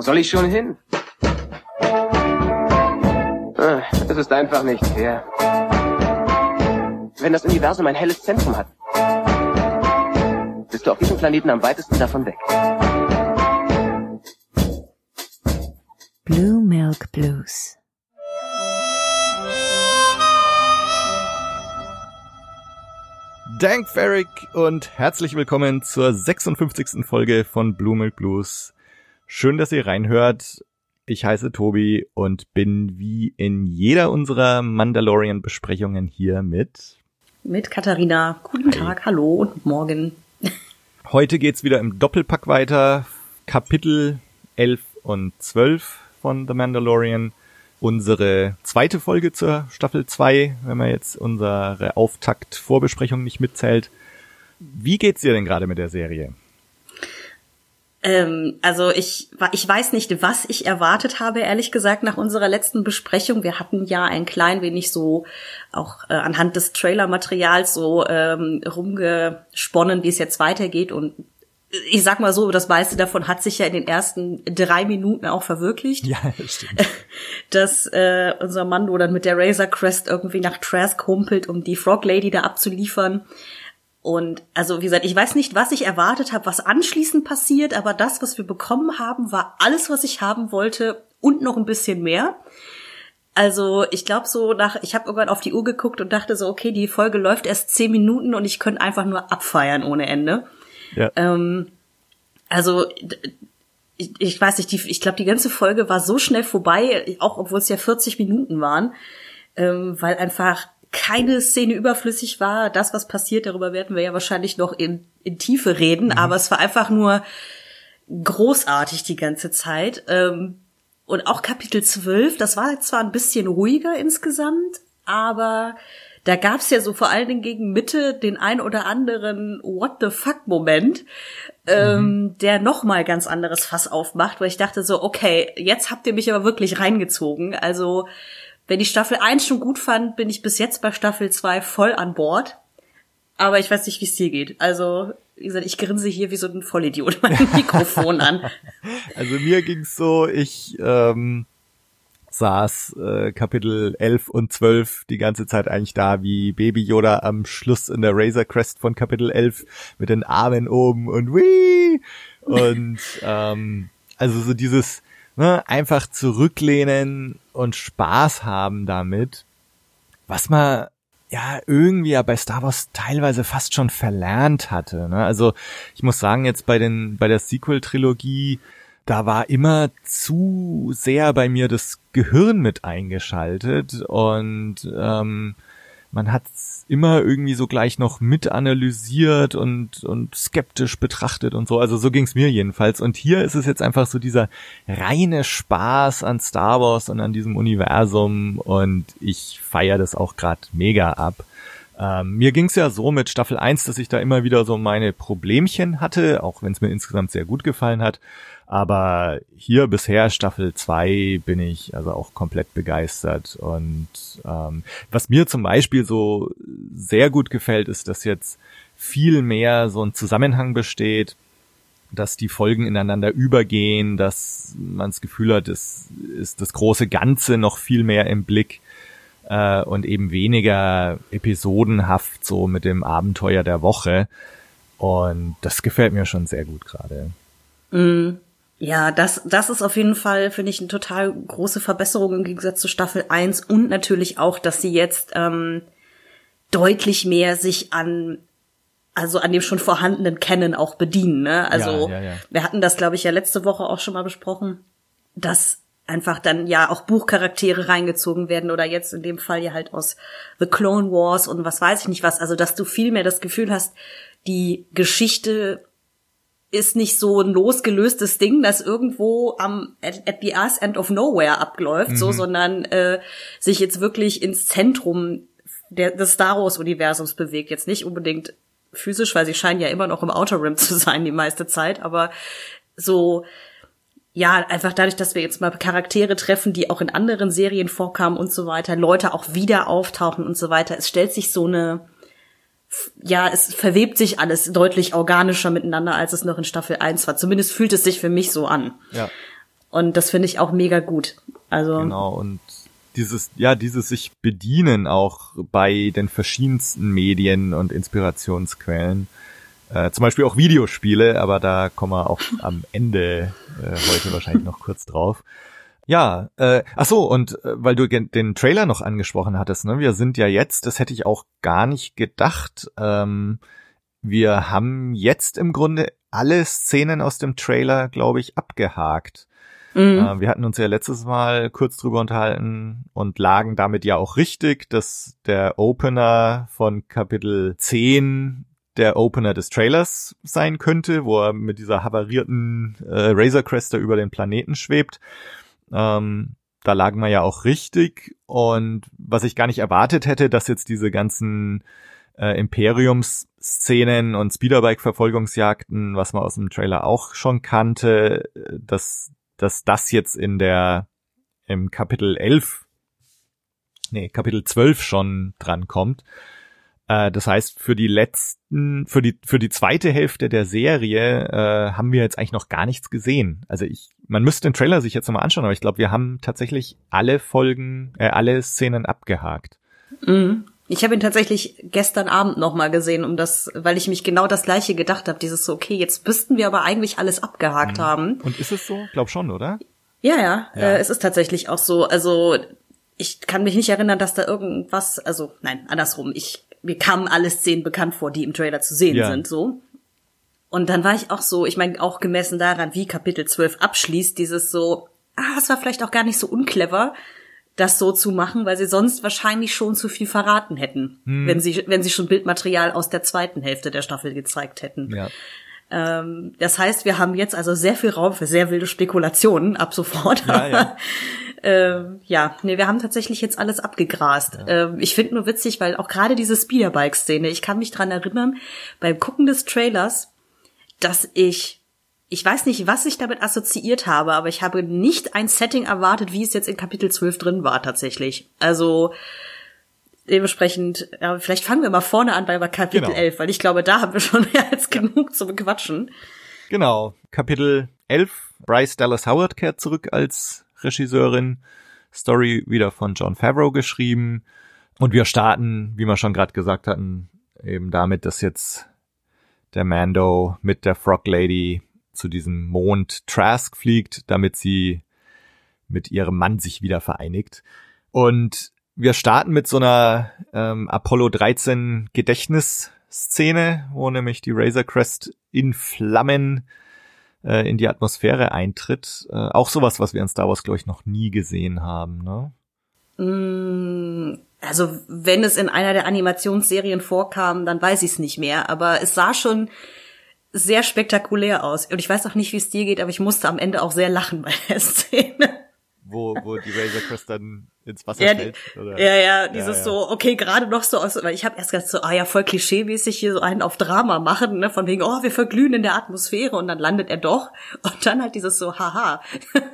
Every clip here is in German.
Wo soll ich schon hin? Ah, Es ist einfach nicht fair. Wenn das Universum ein helles Zentrum hat, bist du auf diesem Planeten am weitesten davon weg. Blue Milk Blues. Dank Ferrick und herzlich willkommen zur 56. Folge von Blue Milk Blues. Schön, dass ihr reinhört. Ich heiße Tobi und bin wie in jeder unserer Mandalorian-Besprechungen hier mit. Mit Katharina. Guten Tag, hallo und morgen. Heute geht's wieder im Doppelpack weiter. Kapitel 11 und 12 von The Mandalorian. Unsere zweite Folge zur Staffel 2, wenn man jetzt unsere Auftakt-Vorbesprechung nicht mitzählt. Wie geht's dir denn gerade mit der Serie? Ähm, also ich, ich weiß nicht, was ich erwartet habe, ehrlich gesagt, nach unserer letzten Besprechung. Wir hatten ja ein klein wenig so auch äh, anhand des Trailer-Materials so ähm, rumgesponnen, wie es jetzt weitergeht. Und ich sag mal so, das meiste davon hat sich ja in den ersten drei Minuten auch verwirklicht. Ja, stimmt. Dass äh, unser Mando dann mit der Razor Crest irgendwie nach Trask humpelt, um die Frog Lady da abzuliefern. Und also wie gesagt, ich weiß nicht, was ich erwartet habe, was anschließend passiert, aber das, was wir bekommen haben, war alles, was ich haben wollte und noch ein bisschen mehr. Also ich glaube so nach, ich habe irgendwann auf die Uhr geguckt und dachte so, okay, die Folge läuft erst zehn Minuten und ich könnte einfach nur abfeiern ohne Ende. Ja. Ähm, also ich, ich weiß nicht, die, ich glaube, die ganze Folge war so schnell vorbei, auch obwohl es ja 40 Minuten waren, ähm, weil einfach keine Szene überflüssig war. Das, was passiert, darüber werden wir ja wahrscheinlich noch in, in Tiefe reden, aber es war einfach nur großartig die ganze Zeit. Ähm, und auch Kapitel 12, das war zwar ein bisschen ruhiger insgesamt, aber da gab's ja so vor allen Dingen gegen Mitte den ein oder anderen What the fuck Moment, ähm, der noch mal ganz anderes Fass aufmacht, weil ich dachte so, okay, jetzt habt ihr mich aber wirklich reingezogen. Also, wenn ich Staffel 1 schon gut fand, bin ich bis jetzt bei Staffel 2 voll an Bord. Aber ich weiß nicht, wie es dir geht. Also, wie gesagt, ich grinse hier wie so ein Vollidiot mein Mikrofon an. Also mir ging's so, ich ähm, saß äh, Kapitel 11 und 12 die ganze Zeit eigentlich da wie Baby Yoda am Schluss in der Razor Crest von Kapitel 11 mit den Armen oben und wie und ähm, also so dieses ne, einfach zurücklehnen und Spaß haben damit, was man ja irgendwie ja bei Star Wars teilweise fast schon verlernt hatte. Ne? Also ich muss sagen, jetzt bei den bei der Sequel-Trilogie, da war immer zu sehr bei mir das Gehirn mit eingeschaltet und ähm, man hat immer irgendwie so gleich noch mit analysiert und, und skeptisch betrachtet und so. Also so ging's mir jedenfalls. Und hier ist es jetzt einfach so dieser reine Spaß an Star Wars und an diesem Universum und ich feiere das auch gerade mega ab. Ähm, mir ging's ja so mit Staffel 1, dass ich da immer wieder so meine Problemchen hatte, auch wenn es mir insgesamt sehr gut gefallen hat. Aber hier bisher Staffel 2 bin ich also auch komplett begeistert. Und ähm, was mir zum Beispiel so sehr gut gefällt, ist, dass jetzt viel mehr so ein Zusammenhang besteht, dass die Folgen ineinander übergehen, dass man das Gefühl hat, es ist das große Ganze noch viel mehr im Blick äh, und eben weniger episodenhaft so mit dem Abenteuer der Woche. Und das gefällt mir schon sehr gut gerade. Ja, das, das ist auf jeden Fall, finde ich, eine total große Verbesserung im Gegensatz zu Staffel 1 und natürlich auch, dass sie jetzt ähm, deutlich mehr sich an also an dem schon vorhandenen Canon auch bedienen. Ne? Also Ja, ja, ja. wir hatten das, glaube ich, ja letzte Woche auch schon mal besprochen, dass einfach dann ja auch Buchcharaktere reingezogen werden oder jetzt in dem Fall ja halt aus The Clone Wars und was weiß ich nicht was. Also dass du viel mehr das Gefühl hast, die Geschichte ist nicht so ein losgelöstes Ding, das irgendwo am at, at the ass end of nowhere abläuft, so, sondern äh, sich jetzt wirklich ins Zentrum der, des Star Wars Universums bewegt. Jetzt nicht unbedingt physisch, weil sie scheinen ja immer noch im Outer Rim zu sein die meiste Zeit, aber so ja, einfach dadurch, dass wir jetzt mal Charaktere treffen, die auch in anderen Serien vorkamen und so weiter, Leute auch wieder auftauchen und so weiter. Es stellt sich so eine, ja, es verwebt sich alles deutlich organischer miteinander, als es noch in Staffel 1 war. Zumindest fühlt es sich für mich so an. Ja. Und das finde ich auch mega gut. Also genau und dieses ja dieses sich bedienen auch bei den verschiedensten Medien und Inspirationsquellen. Äh, zum Beispiel auch Videospiele, aber da kommen wir auch am Ende äh, heute wahrscheinlich noch kurz drauf. Ja, äh, ach so, und äh, weil du den Trailer noch angesprochen hattest, ne, wir sind ja jetzt, das hätte ich auch gar nicht gedacht, ähm, wir haben jetzt im Grunde alle Szenen aus dem Trailer, glaube ich, abgehakt. Mhm. Äh, wir hatten uns ja letztes Mal kurz drüber unterhalten und lagen damit ja auch richtig, dass der Opener von Kapitel 10 der Opener des Trailers sein könnte, wo er mit dieser havarierten äh, Razor Crest über den Planeten schwebt. Ähm, da lagen wir ja auch richtig. Und was ich gar nicht erwartet hätte, dass jetzt diese ganzen äh, Imperiums-Szenen und Speederbike-Verfolgungsjagden, was man aus dem Trailer auch schon kannte, dass, dass das jetzt in der im Kapitel 11, nee, Kapitel 12 schon dran kommt. Äh, das heißt, für die letzten, für die, für die zweite Hälfte der Serie äh, haben wir jetzt eigentlich noch gar nichts gesehen. Also ich, man müsste den Trailer sich jetzt nochmal anschauen, aber ich glaube, wir haben tatsächlich alle Folgen, äh, alle Szenen abgehakt. Mhm. Ich habe ihn tatsächlich gestern Abend nochmal gesehen, um das, weil ich mich genau das gleiche gedacht habe. Dieses so, okay, jetzt müssten wir aber eigentlich alles abgehakt mhm. haben. Und ist es so? Glaub schon, oder? Ja, ja, ja. Äh, es ist tatsächlich auch so. Also ich kann mich nicht erinnern, dass da irgendwas, also nein, andersrum. Ich mir kamen alle Szenen bekannt vor, die im Trailer zu sehen ja. sind, so. Und dann war ich auch so, ich meine, auch gemessen daran, wie Kapitel 12 abschließt, dieses so, ah, es war vielleicht auch gar nicht so unclever, das so zu machen, weil sie sonst wahrscheinlich schon zu viel verraten hätten, hm. wenn sie, wenn sie schon Bildmaterial aus der zweiten Hälfte der Staffel gezeigt hätten. Ja. Ähm, das heißt, wir haben jetzt also sehr viel Raum für sehr wilde Spekulationen ab sofort. Ja, ja. ähm, ja, nee, wir haben tatsächlich jetzt alles abgegrast. Ja. Ähm, ich finde nur witzig, weil auch gerade diese Speederbike-Szene, ich kann mich dran erinnern, beim Gucken des Trailers, dass ich, ich weiß nicht, was ich damit assoziiert habe, aber ich habe nicht ein Setting erwartet, wie es jetzt in Kapitel 12 drin war tatsächlich. Also, dementsprechend, ja, vielleicht fangen wir mal vorne an bei Kapitel genau. 11, weil ich glaube, da haben wir schon mehr als genug zu bequatschen. Genau, Kapitel 11, Bryce Dallas Howard kehrt zurück als Regisseurin. Story wieder von John Favreau geschrieben. Und wir starten, wie wir schon gerade gesagt hatten, eben damit, dass jetzt der Mando mit der Frog Lady zu diesem Mond Trask fliegt, damit sie mit ihrem Mann sich wieder vereinigt. Und wir starten mit so einer ähm, Apollo 13 Gedächtnisszene, wo nämlich die Razor Crest in Flammen äh, in die Atmosphäre eintritt. Äh, auch sowas, was wir in Star Wars, glaube ich, noch nie gesehen haben, ne? Mm, also wenn es in einer der Animationsserien vorkam, dann weiß ich es nicht mehr. Aber es sah schon sehr spektakulär aus. Und ich weiß auch nicht, wie es dir geht, aber ich musste am Ende auch sehr lachen bei der Szene. Wo, wo die Razor Crest dann ins Wasser ja, fällt. Oder? Ja, ja, dieses ja, ja. so, okay, gerade noch so aus, weil ich habe erst gedacht so, ah ja, voll klischeemäßig hier so einen auf Drama machen, ne, von wegen, oh, wir verglühen in der Atmosphäre und dann landet er doch und dann halt dieses so, haha,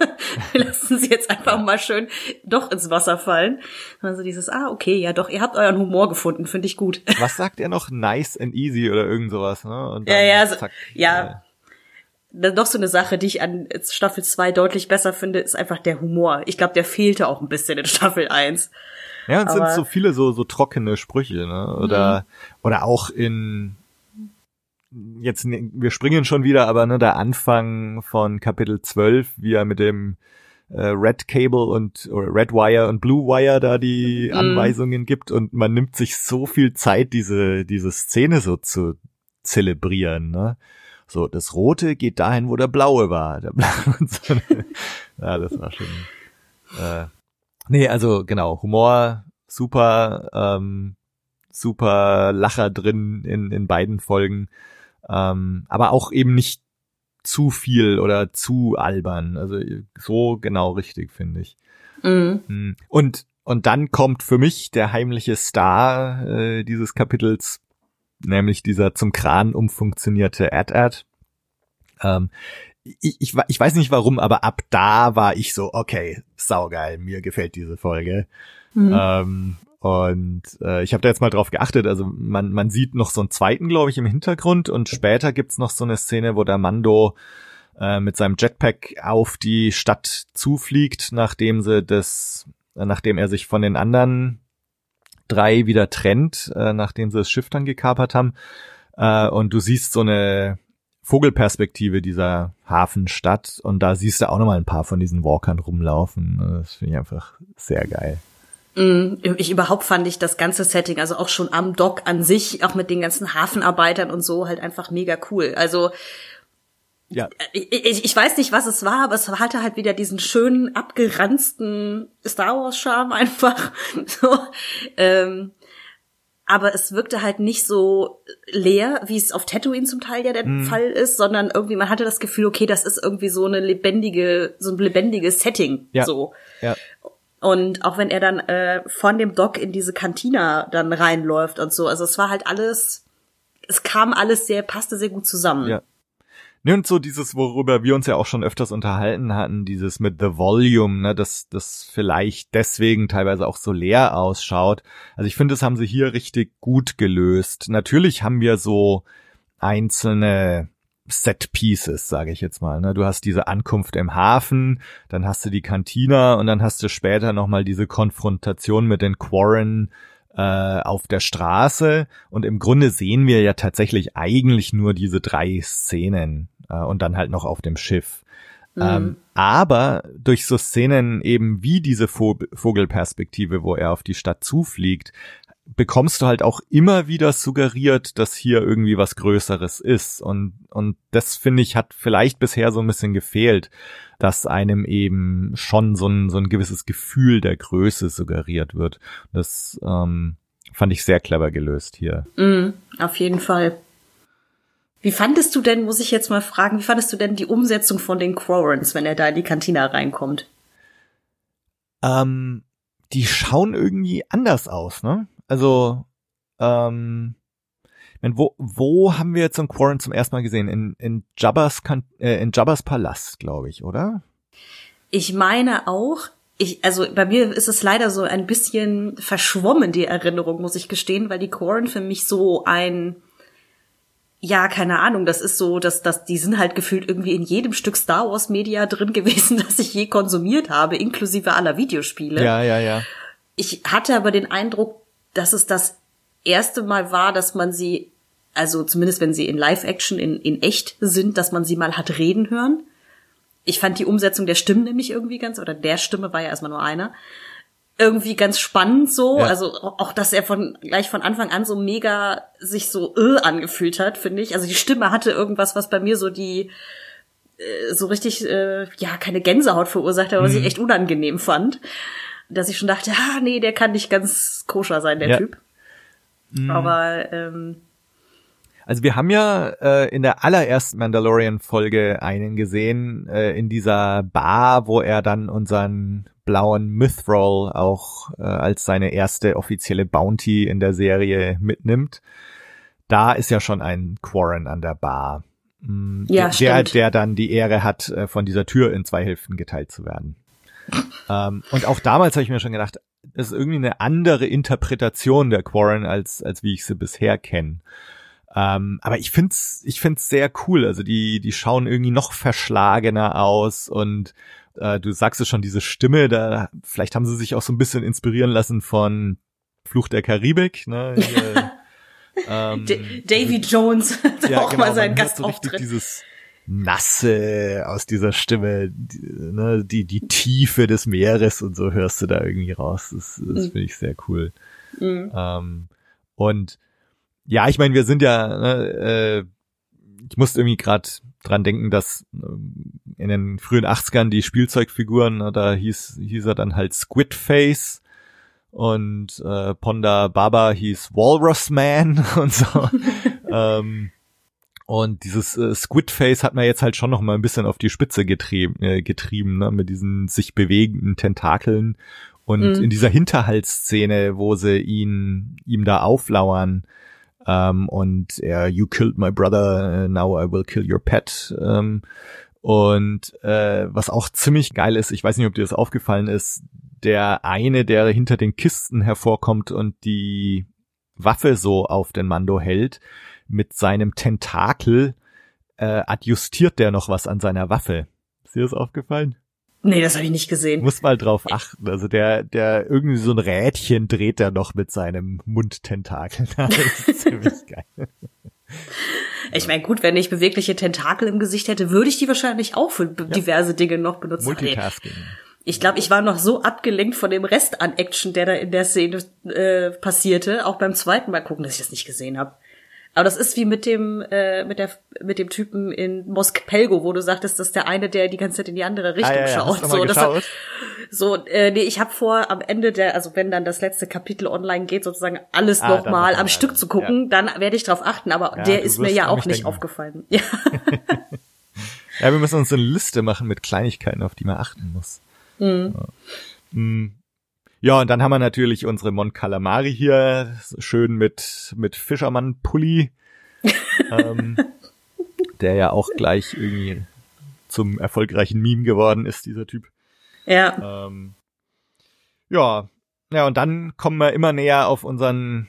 lassen Sie jetzt einfach mal schön doch ins Wasser fallen. Also dieses, ah, okay, ja doch, ihr habt euren Humor gefunden, finde ich gut. Was sagt er noch? Nice and easy oder irgend sowas, ne? Und dann, ja, ja, zack, ja. Noch so eine Sache, die ich an Staffel 2 deutlich besser finde, ist einfach der Humor. Ich glaube, der fehlte auch ein bisschen in Staffel 1. Ja, und es sind so viele so, so trockene Sprüche, ne? Oder, mhm. oder auch in, jetzt, ne, wir springen schon wieder, aber ne, der Anfang von Kapitel 12, wie er mit dem äh, Red Cable und oder Red Wire und Blue Wire da die mhm. Anweisungen gibt und man nimmt sich so viel Zeit, diese, diese Szene so zu zelebrieren, ne? So, das Rote geht dahin, wo der Blaue war. Der Blaue so, ja, das war schon. Äh, nee, also genau, Humor, super, ähm, super Lacher drin in, in beiden Folgen. Ähm, aber auch eben nicht zu viel oder zu albern. Also so genau richtig, finde ich. Mhm. Hm. Und und dann kommt für mich der heimliche Star äh, dieses Kapitels, nämlich dieser zum Kran umfunktionierte Ad-Ad. Ähm, ich, ich, ich weiß nicht warum, aber ab da war ich so, okay, saugeil, mir gefällt diese Folge. Mhm. Ähm, und äh, ich habe da jetzt mal drauf geachtet, also man, man sieht noch so einen zweiten, glaube ich, im Hintergrund und später gibt's noch so eine Szene, wo der Mando äh, mit seinem Jetpack auf die Stadt zufliegt, nachdem sie das, nachdem er sich von den anderen drei wieder trennt, äh, nachdem sie das Schiff dann gekapert haben. Äh, und du siehst so eine Vogelperspektive dieser Hafenstadt und da siehst du auch nochmal ein paar von diesen Walkern rumlaufen. Das finde ich einfach sehr geil. Mm, ich überhaupt fand ich das ganze Setting, also auch schon am Dock an sich, auch mit den ganzen Hafenarbeitern und so, halt einfach mega cool. Also ja. Ich, ich, ich weiß nicht, was es war, aber es hatte halt wieder diesen schönen, abgeranzten Star Wars-Charme einfach. So, ähm, aber es wirkte halt nicht so leer, wie es auf Tatooine zum Teil ja der mm. Fall ist, sondern irgendwie man hatte das Gefühl, okay, das ist irgendwie so eine lebendige, so ein lebendiges Setting, ja. so. Ja. Und auch wenn er dann äh, von dem Dock in diese Kantina dann reinläuft und so, also es war halt alles, es kam alles sehr, passte sehr gut zusammen. Ja. Ne, und so dieses, worüber wir uns ja auch schon öfters unterhalten hatten, dieses mit The Volume, ne, dass das vielleicht deswegen teilweise auch so leer ausschaut. Also ich finde, das haben sie hier richtig gut gelöst. Natürlich haben wir so einzelne Set Pieces, sage ich jetzt mal. Ne? Du hast diese Ankunft im Hafen, dann hast du die Kantina und dann hast du später nochmal diese Konfrontation mit den Quarren äh, auf der Straße. Und im Grunde sehen wir ja tatsächlich eigentlich nur diese drei Szenen äh, und dann halt noch auf dem Schiff. Mhm. Ähm, aber durch so Szenen eben wie diese Vogelperspektive, wo er auf die Stadt zufliegt, bekommst du halt auch immer wieder suggeriert, dass hier irgendwie was Größeres ist. Und, und das finde ich hat vielleicht bisher so ein bisschen gefehlt, dass einem eben schon so ein, so ein gewisses Gefühl der Größe suggeriert wird. Das ähm, fand ich sehr clever gelöst hier. Mm, auf jeden Fall. Wie fandest du denn, muss ich jetzt mal fragen, wie fandest du denn die Umsetzung von den Quarrens, wenn er da in die Kantina reinkommt? Ähm, die schauen irgendwie anders aus, ne? Also, ähm, wo, wo haben wir jetzt so einen Quarren zum ersten Mal gesehen? In, in Jabba's, äh, in Jabba's Palast, glaube ich, oder? Ich meine auch, ich, also bei mir ist es leider so ein bisschen verschwommen, die Erinnerung, muss ich gestehen, weil die Quarren für mich so ein, ja, keine Ahnung, das ist so, dass, dass die sind halt gefühlt irgendwie in jedem Stück Star Wars Media drin gewesen, das ich je konsumiert habe, inklusive aller Videospiele. Ja, ja, ja. Ich hatte aber den Eindruck, dass es das erste Mal war, dass man sie, also zumindest wenn sie in Live-Action in, in echt sind, dass man sie mal hat reden hören. Ich fand die Umsetzung der Stimmen nämlich irgendwie ganz, oder der Stimme war ja erstmal nur einer, irgendwie ganz spannend so. Ja. Also auch, dass er von gleich von Anfang an so mega sich so äh, angefühlt hat, finde ich. Also die Stimme hatte irgendwas, was bei mir so die äh, so richtig, äh, ja, keine Gänsehaut verursacht hat, was mhm. ich echt unangenehm fand dass ich schon dachte, ah, nee, der kann nicht ganz koscher sein, der ja. Typ. Mhm. Aber ähm, also wir haben ja äh, in der allerersten Mandalorian-Folge einen gesehen, äh, in dieser Bar, wo er dann unseren blauen Mythroll auch äh, als seine erste offizielle Bounty in der Serie mitnimmt. Da ist ja schon ein Quarren an der Bar. Mm, ja, der, stimmt. der dann die Ehre hat, äh, von dieser Tür in zwei Hälften geteilt zu werden ähm, und auch damals habe ich mir schon gedacht, das ist irgendwie eine andere Interpretation der Quarren, als, als wie ich sie bisher kenne. Ähm, aber ich find's, ich find's sehr cool. Also die, die schauen irgendwie noch verschlagener aus und äh, du sagst es schon, diese Stimme, da, vielleicht haben sie sich auch so ein bisschen inspirieren lassen von Fluch der Karibik, ne? Hier, ähm, Davy Jones hat ja, auch genau, mal seinen Gastauftritt. So dieses, Nasse aus dieser Stimme, die, ne, die, die Tiefe des Meeres und so hörst du da irgendwie raus. Das, das mhm. finde ich sehr cool. Mhm. Ähm, und ja, ich meine, wir sind ja, ne, äh, ich musste irgendwie gerade dran denken, dass äh, in den frühen 80ern die Spielzeugfiguren, ne, da hieß, hieß er dann halt Squidface und äh, Ponda Baba hieß Walrus Man und so. ähm, und dieses äh, Squidface hat man jetzt halt schon noch mal ein bisschen auf die Spitze getrieben, äh, getrieben ne, mit diesen sich bewegenden Tentakeln. Und mhm. in dieser Hinterhaltsszene, wo sie ihn ihm da auflauern ähm, und er You killed my brother, uh, now I will kill your pet. Ähm, und äh, was auch ziemlich geil ist, ich weiß nicht, ob dir das aufgefallen ist, der eine, der hinter den Kisten hervorkommt und die Waffe so auf den Mando hält, mit seinem Tentakel äh, adjustiert der noch was an seiner Waffe. Ist dir das aufgefallen? Nee, das habe ich nicht gesehen. Muss mal drauf achten. Also der, der irgendwie so ein Rädchen dreht er noch mit seinem Mundtentakel. Das ist ziemlich geil. Ich meine, gut, wenn ich bewegliche Tentakel im Gesicht hätte, würde ich die wahrscheinlich auch für diverse Dinge noch benutzen. Multitasking. Ich glaube, ich war noch so abgelenkt von dem Rest an Action, der da in der Szene äh, passierte, auch beim zweiten Mal gucken, dass ich das nicht gesehen habe. Aber das ist wie mit dem äh, mit der mit dem Typen in Mosk Pelgo, wo du sagtest, dass der eine, der die ganze Zeit in die andere Richtung Ah, ja, ja. schaut. So, das hat, so, äh, nee, ich habe vor, am Ende der, also wenn dann das letzte Kapitel online geht, sozusagen alles Ah, nochmal noch am Stück zu gucken, dann werde ich drauf achten. Aber Ja, der ist mir ja auch nicht denken. aufgefallen. Ja. Ja, wir müssen uns eine Liste machen mit Kleinigkeiten, auf die man achten muss. Ja. Mm. Ja, und dann haben wir natürlich unsere Mon Calamari hier, schön mit, mit Fischermann-Pulli, ähm, der ja auch gleich irgendwie zum erfolgreichen Meme geworden ist, dieser Typ. ja. Ähm, ja, ja, und dann kommen wir immer näher auf unseren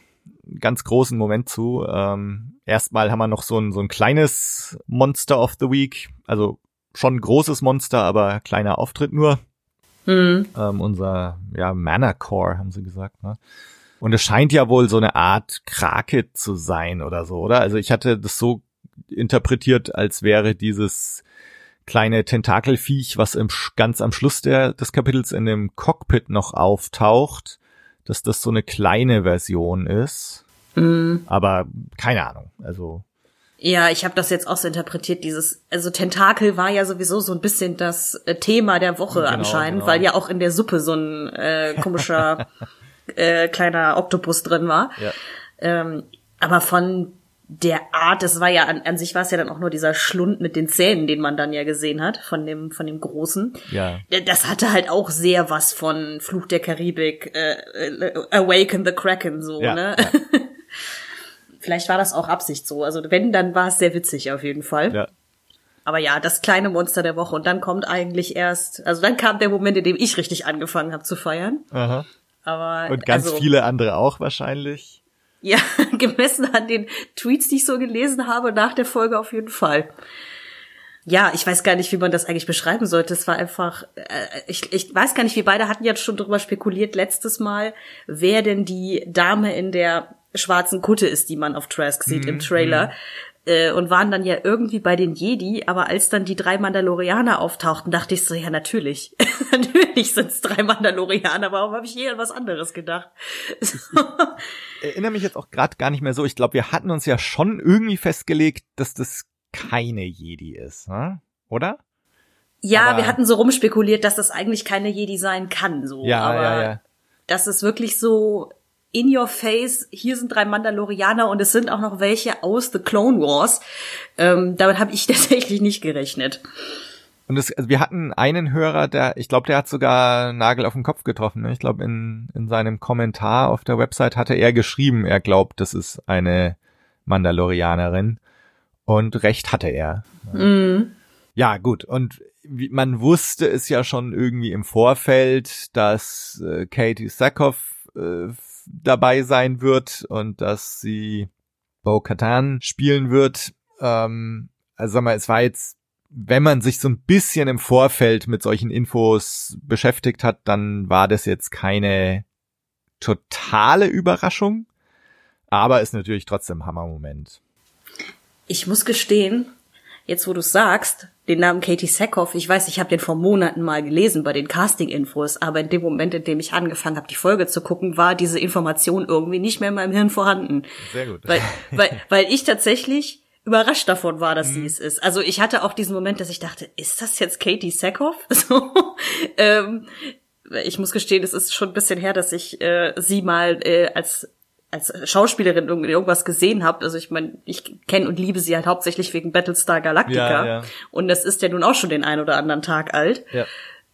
ganz großen Moment zu. Ähm, erstmal haben wir noch so ein, so ein kleines Monster of the Week, also schon ein großes Monster, aber kleiner Auftritt nur. Hm. Ähm, unser, ja, Mana Core, haben sie gesagt, ne? Und es scheint ja wohl so eine Art Krake zu sein oder so, oder? Also ich hatte das so interpretiert, als wäre dieses kleine Tentakelviech, was im, ganz am Schluss der, des Kapitels in dem Cockpit noch auftaucht, dass das so eine kleine Version ist. Hm. Aber keine Ahnung. Also Ja, ich habe das jetzt auch so interpretiert, dieses, also Tentakel war ja sowieso so ein bisschen das äh, Thema der Woche Genau, anscheinend, genau. weil ja auch in der Suppe so ein äh, komischer äh, kleiner Oktopus drin war. ja, Ähm, aber von der Art, es war ja an, an sich war es ja dann auch nur dieser Schlund mit den Zähnen, den man dann ja gesehen hat, von dem, von dem Großen. ja, Das hatte halt auch sehr was von Fluch der Karibik, äh, äh, Awaken the Kraken, so, ja, ne? ja, Vielleicht war das auch Absicht so. Also wenn, dann war es sehr witzig auf jeden Fall. ja. Aber ja, das kleine Monster der Woche. Und dann kommt eigentlich erst, also dann kam der Moment, in dem ich richtig angefangen habe zu feiern. Aha. Aber Und ganz also, viele andere auch wahrscheinlich. Ja, gemessen an den Tweets, die ich so gelesen habe nach der Folge auf jeden Fall. Ja, ich weiß gar nicht, wie man das eigentlich beschreiben sollte. Es war einfach, äh, ich, ich weiß gar nicht, wir beide hatten jetzt schon drüber spekuliert letztes Mal, wer denn die Dame in der schwarzen Kutte ist, die man auf Trask sieht im Trailer. Äh, und waren dann ja irgendwie bei den Jedi, aber als dann die drei Mandalorianer auftauchten, dachte ich so, ja, natürlich. natürlich sind es drei Mandalorianer. Warum habe ich je an was anderes gedacht? So. erinnere mich jetzt auch gerade gar nicht mehr so. Ich glaube, wir hatten uns ja schon irgendwie festgelegt, dass das keine Jedi ist, ne? oder? Ja, Aber- wir hatten so rumspekuliert, dass das eigentlich keine Jedi sein kann, so. Ja, aber ja, ja. das ist wirklich so in your face. Hier sind drei Mandalorianer und es sind auch noch welche aus The Clone Wars. Ähm, damit habe ich tatsächlich nicht gerechnet. Und es, also wir hatten einen Hörer, der, ich glaube, der hat sogar Nagel auf den Kopf getroffen. Ne? Ich glaube, in, in seinem Kommentar auf der Website hatte er geschrieben, er glaubt, das ist eine Mandalorianerin. Und recht hatte er. Mhm. Ja, gut. Und man wusste es ja schon irgendwie im Vorfeld, dass äh, Katie Sackhoff äh, dabei sein wird und dass sie Bo Katan spielen wird. Ähm, also sag mal, es war jetzt, wenn man sich so ein bisschen im Vorfeld mit solchen Infos beschäftigt hat, dann war das jetzt keine totale Überraschung, aber ist natürlich trotzdem Hammermoment. Ich muss gestehen, jetzt wo du sagst, den Namen Katie Sackhoff, ich weiß, ich habe den vor Monaten mal gelesen bei den Casting-Infos, aber in dem Moment, in dem ich angefangen habe, die Folge zu gucken, war diese Information irgendwie nicht mehr in meinem Hirn vorhanden. Sehr gut. Weil, weil, weil ich tatsächlich überrascht davon war, dass sie es ist. Also ich hatte auch diesen Moment, dass ich dachte, ist das jetzt Katie Sackhoff? So, ähm, ich muss gestehen, es ist schon ein bisschen her, dass ich äh, sie mal äh, als als Schauspielerin irgend- irgendwas gesehen habe. Also ich meine, ich kenne und liebe sie halt hauptsächlich wegen Battlestar Galactica. Ja, ja. Und das ist ja nun auch schon den ein oder anderen Tag alt. Ja.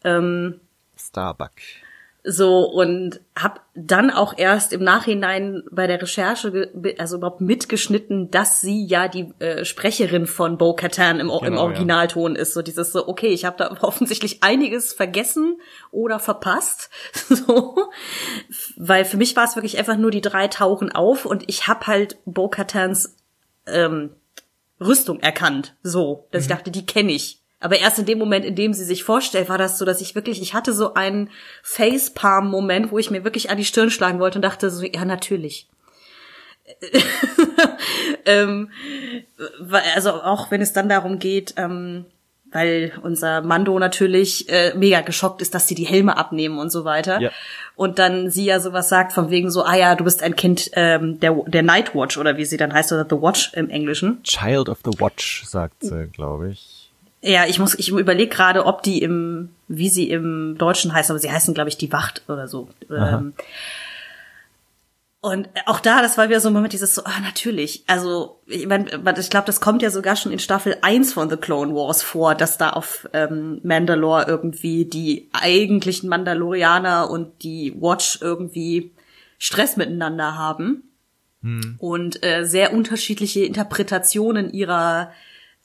Ähm, Starbuck. So und hab dann auch erst im Nachhinein bei der Recherche also überhaupt mitgeschnitten, dass sie ja die äh, Sprecherin von Bo Katan im, im Genau, ja. Originalton ist. So dieses so okay, ich habe da offensichtlich einiges vergessen oder verpasst. So, weil für mich war es wirklich einfach nur die drei tauchen auf und ich hab halt Bo Katans ähm, Rüstung erkannt. So, dass ich dachte, die kenne ich. Aber erst in dem Moment, in dem sie sich vorstellt, war das so, dass ich wirklich, ich hatte so einen Facepalm-Moment, wo ich mir wirklich an die Stirn schlagen wollte und dachte so, ja, natürlich. ähm, also auch wenn es dann darum geht, ähm, weil unser Mando natürlich äh, mega geschockt ist, dass sie die Helme abnehmen und so weiter. Ja. Und dann sie ja sowas sagt von wegen so, ah ja, du bist ein Kind ähm, der, der Night Watch oder wie sie dann heißt, oder The Watch im Englischen. Child of the Watch, sagt sie, glaube ich. Ja, ich muss, ich überlege gerade, ob die im, wie sie im Deutschen heißen, aber sie heißen, glaube ich, die Wacht oder so. Ähm, und auch da, das war wieder so ein Moment, dieses so, ah, natürlich. Also, ich meine, ich glaube, das kommt ja sogar schon in Staffel 1 von The Clone Wars vor, dass da auf ähm, Mandalore irgendwie die eigentlichen Mandalorianer und die Watch irgendwie Stress miteinander haben. Hm. Und äh, sehr unterschiedliche Interpretationen ihrer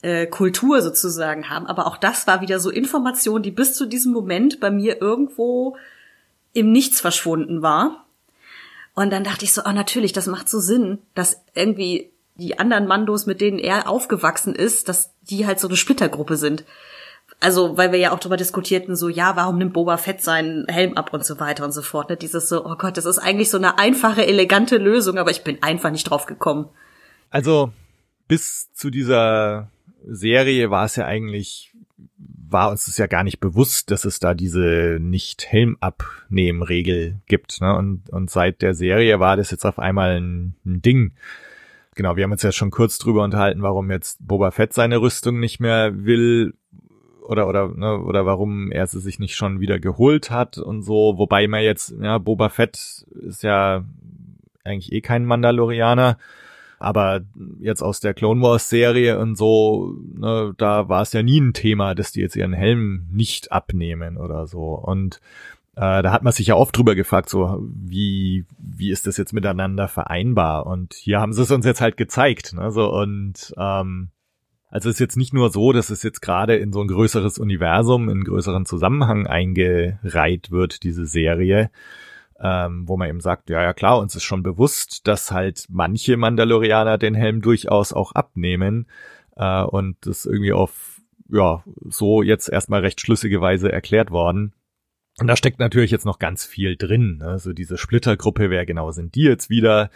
äh, Kultur sozusagen haben. Aber auch das war wieder so Information, die bis zu diesem Moment bei mir irgendwo im Nichts verschwunden war und dann dachte ich so, oh natürlich, das macht so Sinn, dass irgendwie die anderen Mandos, mit denen er aufgewachsen ist, dass die halt so eine Splittergruppe sind. Also, weil wir ja auch darüber diskutierten, so, ja, warum nimmt Boba Fett seinen Helm ab und so weiter und so fort. Ne? Dieses so, oh Gott, das ist eigentlich so eine einfache, elegante Lösung, aber ich bin einfach nicht drauf gekommen. Also, bis zu dieser Serie war es ja eigentlich war uns das ja gar nicht bewusst, dass es da diese Nicht-Helm-Abnehmen-Regel gibt. Ne? Und, und seit der Serie war das jetzt auf einmal ein, ein Ding. Genau, wir haben uns ja schon kurz drüber unterhalten, warum jetzt Boba Fett seine Rüstung nicht mehr will oder oder ne, oder warum er sie sich nicht schon wieder geholt hat und so. Wobei man jetzt ja Boba Fett ist ja eigentlich eh kein Mandalorianer aber jetzt aus der Clone Wars Serie und so, ne, da war es ja nie ein Thema, dass die jetzt ihren Helm nicht abnehmen oder so. Und äh, da hat man sich ja oft drüber gefragt, so wie wie ist das jetzt miteinander vereinbar? Und hier haben sie es uns jetzt halt gezeigt, ne? So und ähm, also es ist jetzt nicht nur so, dass es jetzt gerade in so ein größeres Universum, in größeren Zusammenhang eingereiht wird, diese Serie, ähm, wo man eben sagt, ja, ja klar, uns ist schon bewusst, dass halt manche Mandalorianer den Helm durchaus auch abnehmen äh, und das irgendwie auf, ja, so jetzt erstmal recht schlüssige Weise erklärt worden. Und da steckt natürlich jetzt noch ganz viel drin. Also diese Splittergruppe, wer genau sind die jetzt wieder?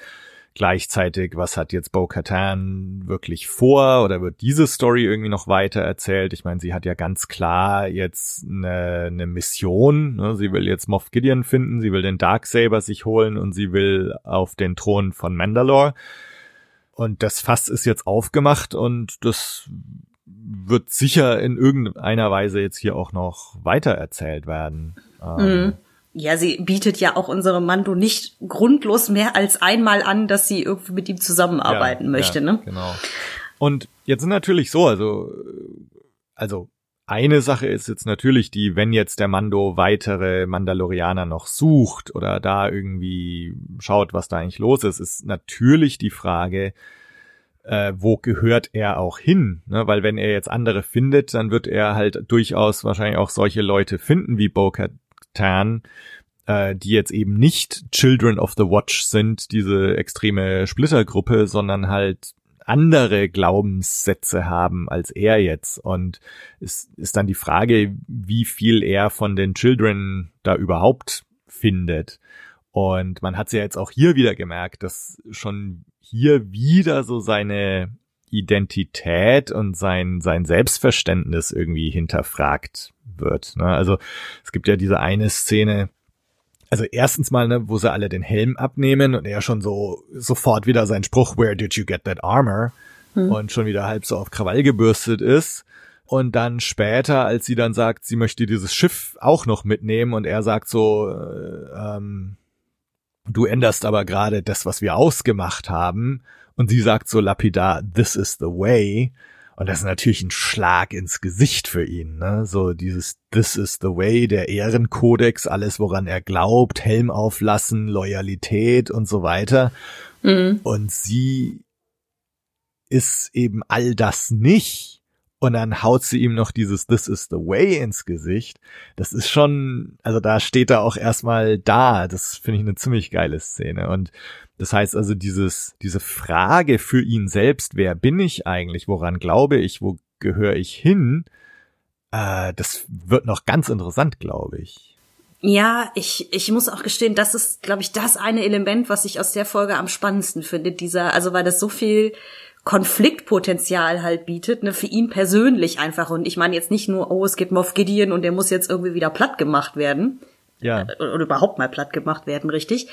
Gleichzeitig, was hat jetzt Bo-Katan wirklich vor oder wird diese Story irgendwie noch weiter erzählt? Ich meine, sie hat ja ganz klar jetzt eine, eine Mission. Ne? Sie will jetzt Moff Gideon finden, sie will den Darksaber sich holen und sie will auf den Thron von Mandalore. Und das Fass ist jetzt aufgemacht und das wird sicher in irgendeiner Weise jetzt hier auch noch weiter erzählt werden. Mhm. Ähm, ja, sie bietet ja auch unserem Mando nicht grundlos mehr als einmal an, dass sie irgendwie mit ihm zusammenarbeiten ja, möchte, ja, ne? Genau. Und jetzt sind natürlich so, also, also eine Sache ist jetzt natürlich die, wenn jetzt der Mando weitere Mandalorianer noch sucht oder da irgendwie schaut, was da eigentlich los ist, ist natürlich die Frage, äh, wo gehört er auch hin? Ne? Weil wenn er jetzt andere findet, dann wird er halt durchaus wahrscheinlich auch solche Leute finden wie bo Tan, äh, die jetzt eben nicht Children of the Watch sind, diese extreme Splittergruppe, sondern halt andere Glaubenssätze haben als er jetzt. Und es ist dann die Frage, wie viel er von den Children da überhaupt findet. Und man hat es ja jetzt auch hier wieder gemerkt, dass schon hier wieder so seine Identität und sein, sein Selbstverständnis irgendwie hinterfragt wird. Ne? Also es gibt ja diese eine Szene, also erstens mal, ne, wo sie alle den Helm abnehmen und er schon so sofort wieder sein Spruch, where did you get that armor? Hm. Und schon wieder halb so auf Krawall gebürstet ist. Und dann später, als sie dann sagt, sie möchte dieses Schiff auch noch mitnehmen und er sagt so, äh, ähm, du änderst aber gerade das, was wir ausgemacht haben. Und sie sagt so lapidar, this is the way. Und das ist natürlich ein Schlag ins Gesicht für ihn, ne? So dieses This is the way, der Ehrenkodex, alles woran er glaubt, Helm auflassen, Loyalität und so weiter. Mhm. Und sie ist eben all das nicht. Und dann haut sie ihm noch dieses This is the way ins Gesicht. Das ist schon, also da steht er auch erstmal da. Das finde ich eine ziemlich geile Szene. Und das heißt also dieses, diese Frage für ihn selbst, wer bin ich eigentlich? Woran glaube ich? Wo gehöre ich hin? Äh, das wird noch ganz interessant, glaube ich. Ja, ich, ich muss auch gestehen, das ist, glaube ich, das eine Element, was ich aus der Folge am spannendsten finde. Dieser, also weil das so viel Konfliktpotenzial halt bietet, ne, für ihn persönlich einfach. Und ich meine jetzt nicht nur, oh, es gibt Moff Gideon und der muss jetzt irgendwie wieder platt gemacht werden. Ja. Äh, oder überhaupt mal platt gemacht werden, richtig.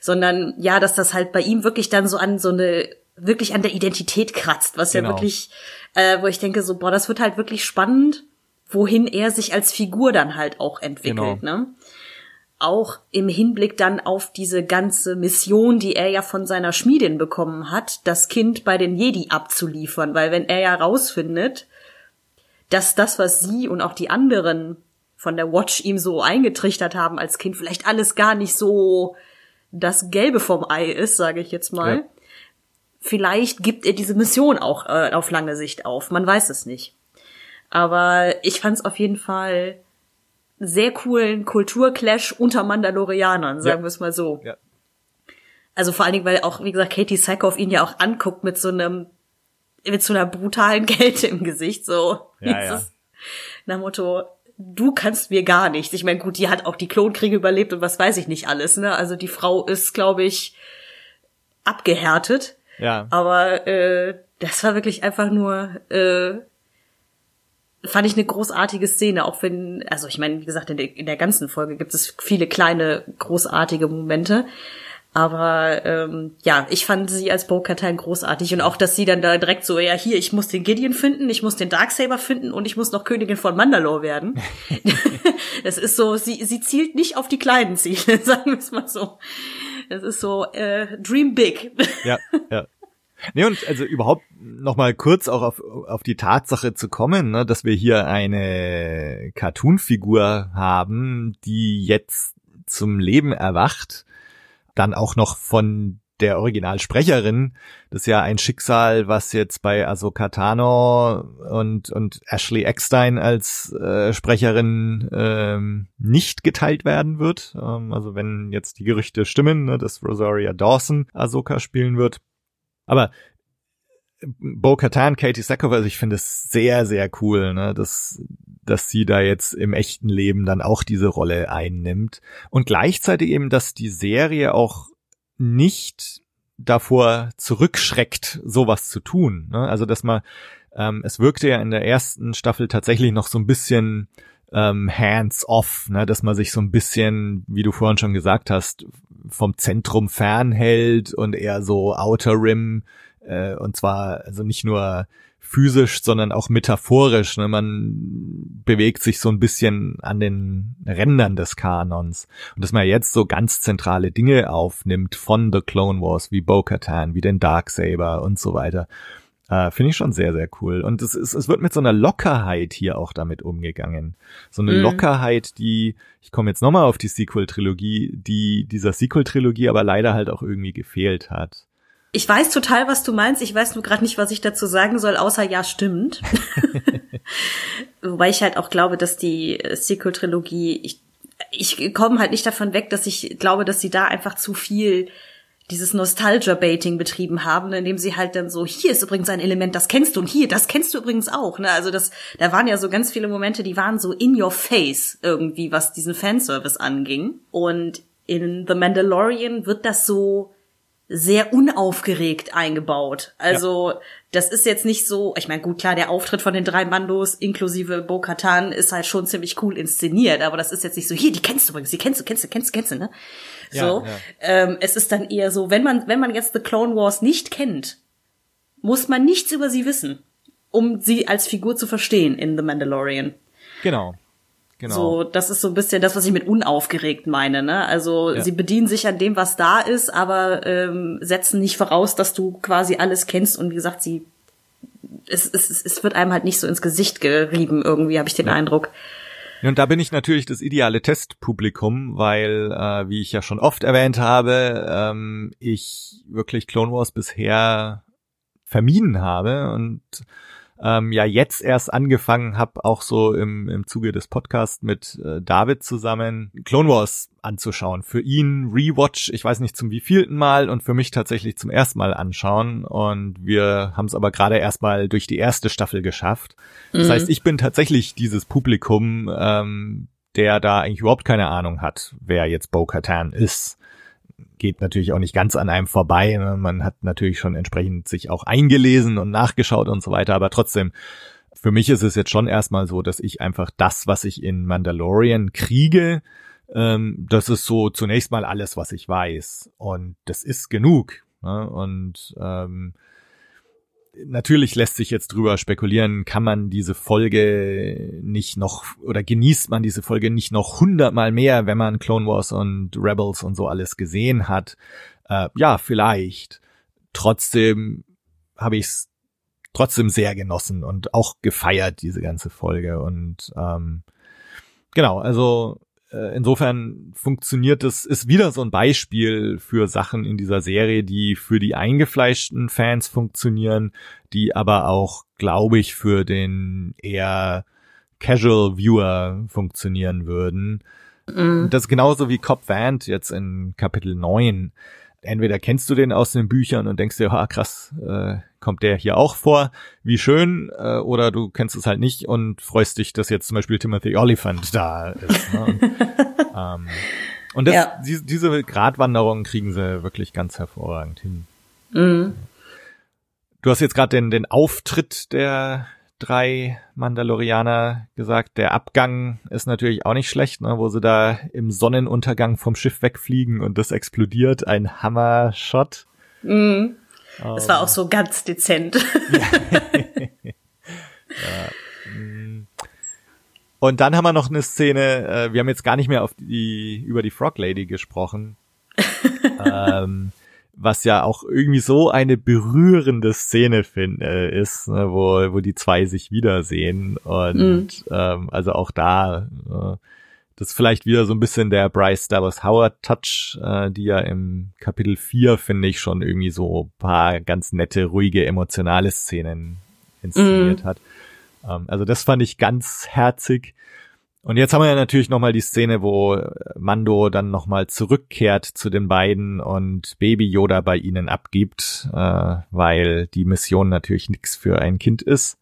Sondern ja, dass das halt bei ihm wirklich dann so an so eine, wirklich an der Identität kratzt, was genau. ja wirklich, äh, wo ich denke, so, boah, das wird halt wirklich spannend, wohin er sich als Figur dann halt auch entwickelt, genau. ne? Auch im Hinblick dann auf diese ganze Mission, die er ja von seiner Schmiedin bekommen hat, das Kind bei den Jedi abzuliefern, weil wenn er ja rausfindet, dass das, was sie und auch die anderen von der Watch ihm so eingetrichtert haben als Kind, vielleicht alles gar nicht so das Gelbe vom Ei ist, sage ich jetzt mal. Ja. Vielleicht gibt er diese Mission auch äh, auf lange Sicht auf. Man weiß es nicht. Aber ich fand es auf jeden Fall sehr coolen Kulturclash unter Mandalorianern, sagen ja. wir es mal so. Ja. Also vor allen Dingen, weil auch, wie gesagt, Katie Sackhoff ihn ja auch anguckt mit so einem, mit so einer brutalen Kälte im Gesicht, so. Ja, ja. Nach Motto, du kannst mir gar nichts. Ich meine, gut, die hat auch die Klonkriege überlebt und was weiß ich nicht alles, ne? Also die Frau ist, glaube ich, abgehärtet. Ja. Aber äh, das war wirklich einfach nur äh, fand ich eine großartige Szene, auch wenn, also ich meine, wie gesagt, in der, in der ganzen Folge gibt es viele kleine, großartige Momente. Aber ähm, ja, ich fand sie als Bo-Katan großartig und auch, dass sie dann da direkt so, ja hier, ich muss den Gideon finden, ich muss den Darksaber finden und ich muss noch Königin von Mandalore werden. das ist so, sie, sie zielt nicht auf die kleinen Ziele, sagen wir es mal so. Das ist so, äh, dream big. Ja, ja. Nee, und also überhaupt noch mal kurz auch auf, auf die Tatsache zu kommen, ne, dass wir hier eine Cartoon-Figur haben, die jetzt zum Leben erwacht, dann auch noch von der Originalsprecherin. Das ist ja ein Schicksal, was jetzt bei Ahsoka Tano und, und Ashley Eckstein als äh, Sprecherin ähm, nicht geteilt werden wird. Ähm, also wenn jetzt die Gerüchte stimmen, ne, dass Rosaria Dawson Ahsoka spielen wird, aber Bo-Katan, Katie Sackhoff, also ich finde es sehr, sehr cool, ne, dass, dass sie da jetzt im echten Leben dann auch diese Rolle einnimmt. Und gleichzeitig eben, dass die Serie auch nicht davor zurückschreckt, sowas zu tun. Ne? Also, dass man, ähm, es wirkte ja in der ersten Staffel tatsächlich noch so ein bisschen ähm, hands-off, ne? dass man sich so ein bisschen, wie du vorhin schon gesagt hast, vom Zentrum fernhält und eher so Outer Rim äh, und zwar also nicht nur physisch, sondern auch metaphorisch. Ne? Man bewegt sich so ein bisschen an den Rändern des Kanons. Und dass man jetzt so ganz zentrale Dinge aufnimmt von The Clone Wars, wie Bo-Katan, wie den Darksaber und so weiter. Äh, Finde ich schon sehr, sehr cool. Und es, ist, es wird mit so einer Lockerheit hier auch damit umgegangen. So eine mhm. Lockerheit, die, ich komme jetzt nochmal auf die Sequel-Trilogie, die dieser Sequel-Trilogie aber leider halt auch irgendwie gefehlt hat. Ich weiß total, was du meinst. Ich weiß nur gerade nicht, was ich dazu sagen soll, außer ja, stimmt. Wobei ich halt auch glaube, dass die Sequel-Trilogie, ich, ich komme halt nicht davon weg, dass ich glaube, dass sie da einfach zu viel dieses Nostalgia-Baiting betrieben haben, indem sie halt dann so, hier ist übrigens ein Element, das kennst du und hier, das kennst du übrigens auch. Ne? Also das, da waren ja so ganz viele Momente, die waren so in your face irgendwie, was diesen Fanservice anging. Und in The Mandalorian wird das so sehr unaufgeregt eingebaut. Also ja. Das ist jetzt nicht so, ich meine, gut, klar, der Auftritt von den drei Mandos inklusive Bo-Katan ist halt schon ziemlich cool inszeniert, aber das ist jetzt nicht so, hier, die kennst du übrigens, die kennst du, kennst du, kennst du, kennst du, ne? So. Ja, ja. Ähm, es ist dann eher so, wenn man, wenn man jetzt The Clone Wars nicht kennt, muss man nichts über sie wissen, um sie als Figur zu verstehen in The Mandalorian. Genau. Genau. So, das ist so ein bisschen das, was ich mit unaufgeregt meine. Ne? Also ja. sie bedienen sich an dem, was da ist, aber ähm, setzen nicht voraus, dass du quasi alles kennst. Und wie gesagt, sie es, es, es wird einem halt nicht so ins Gesicht gerieben, irgendwie, habe ich den ja. Eindruck. Und da bin ich natürlich das ideale Testpublikum, weil, äh, wie ich ja schon oft erwähnt habe, ähm, ich wirklich Clone Wars bisher vermieden habe und ähm, ja jetzt erst angefangen habe, auch so im, im Zuge des Podcasts mit äh, David zusammen Clone Wars anzuschauen. Für ihn Rewatch, ich weiß nicht zum wievielten Mal und für mich tatsächlich zum ersten Mal anschauen. Und wir haben es aber gerade erst mal durch die erste Staffel geschafft. Das mhm. heißt, ich bin tatsächlich dieses Publikum, ähm, der da eigentlich überhaupt keine Ahnung hat, wer jetzt Bo-Katan ist geht natürlich auch nicht ganz an einem vorbei. Ne? Man hat natürlich schon entsprechend sich auch eingelesen und nachgeschaut und so weiter, aber trotzdem, für mich ist es jetzt schon erstmal so, dass ich einfach das, was ich in Mandalorian kriege, ähm, das ist so zunächst mal alles, was ich weiß. Und das ist genug. Ne? Und ähm, natürlich lässt sich jetzt drüber spekulieren, kann man diese Folge nicht noch oder genießt man diese Folge nicht noch hundertmal mehr, wenn man Clone Wars und Rebels und so alles gesehen hat. Äh, ja, vielleicht. Trotzdem habe ich es trotzdem sehr genossen und auch gefeiert, diese ganze Folge. Und ähm, genau, also insofern funktioniert es, ist wieder so ein Beispiel für Sachen in dieser Serie, die für die eingefleischten Fans funktionieren, die aber auch, glaube ich, für den eher Casual Viewer funktionieren würden. Mhm. Das ist genauso wie Cobb Vant jetzt in Kapitel 9 entweder kennst du den aus den Büchern und denkst dir, ha krass, äh, kommt der hier auch vor, wie schön, äh, oder du kennst es halt nicht und freust dich, dass jetzt zum Beispiel Timothy Oliphant da ist. Ne? Und, ähm, und das, ja. die, diese Gratwanderung kriegen sie wirklich ganz hervorragend hin. Mhm. Du hast jetzt gerade den, den Auftritt der drei Mandalorianer gesagt. Der Abgang ist natürlich auch nicht schlecht, ne, wo sie da im Sonnenuntergang vom Schiff wegfliegen und das explodiert. Ein Hammer-Shot. Das um, war auch so ganz dezent. ja. Mm. Und dann haben wir noch eine Szene, äh, wir haben jetzt gar nicht mehr auf die, über die Frog Lady gesprochen. ähm, was ja auch irgendwie so eine berührende Szene find, äh, ist, ne, wo, wo die zwei sich wiedersehen. Und mhm. ähm, also auch da, äh, das ist vielleicht wieder so ein bisschen der Bryce Dallas Howard Touch, äh, die ja im Kapitel 4, finde ich, schon irgendwie so paar ganz nette, ruhige, emotionale Szenen inszeniert mhm. hat. Ähm, also das fand ich ganz herzig. Und jetzt haben wir ja natürlich nochmal die Szene, wo Mando dann nochmal zurückkehrt zu den beiden und Baby Yoda bei ihnen abgibt, äh, weil die Mission natürlich nichts für ein Kind ist.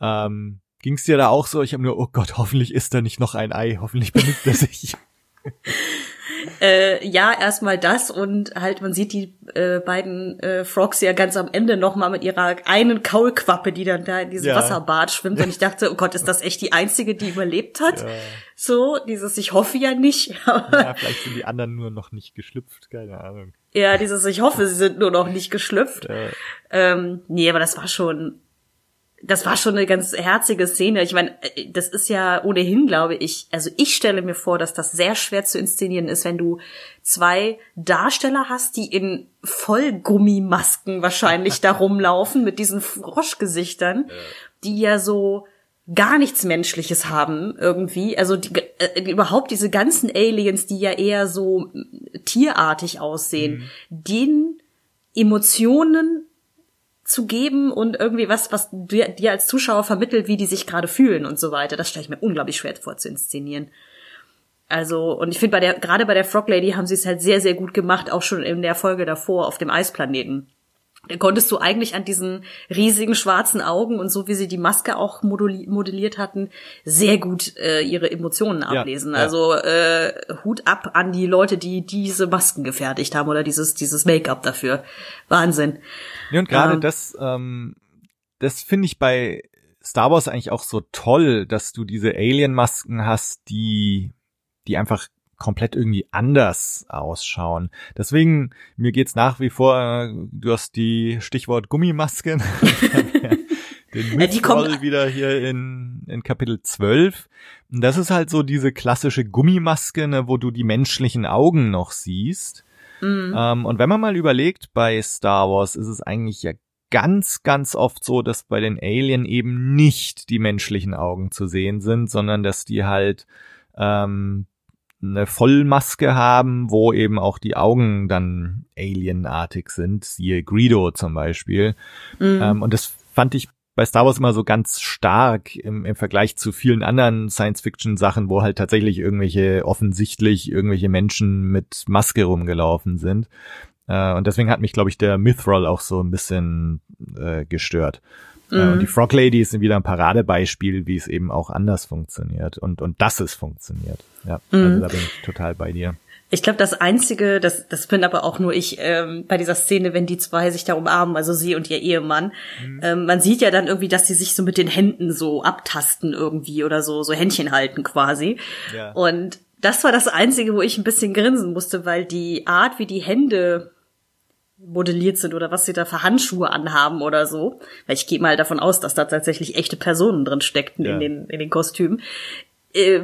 Ähm, Ging es dir da auch so? Ich habe nur, oh Gott, hoffentlich ist da nicht noch ein Ei, hoffentlich benutzt er sich. Äh, ja, erstmal das und halt, man sieht die äh, beiden äh, Frogs ja ganz am Ende nochmal mit ihrer einen Kaulquappe, die dann da in diesem ja. Wasserbad schwimmt. Und ich dachte, oh Gott, ist das echt die einzige, die überlebt hat? Ja. So, dieses, ich hoffe ja nicht. ja, vielleicht sind die anderen nur noch nicht geschlüpft, keine Ahnung. Ja, dieses, ich hoffe, sie sind nur noch nicht geschlüpft. Ja. Ähm, nee, aber das war schon das war schon eine ganz herzige Szene. Ich meine, äh, das ist ja ohnehin, glaube ich, also ich stelle mir vor, dass das sehr schwer zu inszenieren ist, wenn du zwei Darsteller hast, die in Vollgummimasken wahrscheinlich da rumlaufen mit diesen Froschgesichtern, ja. die ja so gar nichts Menschliches haben irgendwie. Also die, äh, überhaupt diese ganzen Aliens, die ja eher so tierartig aussehen, mhm. den Emotionen zu geben und irgendwie was, was dir, dir als Zuschauer vermittelt, wie die sich gerade fühlen und so weiter. Das stelle ich mir unglaublich schwer vor zu inszenieren. Also, und ich finde bei der, gerade bei der Frog Lady haben sie es halt sehr, sehr gut gemacht, auch schon in der Folge davor auf dem Eisplaneten. Da konntest du eigentlich an diesen riesigen schwarzen Augen und so wie sie die Maske auch modelliert hatten, sehr gut äh, ihre Emotionen ablesen. Ja, ja. Also äh, Hut ab an die Leute, die diese Masken gefertigt haben oder dieses dieses Make-up dafür. Wahnsinn. Ja, und gerade ähm, das, ähm, das finde ich bei Star Wars eigentlich auch so toll, dass du diese Alien-Masken hast, die die einfach komplett irgendwie anders ausschauen. Deswegen, mir geht's nach wie vor, du hast die Stichwort Gummimasken. den ja, die kommt wieder hier in, in Kapitel 12. Und das ist halt so diese klassische Gummimaske, ne, wo du die menschlichen Augen noch siehst. Mhm. Ähm, und wenn man mal überlegt, bei Star Wars ist es eigentlich ja ganz, ganz oft so, dass bei den Alien eben nicht die menschlichen Augen zu sehen sind, sondern dass die halt ähm, eine Vollmaske haben, wo eben auch die Augen dann alienartig sind, siehe Greedo zum Beispiel. Mhm. Ähm, und das fand ich bei Star Wars immer so ganz stark im, im Vergleich zu vielen anderen Science-Fiction-Sachen, wo halt tatsächlich irgendwelche offensichtlich irgendwelche Menschen mit Maske rumgelaufen sind. Äh, und deswegen hat mich, glaube ich, der Mythrol auch so ein bisschen äh, gestört. Mhm. und die Frog Lady ist wieder ein Paradebeispiel, wie es eben auch anders funktioniert und, und dass es funktioniert. Ja, also mhm. also da bin ich total bei dir. Ich glaube, das Einzige, das, das bin aber auch nur ich ähm, bei dieser Szene, wenn die zwei sich da umarmen, also sie und ihr Ehemann. Mhm. Ähm, man sieht ja dann irgendwie, dass sie sich so mit den Händen so abtasten irgendwie oder so, so Händchen halten quasi. Ja. Und das war das Einzige, wo ich ein bisschen grinsen musste, weil die Art, wie die Hände modelliert sind oder was sie da für Handschuhe anhaben oder so, weil ich gehe mal davon aus, dass da tatsächlich echte Personen drin steckten ja. in den in den Kostümen. Äh,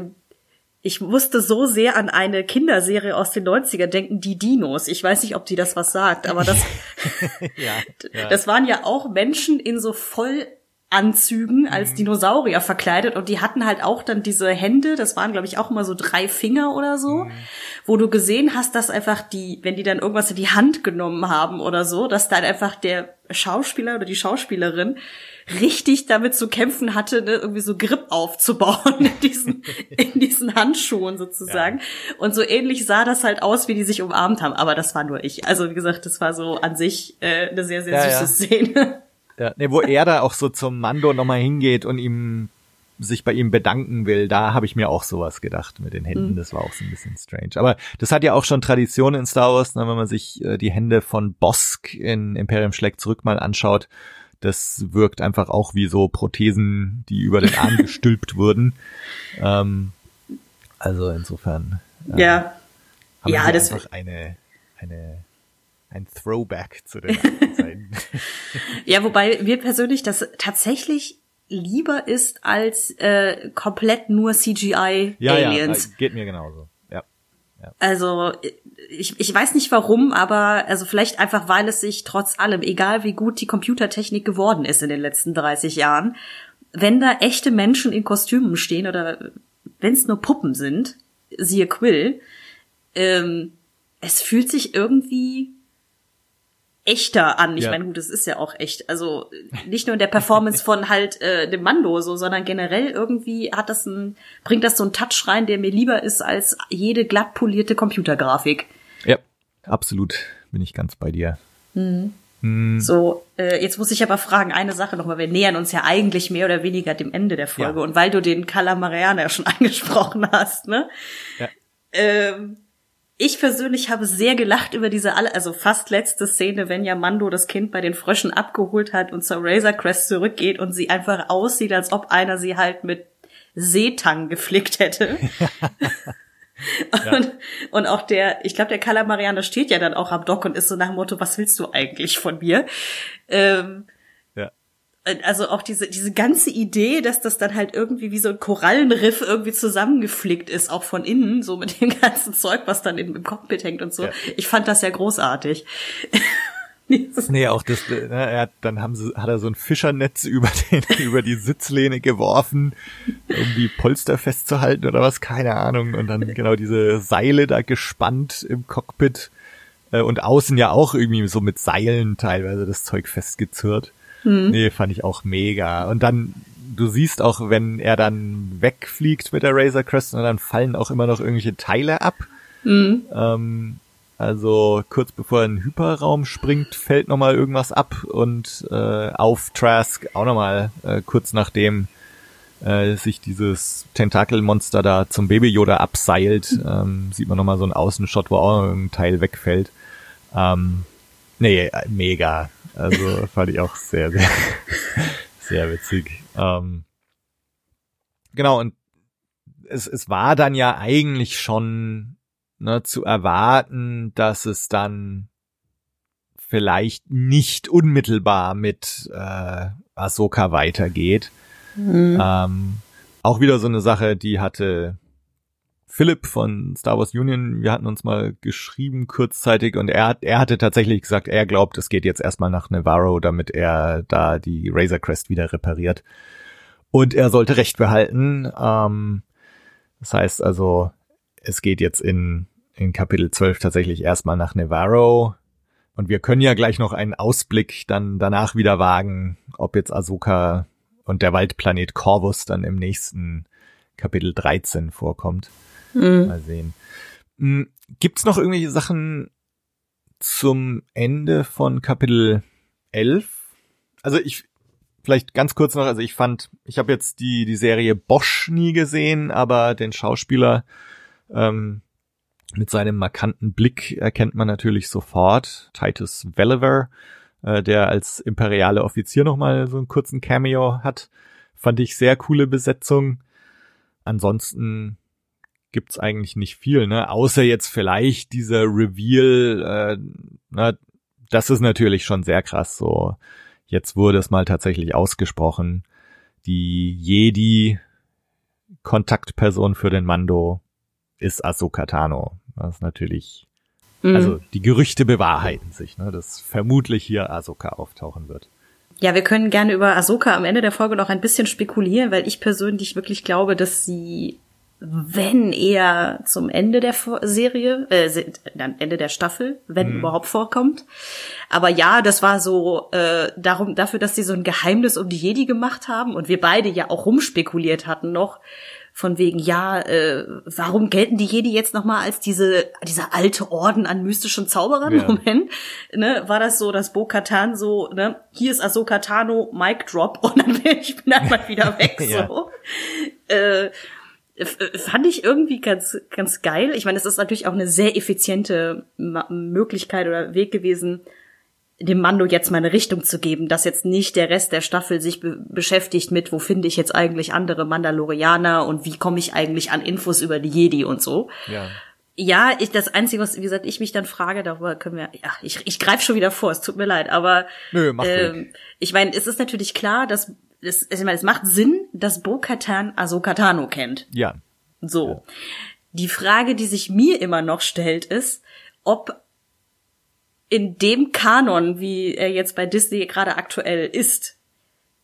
ich musste so sehr an eine Kinderserie aus den 90er denken, die Dinos. Ich weiß nicht, ob die das was sagt, aber das, ja, ja. das waren ja auch Menschen in so voll Anzügen als mhm. Dinosaurier verkleidet und die hatten halt auch dann diese Hände, das waren glaube ich auch immer so drei Finger oder so, mhm. wo du gesehen hast, dass einfach die, wenn die dann irgendwas in die Hand genommen haben oder so, dass dann einfach der Schauspieler oder die Schauspielerin richtig damit zu kämpfen hatte, ne, irgendwie so Grip aufzubauen in diesen, in diesen Handschuhen sozusagen. Ja. Und so ähnlich sah das halt aus, wie die sich umarmt haben. Aber das war nur ich. Also wie gesagt, das war so an sich äh, eine sehr, sehr ja, süße ja. Szene. Ja, ne, wo er da auch so zum Mando nochmal hingeht und ihm sich bei ihm bedanken will, da habe ich mir auch sowas gedacht mit den Händen. Mhm. Das war auch so ein bisschen strange. Aber das hat ja auch schon Tradition in Star Wars, ne, wenn man sich äh, die Hände von Bosk in Imperium schlägt zurück mal anschaut. Das wirkt einfach auch wie so Prothesen, die über den Arm gestülpt wurden. Ähm, also insofern. Äh, ja. ja, das einfach eine, eine ein Throwback zu den Zeiten. ja, wobei mir persönlich das tatsächlich lieber ist als äh, komplett nur CGI ja, Aliens. Ja, geht mir genauso. Ja. ja. Also ich, ich weiß nicht warum, aber also vielleicht einfach, weil es sich trotz allem, egal wie gut die Computertechnik geworden ist in den letzten 30 Jahren, wenn da echte Menschen in Kostümen stehen oder wenn es nur Puppen sind, siehe Quill, ähm, es fühlt sich irgendwie echter an. Ich ja. meine, gut, das ist ja auch echt. Also nicht nur in der Performance von halt äh, dem Mando so, sondern generell irgendwie hat das ein, bringt das so einen Touch rein, der mir lieber ist als jede glatt polierte Computergrafik. Ja, absolut. Bin ich ganz bei dir. Mhm. Mhm. So, äh, jetzt muss ich aber fragen, eine Sache nochmal, wir nähern uns ja eigentlich mehr oder weniger dem Ende der Folge. Ja. Und weil du den Calamarianer schon angesprochen hast, ne? Ja. Ähm, ich persönlich habe sehr gelacht über diese alle, also fast letzte Szene, wenn ja Mando das Kind bei den Fröschen abgeholt hat und zur Razor Crest zurückgeht und sie einfach aussieht, als ob einer sie halt mit Seetang geflickt hätte. und, ja. und auch der, ich glaube, der Calamarianer steht ja dann auch am Dock und ist so nach dem Motto, was willst du eigentlich von mir? Ähm, also auch diese, diese ganze Idee, dass das dann halt irgendwie wie so ein Korallenriff irgendwie zusammengeflickt ist, auch von innen, so mit dem ganzen Zeug, was dann im, Cockpit hängt und so. Ja. Ich fand das ja großartig. nee, auch das, ne, er hat, dann haben sie, hat er so ein Fischernetz über den, über die Sitzlehne geworfen, um die Polster festzuhalten oder was, keine Ahnung. Und dann genau diese Seile da gespannt im Cockpit äh, und außen ja auch irgendwie so mit Seilen teilweise das Zeug festgezurrt. Mhm. Nee, fand ich auch mega. Und dann, du siehst auch, wenn er dann wegfliegt mit der Razor Crest, und dann fallen auch immer noch irgendwelche Teile ab. Mhm. Ähm, also kurz bevor er in den Hyperraum springt, fällt nochmal irgendwas ab und äh, auf Trask auch nochmal äh, kurz nachdem äh, sich dieses Tentakelmonster da zum Baby Yoda abseilt, ähm, sieht man nochmal so einen Außenshot, wo auch ein Teil wegfällt. Ähm, nee, mega. Also fand ich auch sehr, sehr, sehr witzig. Ähm, genau, und es, es war dann ja eigentlich schon ne, zu erwarten, dass es dann vielleicht nicht unmittelbar mit äh, Ahsoka weitergeht. Mhm. Ähm, auch wieder so eine Sache, die hatte Philipp von Star Wars Union, wir hatten uns mal geschrieben kurzzeitig und er hat, er hatte tatsächlich gesagt, er glaubt, es geht jetzt erstmal nach Navarro, damit er da die Razor Crest wieder repariert. Und er sollte recht behalten. Ähm, das heißt also, es geht jetzt in, in Kapitel 12 tatsächlich erstmal nach Navarro. und wir können ja gleich noch einen Ausblick dann danach wieder wagen, ob jetzt Ahsoka und der Waldplanet Corvus dann im nächsten Kapitel 13 vorkommt. Mhm. Mal sehen. Hm, gibt's noch irgendwelche Sachen zum Ende von Kapitel 11? Also ich, vielleicht ganz kurz noch, also ich fand, ich habe jetzt die, die Serie Bosch nie gesehen, aber den Schauspieler ähm, mit seinem markanten Blick erkennt man natürlich sofort. Titus Welliver, äh, der als imperiale Offizier nochmal so einen kurzen Cameo hat, fand ich sehr coole Besetzung. Ansonsten gibt's eigentlich nicht viel, ne? Außer jetzt vielleicht dieser Reveal, äh, na, das ist natürlich schon sehr krass. So, jetzt wurde es mal tatsächlich ausgesprochen. Die Jedi Kontaktperson für den Mando ist Ahsoka Tano. Das ist natürlich, mhm. also die Gerüchte bewahrheiten sich, ne? Dass vermutlich hier Ahsoka auftauchen wird. Ja, wir können gerne über Ahsoka am Ende der Folge noch ein bisschen spekulieren, weil ich persönlich wirklich glaube, dass sie wenn eher zum Ende der Serie, äh, Ende der Staffel, wenn mhm. überhaupt vorkommt. Aber ja, das war so äh, darum dafür, dass sie so ein Geheimnis um die Jedi gemacht haben und wir beide ja auch rumspekuliert hatten noch von wegen ja, äh, warum gelten die Jedi jetzt noch mal als diese dieser alte Orden an mystischen Zauberern? Ja. Moment, ne, war das so, dass Bo-Katan so, ne, hier ist Ahsoka Tano, Mic Drop und dann bin ich bin mal wieder weg ja. so. Äh, fand ich irgendwie ganz, ganz geil. Ich meine, es ist natürlich auch eine sehr effiziente Möglichkeit oder Weg gewesen, dem Mando jetzt mal eine Richtung zu geben, dass jetzt nicht der Rest der Staffel sich be beschäftigt mit, wo finde ich jetzt eigentlich andere Mandalorianer und wie komme ich eigentlich an Infos über die Jedi und so. Ja. Ja, ich, das Einzige, was, wie gesagt, ich mich dann frage, darüber können wir, ja, ich, ich greife schon wieder vor, es tut mir leid, aber Nö, mach ähm, ich meine, es ist natürlich klar, dass es, ich meine, es macht Sinn, dass Bo-Katan Ahsoka Tano kennt. Ja. So. Ja. Die Frage, die sich mir immer noch stellt, ist, ob in dem Kanon, wie er jetzt bei Disney gerade aktuell ist,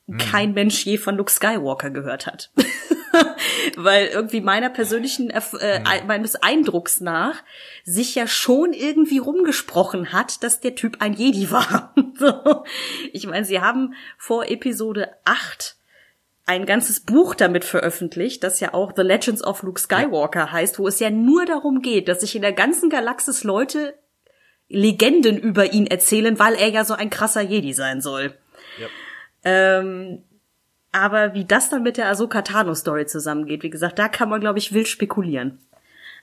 mhm. kein Mensch je von Luke Skywalker gehört hat. Weil irgendwie meiner persönlichen äh, mhm. meines Eindrucks nach sich ja schon irgendwie rumgesprochen hat, dass der Typ ein Jedi war. so. Ich meine, sie haben vor Episode 8 ein ganzes Buch damit veröffentlicht, das ja auch The Legends of Luke Skywalker heißt, wo es ja nur darum geht, dass sich in der ganzen Galaxis Leute Legenden über ihn erzählen, weil er ja so ein krasser Jedi sein soll. Ja. Ähm, aber wie das dann mit der Ahsoka Tano Story zusammengeht, wie gesagt, da kann man, glaube ich, wild spekulieren.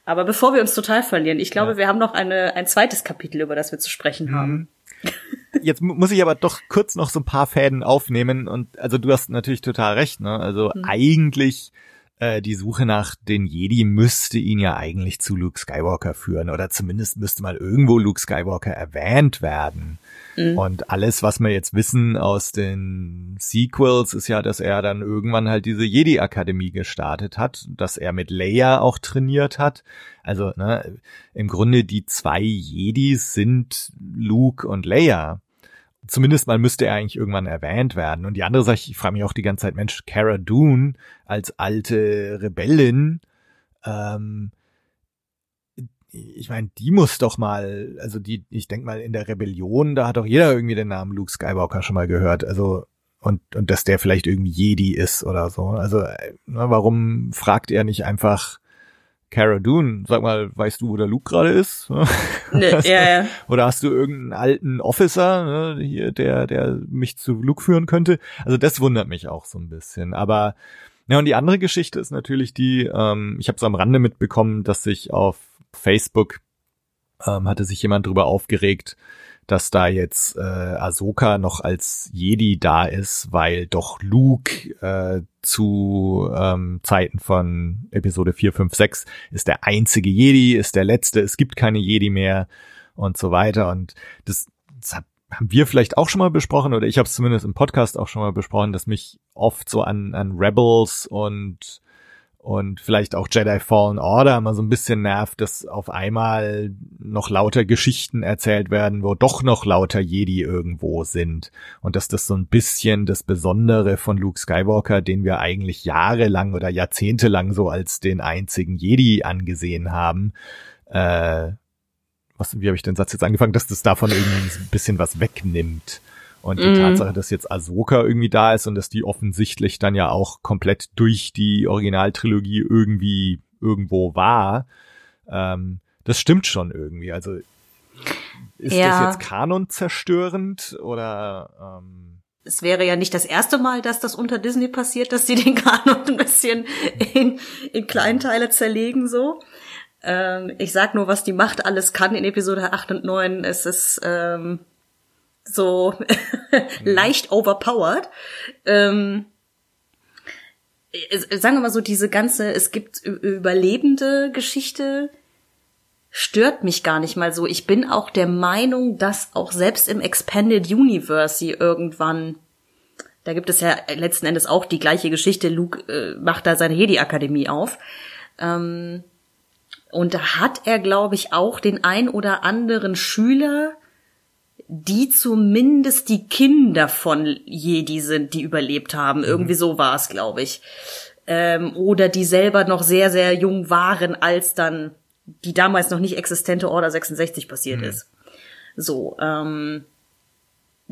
Aber bevor wir uns total verlieren, ich glaube, ja. wir haben noch eine, ein zweites Kapitel, über das wir zu sprechen mhm. haben. Jetzt muss ich aber doch kurz noch so ein paar Fäden aufnehmen und also du hast natürlich total recht, ne? Also mhm. eigentlich äh, die Suche nach den Jedi müsste ihn ja eigentlich zu Luke Skywalker führen oder zumindest müsste mal irgendwo Luke Skywalker erwähnt werden. Mhm. Und alles, was wir jetzt wissen aus den Sequels, ist ja, dass er dann irgendwann halt diese Jedi-Akademie gestartet hat, dass er mit Leia auch trainiert hat. Also ne, im Grunde die zwei Jedis sind Luke und Leia zumindest mal müsste er eigentlich irgendwann erwähnt werden. Und die andere Sache, ich frage mich auch die ganze Zeit, Mensch, Cara Dune als alte Rebellin, ähm, ich meine, die muss doch mal, also die, ich denk mal, in der Rebellion, da hat doch jeder irgendwie den Namen Luke Skywalker schon mal gehört. Also, und, und dass der vielleicht irgendwie Jedi ist oder so. Also, äh, na, warum fragt er nicht einfach Cara Dune, sag mal, weißt du, wo der Luke gerade ist? Nee, ja, ja. Oder hast du irgendeinen alten Officer, ne, hier, der, der mich zu Luke führen könnte? Also das wundert mich auch so ein bisschen. Aber ja, und die andere Geschichte ist natürlich die, ähm, ich habe so am Rande mitbekommen, dass sich auf Facebook ähm, hatte sich jemand drüber aufgeregt, dass da jetzt äh, Ahsoka noch als Jedi da ist, weil doch Luke äh, zu ähm, Zeiten von Episode 4, 5, 6 ist der einzige Jedi, ist der letzte, es gibt keine Jedi mehr und so weiter. Und das, das hat, haben wir vielleicht auch schon mal besprochen, oder ich habe es zumindest im Podcast auch schon mal besprochen, dass mich oft so an, an Rebels und und vielleicht auch Jedi Fallen Order mal so ein bisschen nervt, dass auf einmal noch lauter Geschichten erzählt werden, wo doch noch lauter Jedi irgendwo sind und dass das so ein bisschen das Besondere von Luke Skywalker, den wir eigentlich jahrelang oder jahrzehntelang so als den einzigen Jedi angesehen haben, äh, was, wie habe ich den Satz jetzt angefangen, dass das davon irgendwie ein bisschen was wegnimmt. Und die Mhm. Tatsache, dass jetzt Ahsoka irgendwie da ist und dass die offensichtlich dann ja auch komplett durch die Originaltrilogie irgendwie irgendwo war, ähm, das stimmt schon irgendwie. Also ist Ja. das jetzt Kanon zerstörend oder ähm, es wäre ja nicht das erste Mal, dass das unter Disney passiert, dass sie den Kanon ein bisschen in, in Kleinteile zerlegen so. Ähm, ich sag nur, was die Macht alles kann in Episode 8 und 9. Es ist ähm, so leicht overpowered. Ähm, es- sagen wir mal so, diese ganze, es gibt überlebende Geschichte, stört mich gar nicht mal so. Ich bin auch der Meinung, dass auch selbst im Expanded Universe sie irgendwann, da gibt es ja letzten Endes auch die gleiche Geschichte, Luke äh, macht da seine Jedi-Akademie auf. Ähm, und da hat er, glaube ich, auch den ein oder anderen Schüler, die zumindest die Kinder von Jedi sind, die überlebt haben. Irgendwie so war es, glaube ich. Ähm, oder die selber noch sehr, sehr jung waren, als dann die damals noch nicht existente Order 66 passiert ist. So, ähm,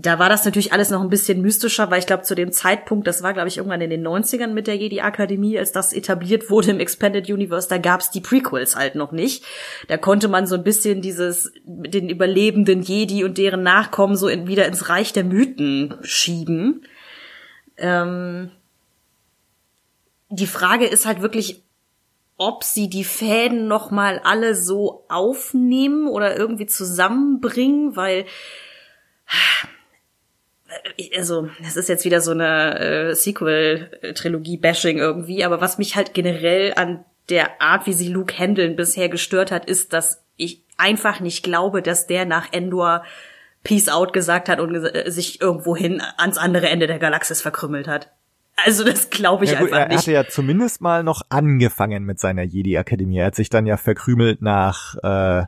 da war das natürlich alles noch ein bisschen mystischer, weil ich glaube, zu dem Zeitpunkt, das war, glaube ich, irgendwann in den 90ern mit der Jedi-Akademie, als das etabliert wurde im Expanded Universe, da gab's die Prequels halt noch nicht. Da konnte man so ein bisschen dieses, mit den überlebenden Jedi und deren Nachkommen so in, wieder ins Reich der Mythen schieben. Ähm, die Frage ist halt wirklich, ob sie die Fäden noch mal alle so aufnehmen oder irgendwie zusammenbringen, weil also es ist jetzt wieder so eine äh, Sequel-Trilogie-Bashing irgendwie, aber was mich halt generell an der Art, wie sie Luke handeln bisher gestört hat, ist, dass ich einfach nicht glaube, dass der nach Endor Peace Out gesagt hat und äh, sich irgendwohin ans andere Ende der Galaxis verkrümmelt hat. Also das glaube ich ja, gut, einfach er, er nicht. hatte ja zumindest mal noch angefangen mit seiner Jedi-Akademie. Er hat sich dann ja verkrümelt nach, äh,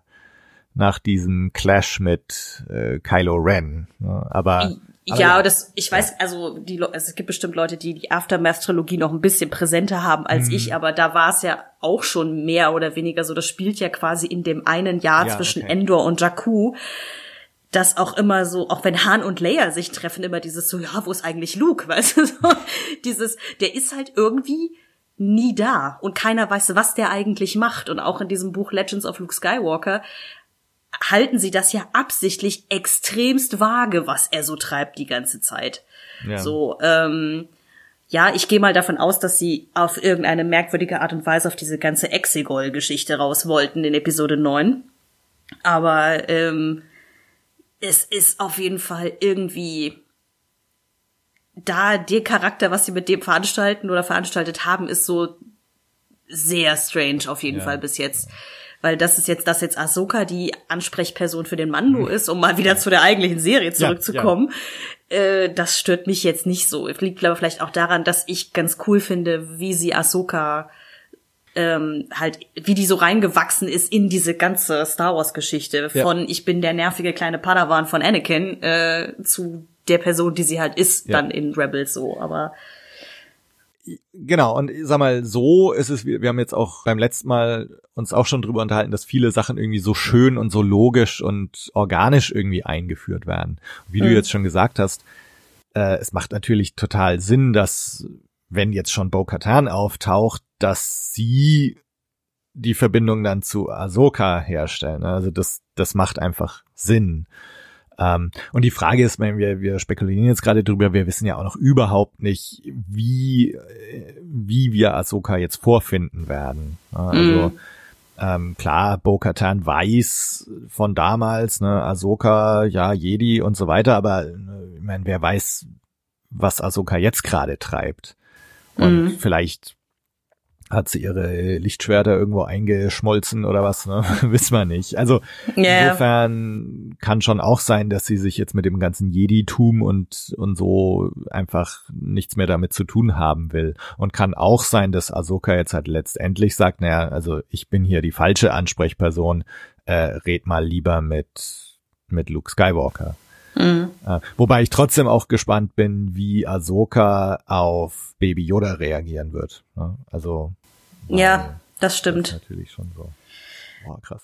nach diesem Clash mit äh, Kylo Ren. Ne? Aber, aber Ja, das, ich weiß, also die, also es gibt bestimmt Leute, die die Aftermath-Trilogie noch ein bisschen präsenter haben als Mhm. ich, aber da war es ja auch schon mehr oder weniger so. Das spielt ja quasi in dem einen Jahr Ja, zwischen okay. Endor und Jakku, das auch immer so, auch wenn Han und Leia sich treffen, immer dieses so, ja, wo ist eigentlich Luke, weißt du, so, dieses, der ist halt irgendwie nie da und keiner weiß, was der eigentlich macht. Und auch in diesem Buch Legends of Luke Skywalker halten sie das ja absichtlich extremst vage, was er so treibt die ganze Zeit. Ja. So, ähm, ja, ich gehe mal davon aus, dass sie auf irgendeine merkwürdige Art und Weise auf diese ganze Exegol-Geschichte raus wollten in Episode 9. Aber ähm, es ist auf jeden Fall irgendwie da der Charakter, was sie mit dem veranstalten oder veranstaltet haben, ist so sehr strange auf jeden Ja. Fall bis jetzt. Weil das ist jetzt, dass jetzt Ahsoka die Ansprechperson für den Mando ist, um mal wieder zu der eigentlichen Serie zurückzukommen. Äh, das stört mich jetzt nicht so. Liegt aber vielleicht auch daran, dass ich ganz cool finde, wie sie Ahsoka ähm, halt, wie die so reingewachsen ist in diese ganze Star Wars Geschichte Ja. von ich bin der nervige kleine Padawan von Anakin äh, zu der Person, die sie halt ist, Ja. dann in Rebels so, aber Genau, und sag mal, so ist es, wir wir haben jetzt auch beim letzten Mal uns auch schon drüber unterhalten, dass viele Sachen irgendwie so schön und so logisch und organisch irgendwie eingeführt werden. Wie du Mhm. jetzt schon gesagt hast, äh, es macht natürlich total Sinn, dass, wenn jetzt schon Bo-Katan auftaucht, dass sie die Verbindung dann zu Ahsoka herstellen. Also das, das macht einfach Sinn. Ähm, und die Frage ist, wir, wir spekulieren jetzt gerade drüber, wir wissen ja auch noch überhaupt nicht, wie, äh, wie wir Ahsoka jetzt vorfinden werden. Also, Mhm. ähm, klar, Bo-Katan weiß von damals, ne, Ahsoka, ja, Jedi und so weiter, aber äh, ich meine, wer weiß, was Ahsoka jetzt gerade treibt. Und Mhm. vielleicht hat sie ihre Lichtschwerter irgendwo eingeschmolzen oder was, ne? Wissen wir nicht. Also Ja. insofern kann schon auch sein, dass sie sich jetzt mit dem ganzen Jedi-Tum und, und so einfach nichts mehr damit zu tun haben will. Und kann auch sein, dass Ahsoka jetzt halt letztendlich sagt, naja, also ich bin hier die falsche Ansprechperson, äh, red mal lieber mit, mit Luke Skywalker. Mhm. Äh, wobei ich trotzdem auch gespannt bin, wie Ahsoka auf Baby Yoda reagieren wird. ne? Also Ja, das stimmt. natürlich schon so. Boah, krass.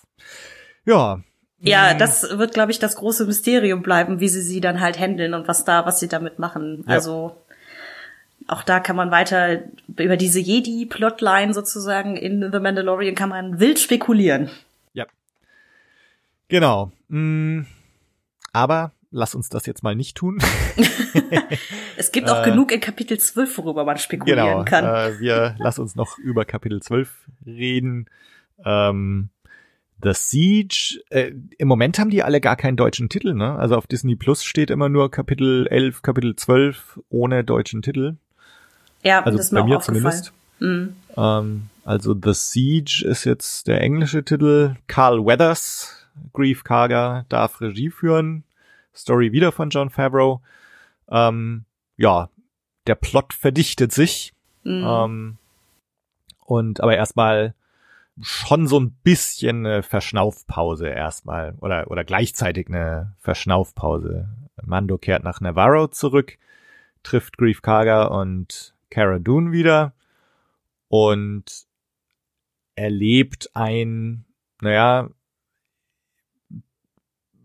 Ja, Ja, das wird, glaube ich, das große Mysterium bleiben, wie sie sie dann halt handeln und was da, was sie damit machen. Ja. Also auch da kann man weiter über diese Jedi-Plotline sozusagen in The Mandalorian kann man wild spekulieren. Ja. Genau. Mm, aber lass uns das jetzt mal nicht tun. Es gibt auch Äh, genug in Kapitel 12, worüber man spekulieren genau. kann. Äh, wir lass uns noch über Kapitel 12 reden. Ähm, The Siege, äh, im Moment haben die alle gar keinen deutschen Titel, ne? Also auf Disney Plus steht immer nur Kapitel 11, Kapitel 12 ohne deutschen Titel. ja, Also das ist mir bei auch mir aufgefallen. zumindest. Mhm. Ähm, also The Siege ist jetzt der englische Titel. Carl Weathers, Grief Karga, darf Regie führen. Story wieder von John Favreau. Ähm, ja, der Plot verdichtet sich. Mhm. Ähm, und aber erstmal schon so ein bisschen eine Verschnaufpause erstmal oder oder gleichzeitig eine Verschnaufpause. Mando kehrt nach Navarro zurück, trifft Grief Karga und Cara Dune wieder und erlebt ein, naja,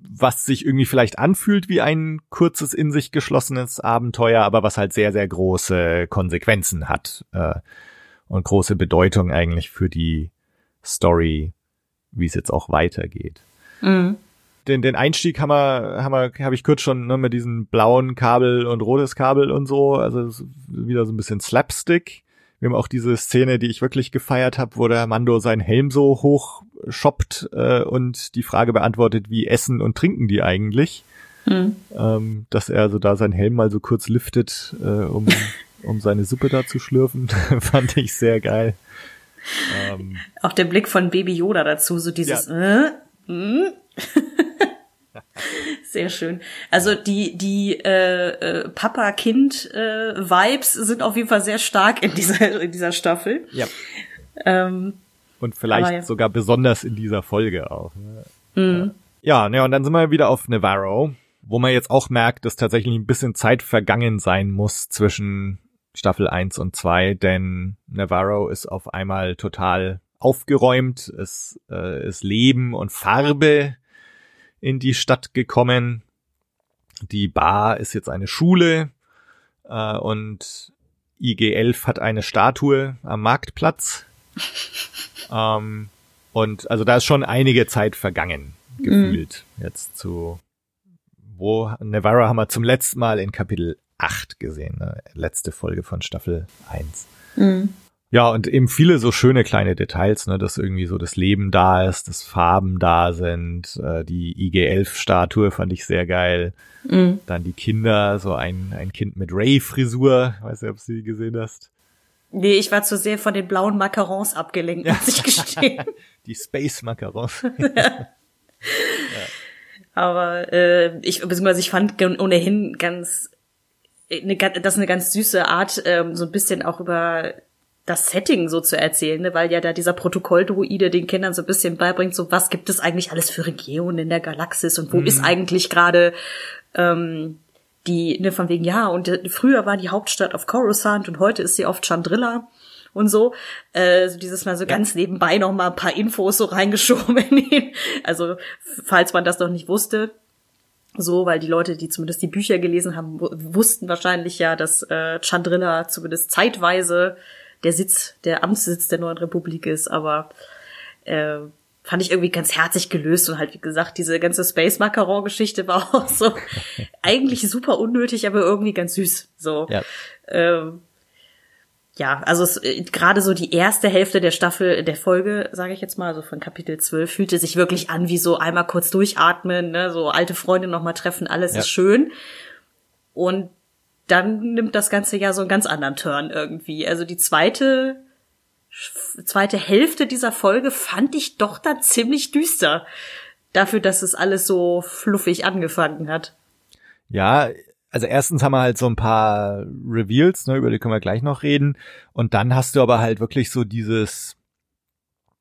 was sich irgendwie vielleicht anfühlt wie ein kurzes in sich geschlossenes Abenteuer, aber was halt sehr, sehr große Konsequenzen hat äh, und große Bedeutung eigentlich für die Story, wie es jetzt auch weitergeht. Mhm. Den, den Einstieg haben wir, haben wir, habe ich kurz schon ne, mit diesen blauen Kabel und rotes Kabel und so, also wieder so ein bisschen Slapstick. Wir haben auch diese Szene, die ich wirklich gefeiert habe, wo der Mando seinen Helm so hoch shoppt äh, und die Frage beantwortet, wie essen und trinken die eigentlich. Mhm. Ähm, dass er also da seinen Helm mal so kurz liftet, äh, um, um seine Suppe da zu schlürfen, fand ich sehr geil. Ähm, Auch der Blick von Baby Yoda dazu, so dieses äh, hm? Sehr schön. Also die die äh, äh, Papa-Kind-Vibes sind auf jeden Fall sehr stark in dieser in dieser Staffel. ja. Ähm, Und vielleicht ja. sogar besonders in dieser Folge auch. Ne? Ja, ne, und dann sind wir wieder auf Navarro, wo man jetzt auch merkt, dass tatsächlich ein bisschen Zeit vergangen sein muss zwischen Staffel 1 und 2, denn Navarro ist auf einmal total aufgeräumt, es äh, ist Leben und Farbe in die Stadt gekommen. Die Bar ist jetzt eine Schule äh, und IG-11 hat eine Statue am Marktplatz. Ähm, und also da ist schon einige Zeit vergangen, gefühlt. Jetzt zu wo Navarro haben wir zum letzten Mal in Kapitel 8 gesehen, ne? letzte Folge von Staffel 1. Ja, und eben viele so schöne kleine Details, ne, dass irgendwie so das Leben da ist, dass Farben da sind, äh, die IG-11-Statue fand ich sehr geil. Dann die Kinder, so ein, ein Kind mit Ray-Frisur, weiß nicht, ob du sie gesehen hast. Nee, ich war zu sehr von den blauen Macarons abgelenkt, muss ich gestehen. Die Space Macarons. Aber äh, ich beziehungsweise ich fand ohnehin ganz eine, ga- das ist eine ganz süße Art, ähm, so ein bisschen auch über das Setting so zu erzählen, ne? weil ja da dieser Protokolldruide den Kindern so ein bisschen beibringt, so was gibt es eigentlich alles für Regionen in der Galaxis und wo ist eigentlich gerade ähm, die, ne, von wegen, ja, und äh, früher war die Hauptstadt auf Coruscant und heute ist sie auf Chandrilla und so. Äh, so dieses Mal so ganz nebenbei noch mal ein paar Infos so reingeschoben. in den- also, falls man das noch nicht wusste. So, weil die Leute, die zumindest die Bücher gelesen haben, wu- wussten wahrscheinlich ja, dass äh, Chandrilla zumindest zeitweise der Sitz, der Amtssitz der neuen Republik ist, aber äh, fand ich irgendwie ganz herzig gelöst und halt, wie gesagt, diese ganze Space Macaron-Geschichte war auch so eigentlich super unnötig, aber irgendwie ganz süß. So. Ja. Ähm, ja, also äh, gerade so die erste Hälfte der Staffel, der Folge, sage ich jetzt mal, also von Kapitel 12, fühlte sich wirklich an wie so einmal kurz durchatmen, ne, so alte Freunde nochmal treffen, alles Ja. ist schön. Und dann nimmt das Ganze ja so einen ganz anderen Turn irgendwie. Also die zweite, zweite Hälfte dieser Folge fand ich doch dann ziemlich düster. Dafür, dass es alles so fluffig angefangen hat. Ja, also erstens haben wir halt so ein paar Reveals, ne, über die können wir gleich noch reden. Und dann hast du aber halt wirklich so dieses,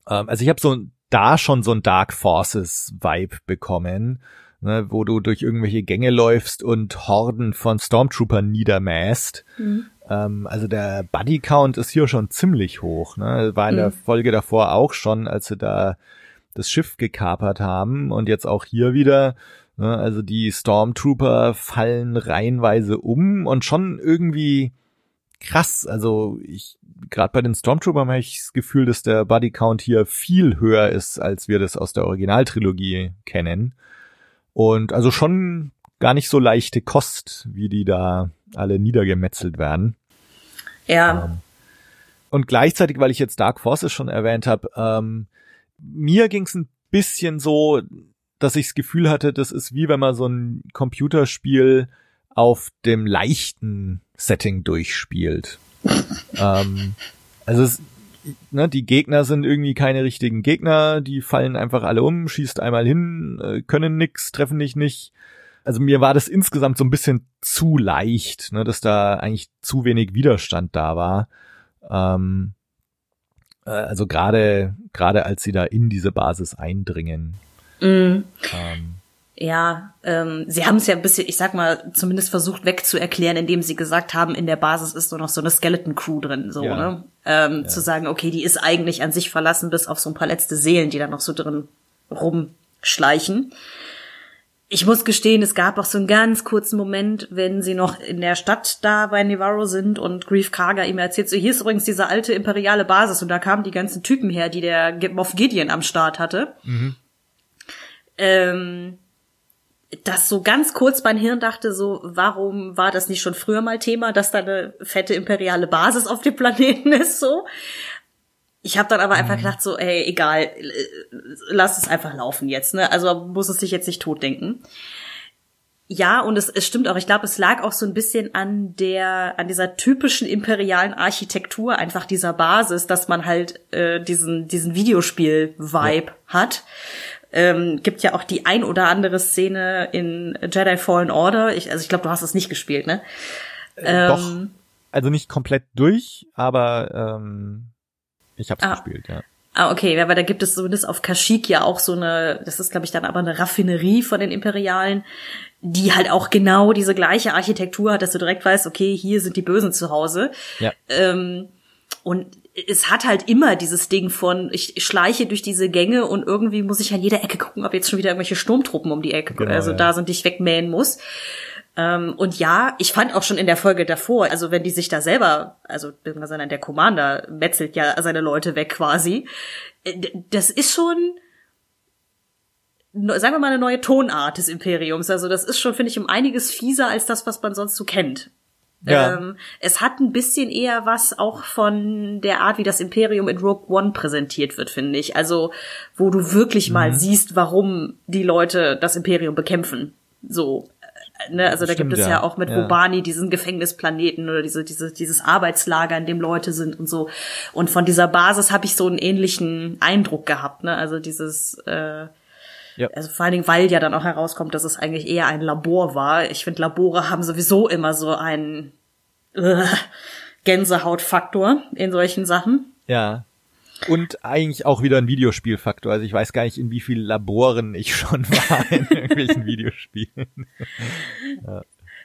ähm, also ich habe so da schon so ein Dark Forces Vibe bekommen, ne, wo du durch irgendwelche Gänge läufst und Horden von Stormtroopern niedermäßt. Ähm, also der Buddy Count ist hier schon ziemlich hoch. Ne? War in der Folge davor auch schon, als sie da das Schiff gekapert haben und jetzt auch hier wieder, ne, also die Stormtrooper fallen reihenweise um und schon irgendwie krass. Also ich gerade bei den Stormtroopern habe ich das Gefühl, dass der Buddy Count hier viel höher ist, als wir das aus der Originaltrilogie kennen. Und also schon gar nicht so leichte Kost, wie die da alle niedergemetzelt werden. Ja. Ähm, und gleichzeitig, weil ich jetzt Dark Forces schon erwähnt habe, ähm, mir ging es ein bisschen so, dass ich das Gefühl hatte, das ist wie wenn man so ein Computerspiel auf dem leichten Setting durchspielt. ähm, also es, ne, die Gegner sind irgendwie keine richtigen Gegner, die fallen einfach alle um, schießt einmal hin, äh, können nix, treffen dich nicht. Also mir war das insgesamt so ein bisschen zu leicht, ne, dass da eigentlich zu wenig Widerstand da war. Ähm, äh, also gerade gerade als sie da in diese Basis eindringen. Mm. Ähm, Ja, ähm, sie haben es ja ein bisschen, ich sag mal, zumindest versucht wegzuerklären, indem sie gesagt haben, in der Basis ist nur noch so eine Skeleton Crew drin, so, Ja. ne? Ähm, Ja. Zu sagen, okay, die ist eigentlich an sich verlassen, bis auf so ein paar letzte Seelen, die da noch so drin rumschleichen. Ich muss gestehen, es gab auch so einen ganz kurzen Moment, wenn sie noch in der Stadt da bei Nevarro sind und Grief Karga ihm erzählt, so hier ist übrigens diese alte imperiale Basis und da kamen die ganzen Typen her, die der Moff Gideon am Start hatte. Ähm, das so ganz kurz mein Hirn dachte so, warum war das nicht schon früher mal Thema, dass da eine fette imperiale Basis auf dem Planeten ist so? Ich habe dann aber einfach gedacht so, ey, egal, lass es einfach laufen jetzt, ne? Also muss es sich jetzt nicht totdenken. Ja, und es, es stimmt auch. Ich glaube, es lag auch so ein bisschen an der, an dieser typischen imperialen Architektur, einfach dieser Basis, dass man halt äh, diesen, diesen Videospiel-Vibe hat. Ähm, gibt ja auch die ein oder andere Szene in Jedi Fallen Order. Ich, also ich glaube, du hast es nicht gespielt, ne? äh, doch, Ähm, also nicht komplett durch, aber ähm, ich hab's Ah. gespielt, ja. Ah, okay, ja, weil da gibt es zumindest auf Kashyyyk ja auch so eine, das ist glaube ich dann aber eine Raffinerie von den Imperialen, die halt auch genau diese gleiche Architektur hat, dass du direkt weißt, okay, hier sind die Bösen zu Hause. Ja. Ähm, und es hat halt immer dieses Ding von, ich schleiche durch diese Gänge und irgendwie muss ich an jeder Ecke gucken, ob jetzt schon wieder irgendwelche Sturmtruppen um die Ecke, Genau, also ja. da sind, die ich wegmähen muss. Ähm, und ja, ich fand auch schon in der Folge davor, also wenn die sich da selber, also der Commander metzelt ja seine Leute weg quasi, äh, das ist schon, sagen wir mal, eine neue Tonart des Imperiums. Also das ist schon, finde ich, um einiges fieser als das, was man sonst so kennt. Ja. Ähm, es hat ein bisschen eher was auch von der Art, wie das Imperium in Rogue One präsentiert wird, finde ich. Also, wo du wirklich Mhm. mal siehst, warum die Leute das Imperium bekämpfen. So. Ne, also da Stimmt, gibt es ja, ja. auch mit Ja. Diesen Gefängnisplaneten oder diese, diese, dieses Arbeitslager, in dem Leute sind und so. Und von dieser Basis habe ich so einen ähnlichen Eindruck gehabt. Ne? Also dieses, äh, Ja. also vor allen Dingen, weil ja dann auch herauskommt, dass es eigentlich eher ein Labor war. Ich finde, Labore haben sowieso immer so einen äh, Gänsehautfaktor in solchen Sachen. Ja. Und eigentlich auch wieder ein Videospielfaktor. Also ich weiß gar nicht, in wie vielen Laboren ich schon war in irgendwelchen Videospielen.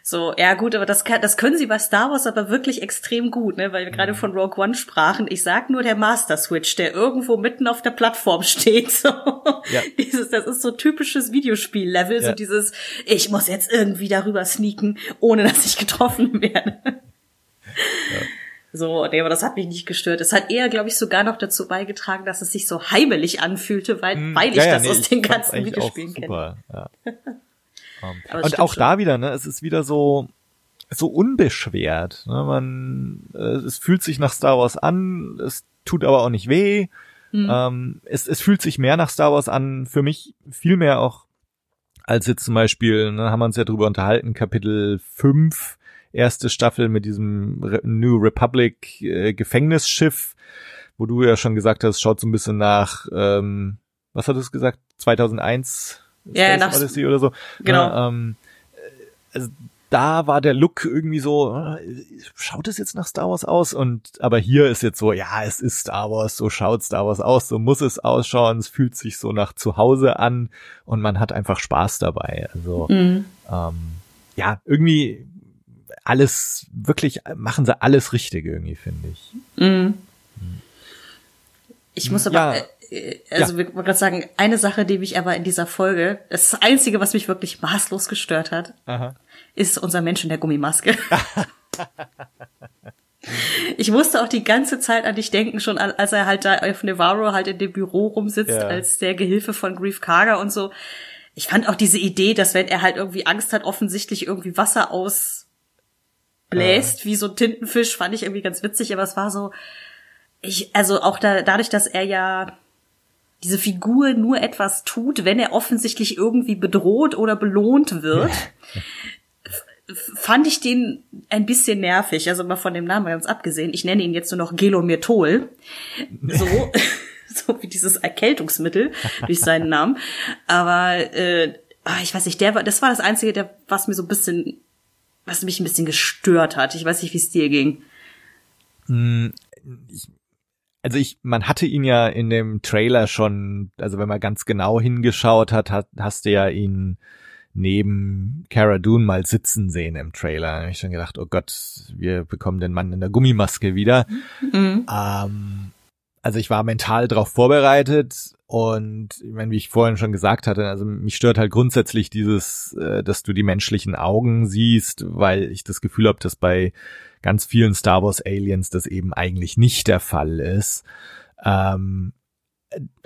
So, ja gut, aber das, kann, das können sie bei Star Wars aber wirklich extrem gut, ne? weil wir gerade von Rogue One sprachen. Ich sag nur der Master Switch, der irgendwo mitten auf der Plattform steht. So. Ja. Dieses, das ist so typisches Videospiel-Level, so Ja. dieses, ich muss jetzt irgendwie darüber sneaken, ohne dass ich getroffen werde. So, nee, aber das hat mich nicht gestört. Es hat eher, glaube ich, sogar noch dazu beigetragen, dass es sich so heimelig anfühlte, weil, weil ich Hm. Ja, das nee, aus ich den ganzen Videospielen kenne. super, Ja. Ähm, Aber es und auch schon. da wieder, ne, es ist wieder so so unbeschwert. Ne? Man, äh, es fühlt sich nach Star Wars an, es tut aber auch nicht weh. Hm. Ähm, es, es fühlt sich mehr nach Star Wars an, für mich viel mehr auch als jetzt zum Beispiel, ne, haben wir uns ja drüber unterhalten, Kapitel 5, erste Staffel mit diesem Re New Republic äh, Gefängnisschiff, wo du ja schon gesagt hast, schaut so ein bisschen nach, ähm, was hattest du gesagt, 2001 Ja, Space nach- Odyssey oder so. Genau. Ja, ähm, äh, also da war der Look irgendwie so, äh, schaut es jetzt nach Star Wars aus? Und aber hier ist jetzt so, ja, es ist Star Wars, so schaut Star Wars aus, so muss es ausschauen, es fühlt sich so nach Zuhause an und man hat einfach Spaß dabei. Also Mhm. ähm, ja, irgendwie alles, wirklich machen sie alles richtig irgendwie, finde ich. Mhm. Ich muss aber, Ja. äh, äh, also ja. wir wollen gerade sagen, eine Sache, die mich aber in dieser Folge, das Einzige, was mich wirklich maßlos gestört hat, Aha. ist unser Mensch in der Gummimaske. ich musste auch die ganze Zeit an dich denken, schon als er halt da auf Navarro halt in dem Büro rumsitzt, ja. als der Gehilfe von Grief Karger und so. Ich fand auch diese Idee, dass wenn er halt irgendwie Angst hat, offensichtlich irgendwie Wasser ausbläst, ja. wie so ein Tintenfisch, fand ich irgendwie ganz witzig, aber es war so, ich, also auch da, dadurch, dass er ja diese Figur nur etwas tut, wenn er offensichtlich irgendwie bedroht oder belohnt wird, fand ich den ein bisschen nervig. Also mal von dem Namen ganz abgesehen. Ich nenne ihn jetzt nur noch Gelomyrtol. So, so wie dieses Erkältungsmittel durch seinen Namen. Aber äh, ah, ich weiß nicht, der war, das war das Einzige, der, was mir so ein bisschen, was mich ein bisschen gestört hat. Ich weiß nicht, wie es dir ging. Ich also ich, man hatte ihn ja in dem Trailer schon, also wenn man ganz genau hingeschaut hat, hat hast du ja ihn neben Cara Dune mal sitzen sehen im Trailer. Da ich schon gedacht, oh Gott, wir bekommen den Mann in der Gummimaske wieder. Mhm. Ähm, also ich war mental darauf vorbereitet und ich meine, wie ich vorhin schon gesagt hatte, also mich stört halt grundsätzlich dieses, äh, dass du die menschlichen Augen siehst, weil ich das Gefühl habe, dass bei ganz vielen Star Wars Aliens das eben eigentlich nicht der Fall ist. Ähm,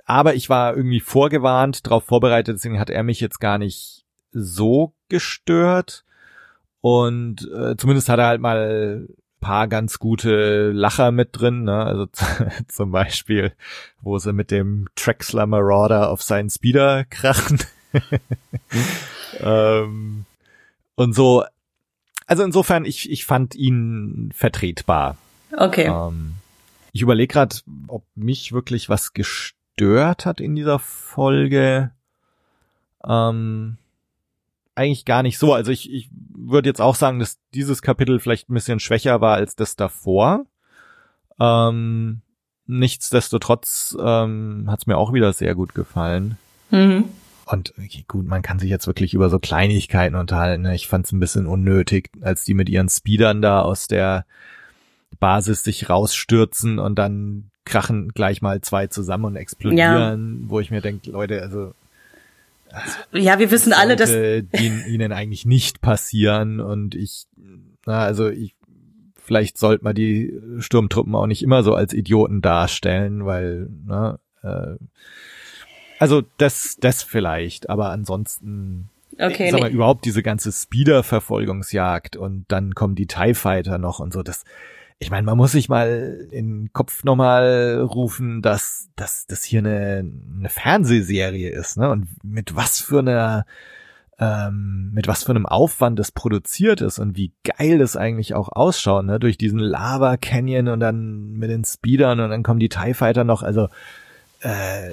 aber ich war irgendwie vorgewarnt, darauf vorbereitet, deswegen hat er mich jetzt gar nicht so gestört. Und äh, zumindest hat er halt mal paar ganz gute Lacher mit drin, ne? Also zum Beispiel, wo sie mit dem Traxler Marauder auf seinen Speeder krachen. ähm, und so, also insofern, ich, ich fand ihn vertretbar. Okay. Ähm, ich überlege gerade, ob mich wirklich was gestört hat in dieser Folge. Ähm, eigentlich gar nicht so. Also ich, ich würde jetzt auch sagen, dass dieses Kapitel vielleicht ein bisschen schwächer war als das davor. Ähm, nichtsdestotrotz ähm, hat es mir auch wieder sehr gut gefallen. Mhm. Und okay, gut, man kann sich jetzt wirklich über so Kleinigkeiten unterhalten. Ne? Ich fand es ein bisschen unnötig, als die mit ihren Speedern da aus der Basis sich rausstürzen und dann krachen gleich mal zwei zusammen und explodieren, ja. wo ich mir denke, Leute, also ja, wir wissen alle, dass die ihnen eigentlich nicht passieren und ich, na, also ich, vielleicht sollte man die Sturmtruppen auch nicht immer so als Idioten darstellen, weil, ne, äh, also das, das vielleicht, aber ansonsten, okay, sag mal, nee. überhaupt diese ganze Speeder-Verfolgungsjagd und dann kommen die TIE Fighter noch und so, das, ich meine, man muss sich mal in den Kopf nochmal rufen, dass, dass das hier eine, eine Fernsehserie ist, ne? Und mit was für einer, ähm, mit was für einem Aufwand das produziert ist und wie geil das eigentlich auch ausschaut, ne? Durch diesen Lava Canyon und dann mit den Speedern und dann kommen die TIE Fighter noch, also äh,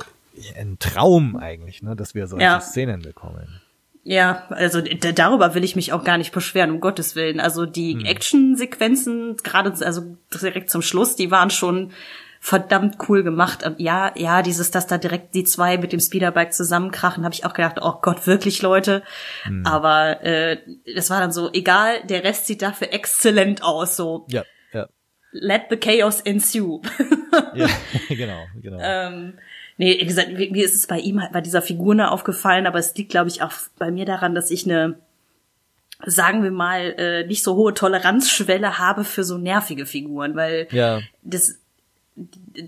ein Traum eigentlich, ne, dass wir solche ja. Szenen bekommen. Ja, also darüber will ich mich auch gar nicht beschweren, um Gottes Willen. Also die hm. Action-Sequenzen, gerade also direkt zum Schluss, die waren schon verdammt cool gemacht. Und ja, ja, dieses, dass da direkt die zwei mit dem Speederbike zusammenkrachen, habe ich auch gedacht, oh Gott, wirklich Leute. Hm. Aber äh, das war dann so, egal, der Rest sieht dafür exzellent aus. So. Ja, ja. Let the chaos ensue. ja, genau, genau. Ähm, Nee, wie gesagt, mir ist es bei ihm halt bei dieser Figur ne aufgefallen, aber es liegt, glaube ich, auch bei mir daran, dass ich eine, sagen wir mal, äh, nicht so hohe Toleranzschwelle habe für so nervige Figuren, weil ja. das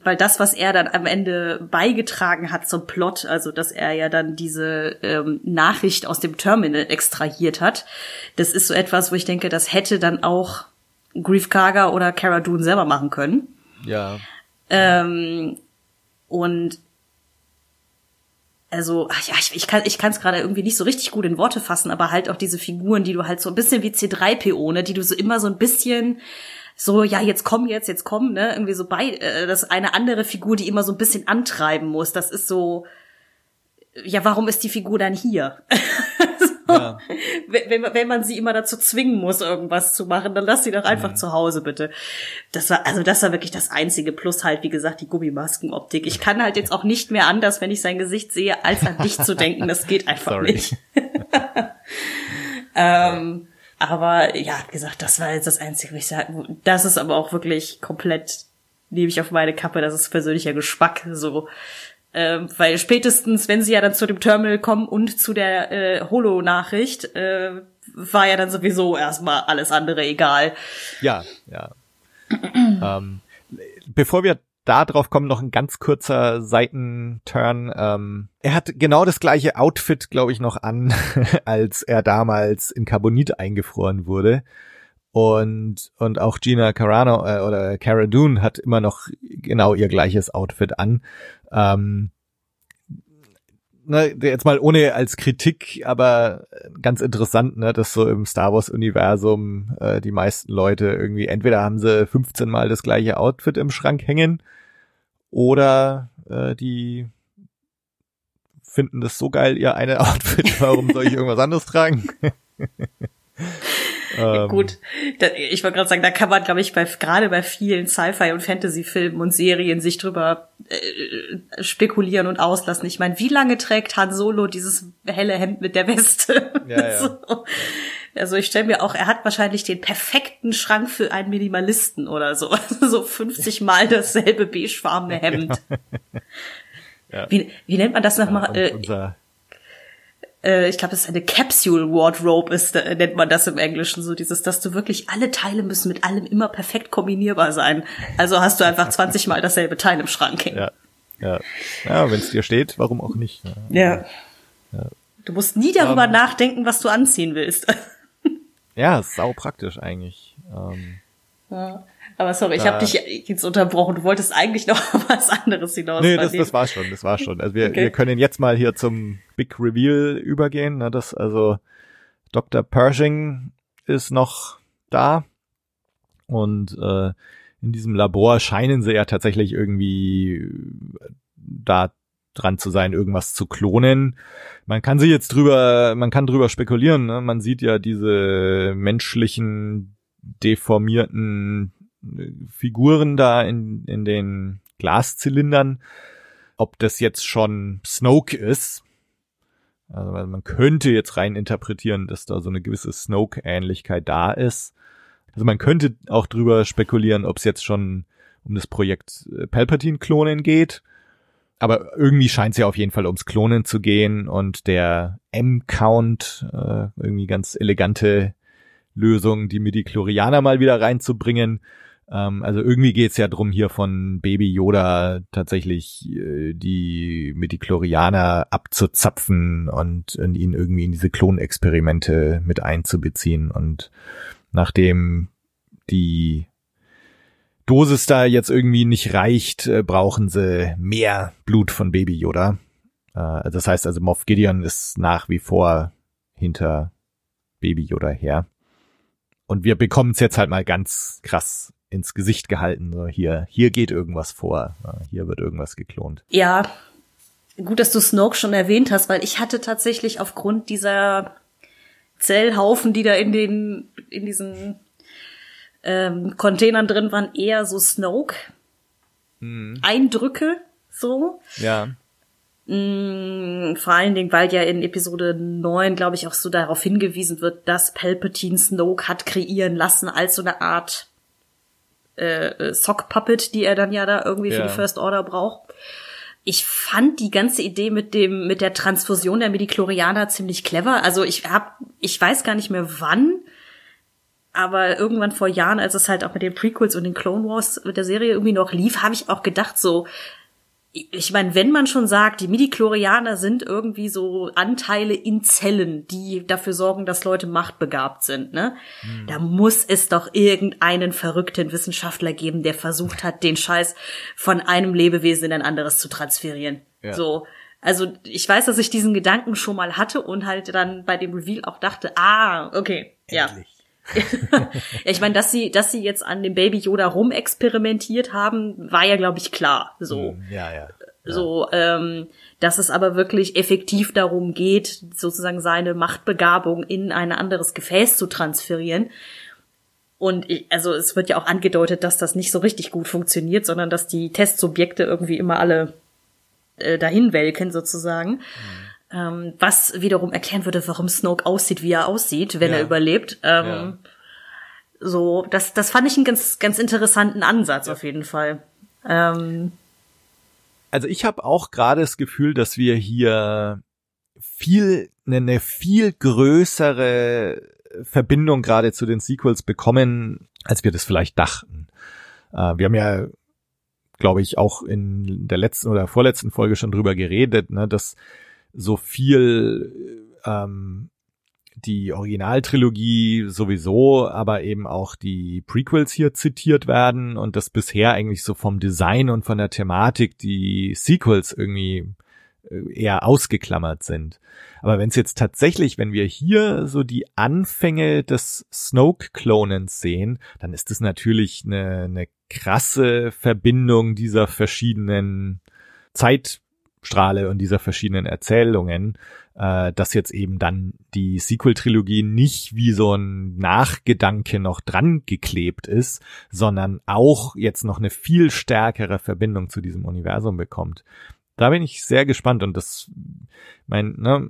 weil das, was er dann am Ende beigetragen hat zum Plot, also dass er ja dann diese ähm, Nachricht aus dem Terminal extrahiert hat, das ist so etwas, wo ich denke, das hätte dann auch Grief Karga oder Cara Dune selber machen können. Ja. Ähm, und also ach ja, ich, ich kann ich kann es gerade irgendwie nicht so richtig gut in Worte fassen, aber halt auch diese Figuren, die du halt so ein bisschen wie C3PO, ne, die du so immer so ein bisschen so ja, jetzt komm jetzt, jetzt komm, ne, irgendwie so bei äh, das eine andere Figur, die immer so ein bisschen antreiben muss. Das ist so ja, warum ist die Figur dann hier? Ja. wenn, wenn man sie immer dazu zwingen muss, irgendwas zu machen, dann lass sie doch einfach mhm. zu Hause, bitte. Das war, also das war wirklich das einzige. Plus halt, wie gesagt, die Gummimaskenoptik. Ich kann halt jetzt auch nicht mehr anders, wenn ich sein Gesicht sehe, als an dich zu denken. Das geht einfach Sorry. nicht. ähm, aber ja, wie gesagt, das war jetzt das Einzige, was ich sage. Das ist aber auch wirklich komplett, nehme ich auf meine Kappe, das ist persönlicher Geschmack. So, Ähm, weil spätestens, wenn sie ja dann zu dem Terminal kommen und zu der äh, Holo-Nachricht, äh, war ja dann sowieso erstmal alles andere egal. Ja, ja. ähm, bevor wir da drauf kommen, noch ein ganz kurzer Seitenturn. Ähm, er hat genau das gleiche Outfit, glaube ich, noch an, als er damals in Carbonit eingefroren wurde. Und, und auch Gina Carano äh, oder Cara Dune hat immer noch genau ihr gleiches Outfit an. Ähm, na, jetzt mal ohne als Kritik, aber ganz interessant, ne, dass so im Star Wars Universum äh, die meisten Leute irgendwie entweder haben sie 15 mal das gleiche Outfit im Schrank hängen oder äh, die finden das so geil, ihr eine Outfit, warum soll ich irgendwas anderes tragen? ähm, Gut, ich wollte gerade sagen, da kann man, glaube ich, bei, gerade bei vielen Sci-Fi- und Fantasy-Filmen und Serien sich drüber äh, spekulieren und auslassen. Ich meine, wie lange trägt Han Solo dieses helle Hemd mit der Weste? Ja, ja. so. Also ich stelle mir auch, er hat wahrscheinlich den perfekten Schrank für einen Minimalisten oder so. so 50 Mal dasselbe beigefarbene Hemd. Ja. Wie, wie nennt man das nochmal? Ja, äh, äh, ich glaube, das ist eine Capsule Wardrobe, ist, äh, nennt man das im Englischen, so dieses, dass du wirklich alle Teile müssen mit allem immer perfekt kombinierbar sein. Also hast du einfach 20 Mal dasselbe Teil im Schrank hängen. Ja, ja. ja wenn es dir steht, warum auch nicht? Ja. ja. Du musst nie darüber um, ähm. nachdenken, was du anziehen willst. ja, sau praktisch eigentlich. Ähm, ja. Aber sorry, ich habe dich jetzt unterbrochen. Du wolltest eigentlich noch was anderes hinaus. Nee, das, das war schon, das war schon. Also wir, okay. wir können jetzt mal hier zum Big Reveal übergehen. Ne? Das also Dr. Pershing ist noch da und äh, in diesem Labor scheinen sie ja tatsächlich irgendwie da dran zu sein, irgendwas zu klonen. Man kann sie jetzt drüber, man kann drüber spekulieren. Ne? Man sieht ja diese menschlichen deformierten Figuren da in, in den Glaszylindern, ob das jetzt schon Snoke ist. Also man könnte jetzt rein interpretieren, dass da so eine gewisse Snoke-Ähnlichkeit da ist. Also man könnte auch drüber spekulieren, ob es jetzt schon um das Projekt äh, Palpatine-Klonen geht. Aber irgendwie scheint es ja auf jeden Fall ums Klonen zu gehen und der M-Count, äh, irgendwie ganz elegante Lösung, die Midi-Chlorianer mal wieder reinzubringen. Ähm, also irgendwie geht's ja drum, hier von Baby Yoda tatsächlich äh, die Midichlorianer abzuzapfen und, und ihn irgendwie in diese Klonexperimente mit einzubeziehen. Und nachdem die Dosis da jetzt irgendwie nicht reicht, äh, brauchen sie mehr Blut von Baby Yoda. Äh, das heißt also, Moff Gideon ist nach wie vor hinter Baby Yoda her. Und wir bekommen es jetzt halt mal ganz krass ins Gesicht gehalten. So hier, hier geht irgendwas vor. Hier wird irgendwas geklont. Ja, gut, dass du Snoke schon erwähnt hast, weil ich hatte tatsächlich aufgrund dieser Zellhaufen, die da in den, in diesen ähm, Containern drin waren, eher so Snoke hm. Eindrücke, so. Ja. Mm, vor allen Dingen, weil ja in Episode 9, glaube ich, auch so darauf hingewiesen wird, dass Palpatine Snoke hat kreieren lassen als so eine Art äh, Sock Puppet, die er dann ja da irgendwie ja. für die First Order braucht. Ich fand die ganze Idee mit dem mit der Transfusion der Medichlorianer ziemlich clever. Also ich hab ich weiß gar nicht mehr wann, aber irgendwann vor Jahren, als es halt auch mit den Prequels und den Clone Wars mit der Serie irgendwie noch lief, habe ich auch gedacht so, ich meine, wenn man schon sagt, die Midichlorianer sind irgendwie so Anteile in Zellen, die dafür sorgen, dass Leute machtbegabt sind, ne? Hm. Da muss es doch irgendeinen verrückten Wissenschaftler geben, der versucht hat, den Scheiß von einem Lebewesen in ein anderes zu transferieren. Ja. So. Also, ich weiß, dass ich diesen Gedanken schon mal hatte und halt dann bei dem Reveal auch dachte, ah, okay, Endlich. ja. Ich meine, dass sie, dass sie jetzt an dem Baby Yoda rumexperimentiert haben, war ja, glaube ich, klar. So. Hm, ja, ja. So, ähm, dass es aber wirklich effektiv darum geht, sozusagen seine Machtbegabung in ein anderes Gefäß zu transferieren. Und ich, also es wird ja auch angedeutet, dass das nicht so richtig gut funktioniert, sondern dass die Testsubjekte irgendwie immer alle äh, dahin welken sozusagen. Mhm. Ähm, was wiederum erklären würde, warum Snoke aussieht, wie er aussieht, wenn ja. er überlebt. Ähm, ja. So, das, das fand ich einen ganz, ganz interessanten Ansatz ja. auf jeden Fall. Ähm, Also ich habe auch gerade das Gefühl, dass wir hier viel eine viel größere Verbindung gerade zu den Sequels bekommen, als wir das vielleicht dachten. Äh, wir haben ja, glaube ich, auch in der letzten oder vorletzten Folge schon drüber geredet, ne, dass so viel ähm, die Originaltrilogie sowieso, aber eben auch die Prequels hier zitiert werden und dass bisher eigentlich so vom Design und von der Thematik die Sequels irgendwie äh, eher ausgeklammert sind. Aber wenn es jetzt tatsächlich, wenn wir hier so die Anfänge des Snoke-Klonens sehen, dann ist es natürlich eine, eine krasse Verbindung dieser verschiedenen Zeitstrahle und dieser verschiedenen Erzählungen, äh, dass jetzt eben dann die Sequel-Trilogie nicht wie so ein Nachgedanke noch dran geklebt ist, sondern auch jetzt noch eine viel stärkere Verbindung zu diesem Universum bekommt. Da bin ich sehr gespannt und das, mein, ne,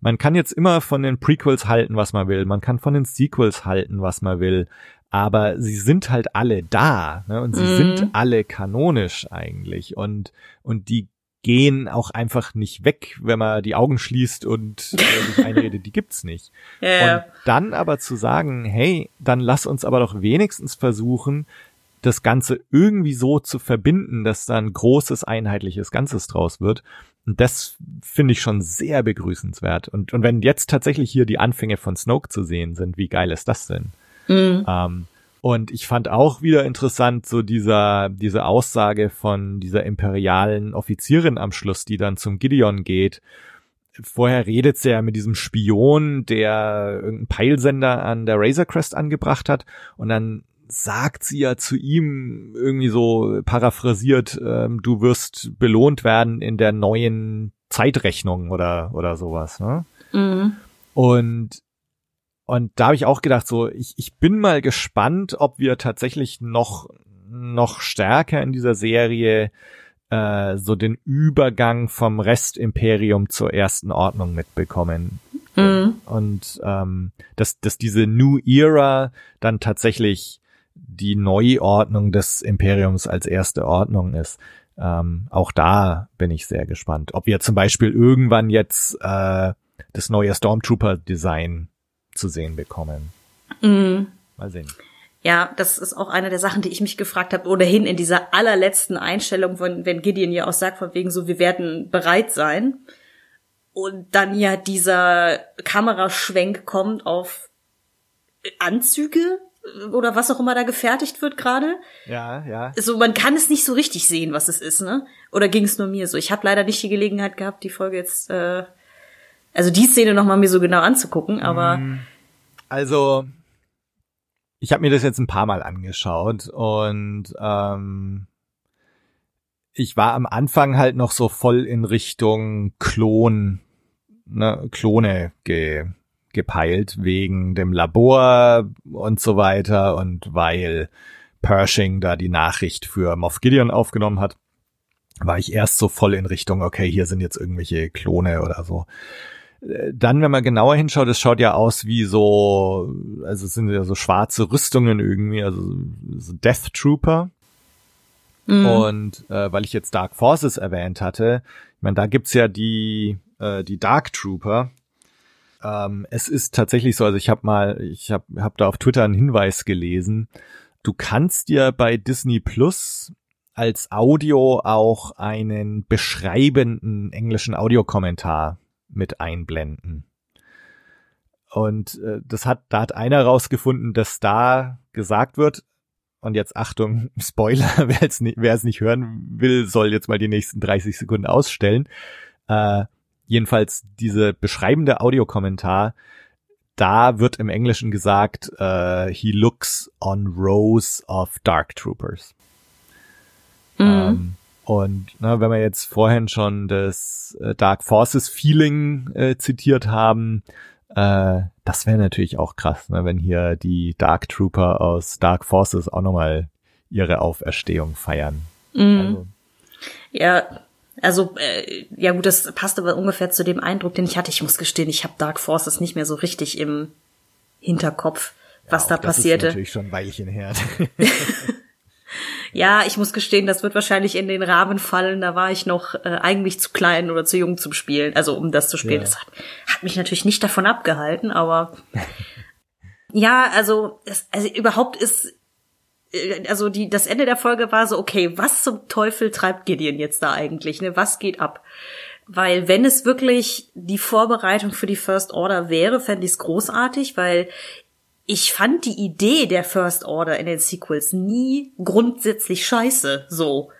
man kann jetzt immer von den Prequels halten, was man will, man kann von den Sequels halten, was man will, aber sie sind halt alle da, ne, und sie mhm. sind alle kanonisch eigentlich und, und die gehen auch einfach nicht weg, wenn man die Augen schließt und äh, sich einredet, die gibt's nicht. Ja, und dann aber zu sagen, hey, dann lass uns aber doch wenigstens versuchen, das Ganze irgendwie so zu verbinden, dass da ein großes, einheitliches Ganzes draus wird. Und das finde ich schon sehr begrüßenswert. Und, und wenn jetzt tatsächlich hier die Anfänge von Snoke zu sehen sind, wie geil ist das denn? Mhm. Ähm, und ich fand auch wieder interessant, so dieser, diese Aussage von dieser imperialen Offizierin am Schluss, die dann zum Gideon geht. Vorher redet sie ja mit diesem Spion, der irgendeinen Peilsender an der Razor Crest angebracht hat. Und dann sagt sie ja zu ihm irgendwie so paraphrasiert, ähm, du wirst belohnt werden in der neuen Zeitrechnung oder oder sowas. Ne? Mhm. Und und da habe ich auch gedacht, so ich ich bin mal gespannt, ob wir tatsächlich noch noch stärker in dieser Serie äh, so den Übergang vom Restimperium zur ersten Ordnung mitbekommen. Mhm. Und ähm, dass, dass diese New Era dann tatsächlich die Neuordnung des Imperiums als erste Ordnung ist. Ähm, auch da bin ich sehr gespannt, ob wir zum Beispiel irgendwann jetzt äh, das neue Stormtrooper-Design zu sehen bekommen. Mhm. Mal sehen. Ja, das ist auch eine der Sachen, die ich mich gefragt habe, ohnehin in dieser allerletzten Einstellung, von, wenn Gideon ja auch sagt, von wegen so, wir werden bereit sein. Und dann ja dieser Kameraschwenk kommt auf Anzüge, oder was auch immer da gefertigt wird gerade. Ja, ja. So, man kann es nicht so richtig sehen, was es ist, ne? Oder ging es nur mir so? Ich habe leider nicht die Gelegenheit gehabt, die Folge jetzt, äh, also die Szene nochmal mir so genau anzugucken, aber. Mm, also, ich habe mir das jetzt ein paar Mal angeschaut und ähm, ich war am Anfang halt noch so voll in Richtung Klon, ne, Klone ge gepeilt wegen dem Labor und so weiter und weil Pershing da die Nachricht für Moff Gideon aufgenommen hat, war ich erst so voll in Richtung, okay, hier sind jetzt irgendwelche Klone oder so. Dann, wenn man genauer hinschaut, es schaut ja aus wie so, also es sind ja so schwarze Rüstungen irgendwie, also so Death Trooper. Mhm. Und äh, weil ich jetzt Dark Forces erwähnt hatte, ich meine, da gibt's ja die, äh, die Dark Trooper, ähm, es ist tatsächlich so, also ich habe mal, ich habe hab da auf Twitter einen Hinweis gelesen. Du kannst dir bei Disney Plus als Audio auch einen beschreibenden englischen Audiokommentar mit einblenden. Und äh, das hat, da hat einer rausgefunden, dass da gesagt wird, und jetzt Achtung, Spoiler, wer es nicht, wer es nicht hören will, soll jetzt mal die nächsten 30 Sekunden ausstellen. Äh, jedenfalls diese beschreibende Audiokommentar, da wird im Englischen gesagt, uh, he looks on rows of Dark Troopers. Mhm. Ähm, und na, wenn wir jetzt vorhin schon das äh, Dark Forces Feeling äh, zitiert haben, äh, das wäre natürlich auch krass, ne, wenn hier die Dark Trooper aus Dark Forces auch nochmal ihre Auferstehung feiern. Mhm. Also. Ja, also, äh, ja gut, das passt aber ungefähr zu dem Eindruck, den ich hatte. Ich muss gestehen, ich habe Dark Forces nicht mehr so richtig im Hinterkopf, was ja, da passierte. Das ist natürlich schon ein Weilchen her. Ja, ich muss gestehen, das wird wahrscheinlich in den Rahmen fallen. Da war ich noch äh, eigentlich zu klein oder zu jung zum Spielen, also um das zu spielen. Ja. Das hat, hat mich natürlich nicht davon abgehalten, aber ja, also, es, also überhaupt ist äh, also die das Ende der Folge war so okay, was zum Teufel treibt Gideon jetzt da eigentlich, ne? Was geht ab? Weil wenn es wirklich die Vorbereitung für die First Order wäre, fände ich es großartig, weil ich fand die Idee der First Order in den Sequels nie grundsätzlich scheiße, so.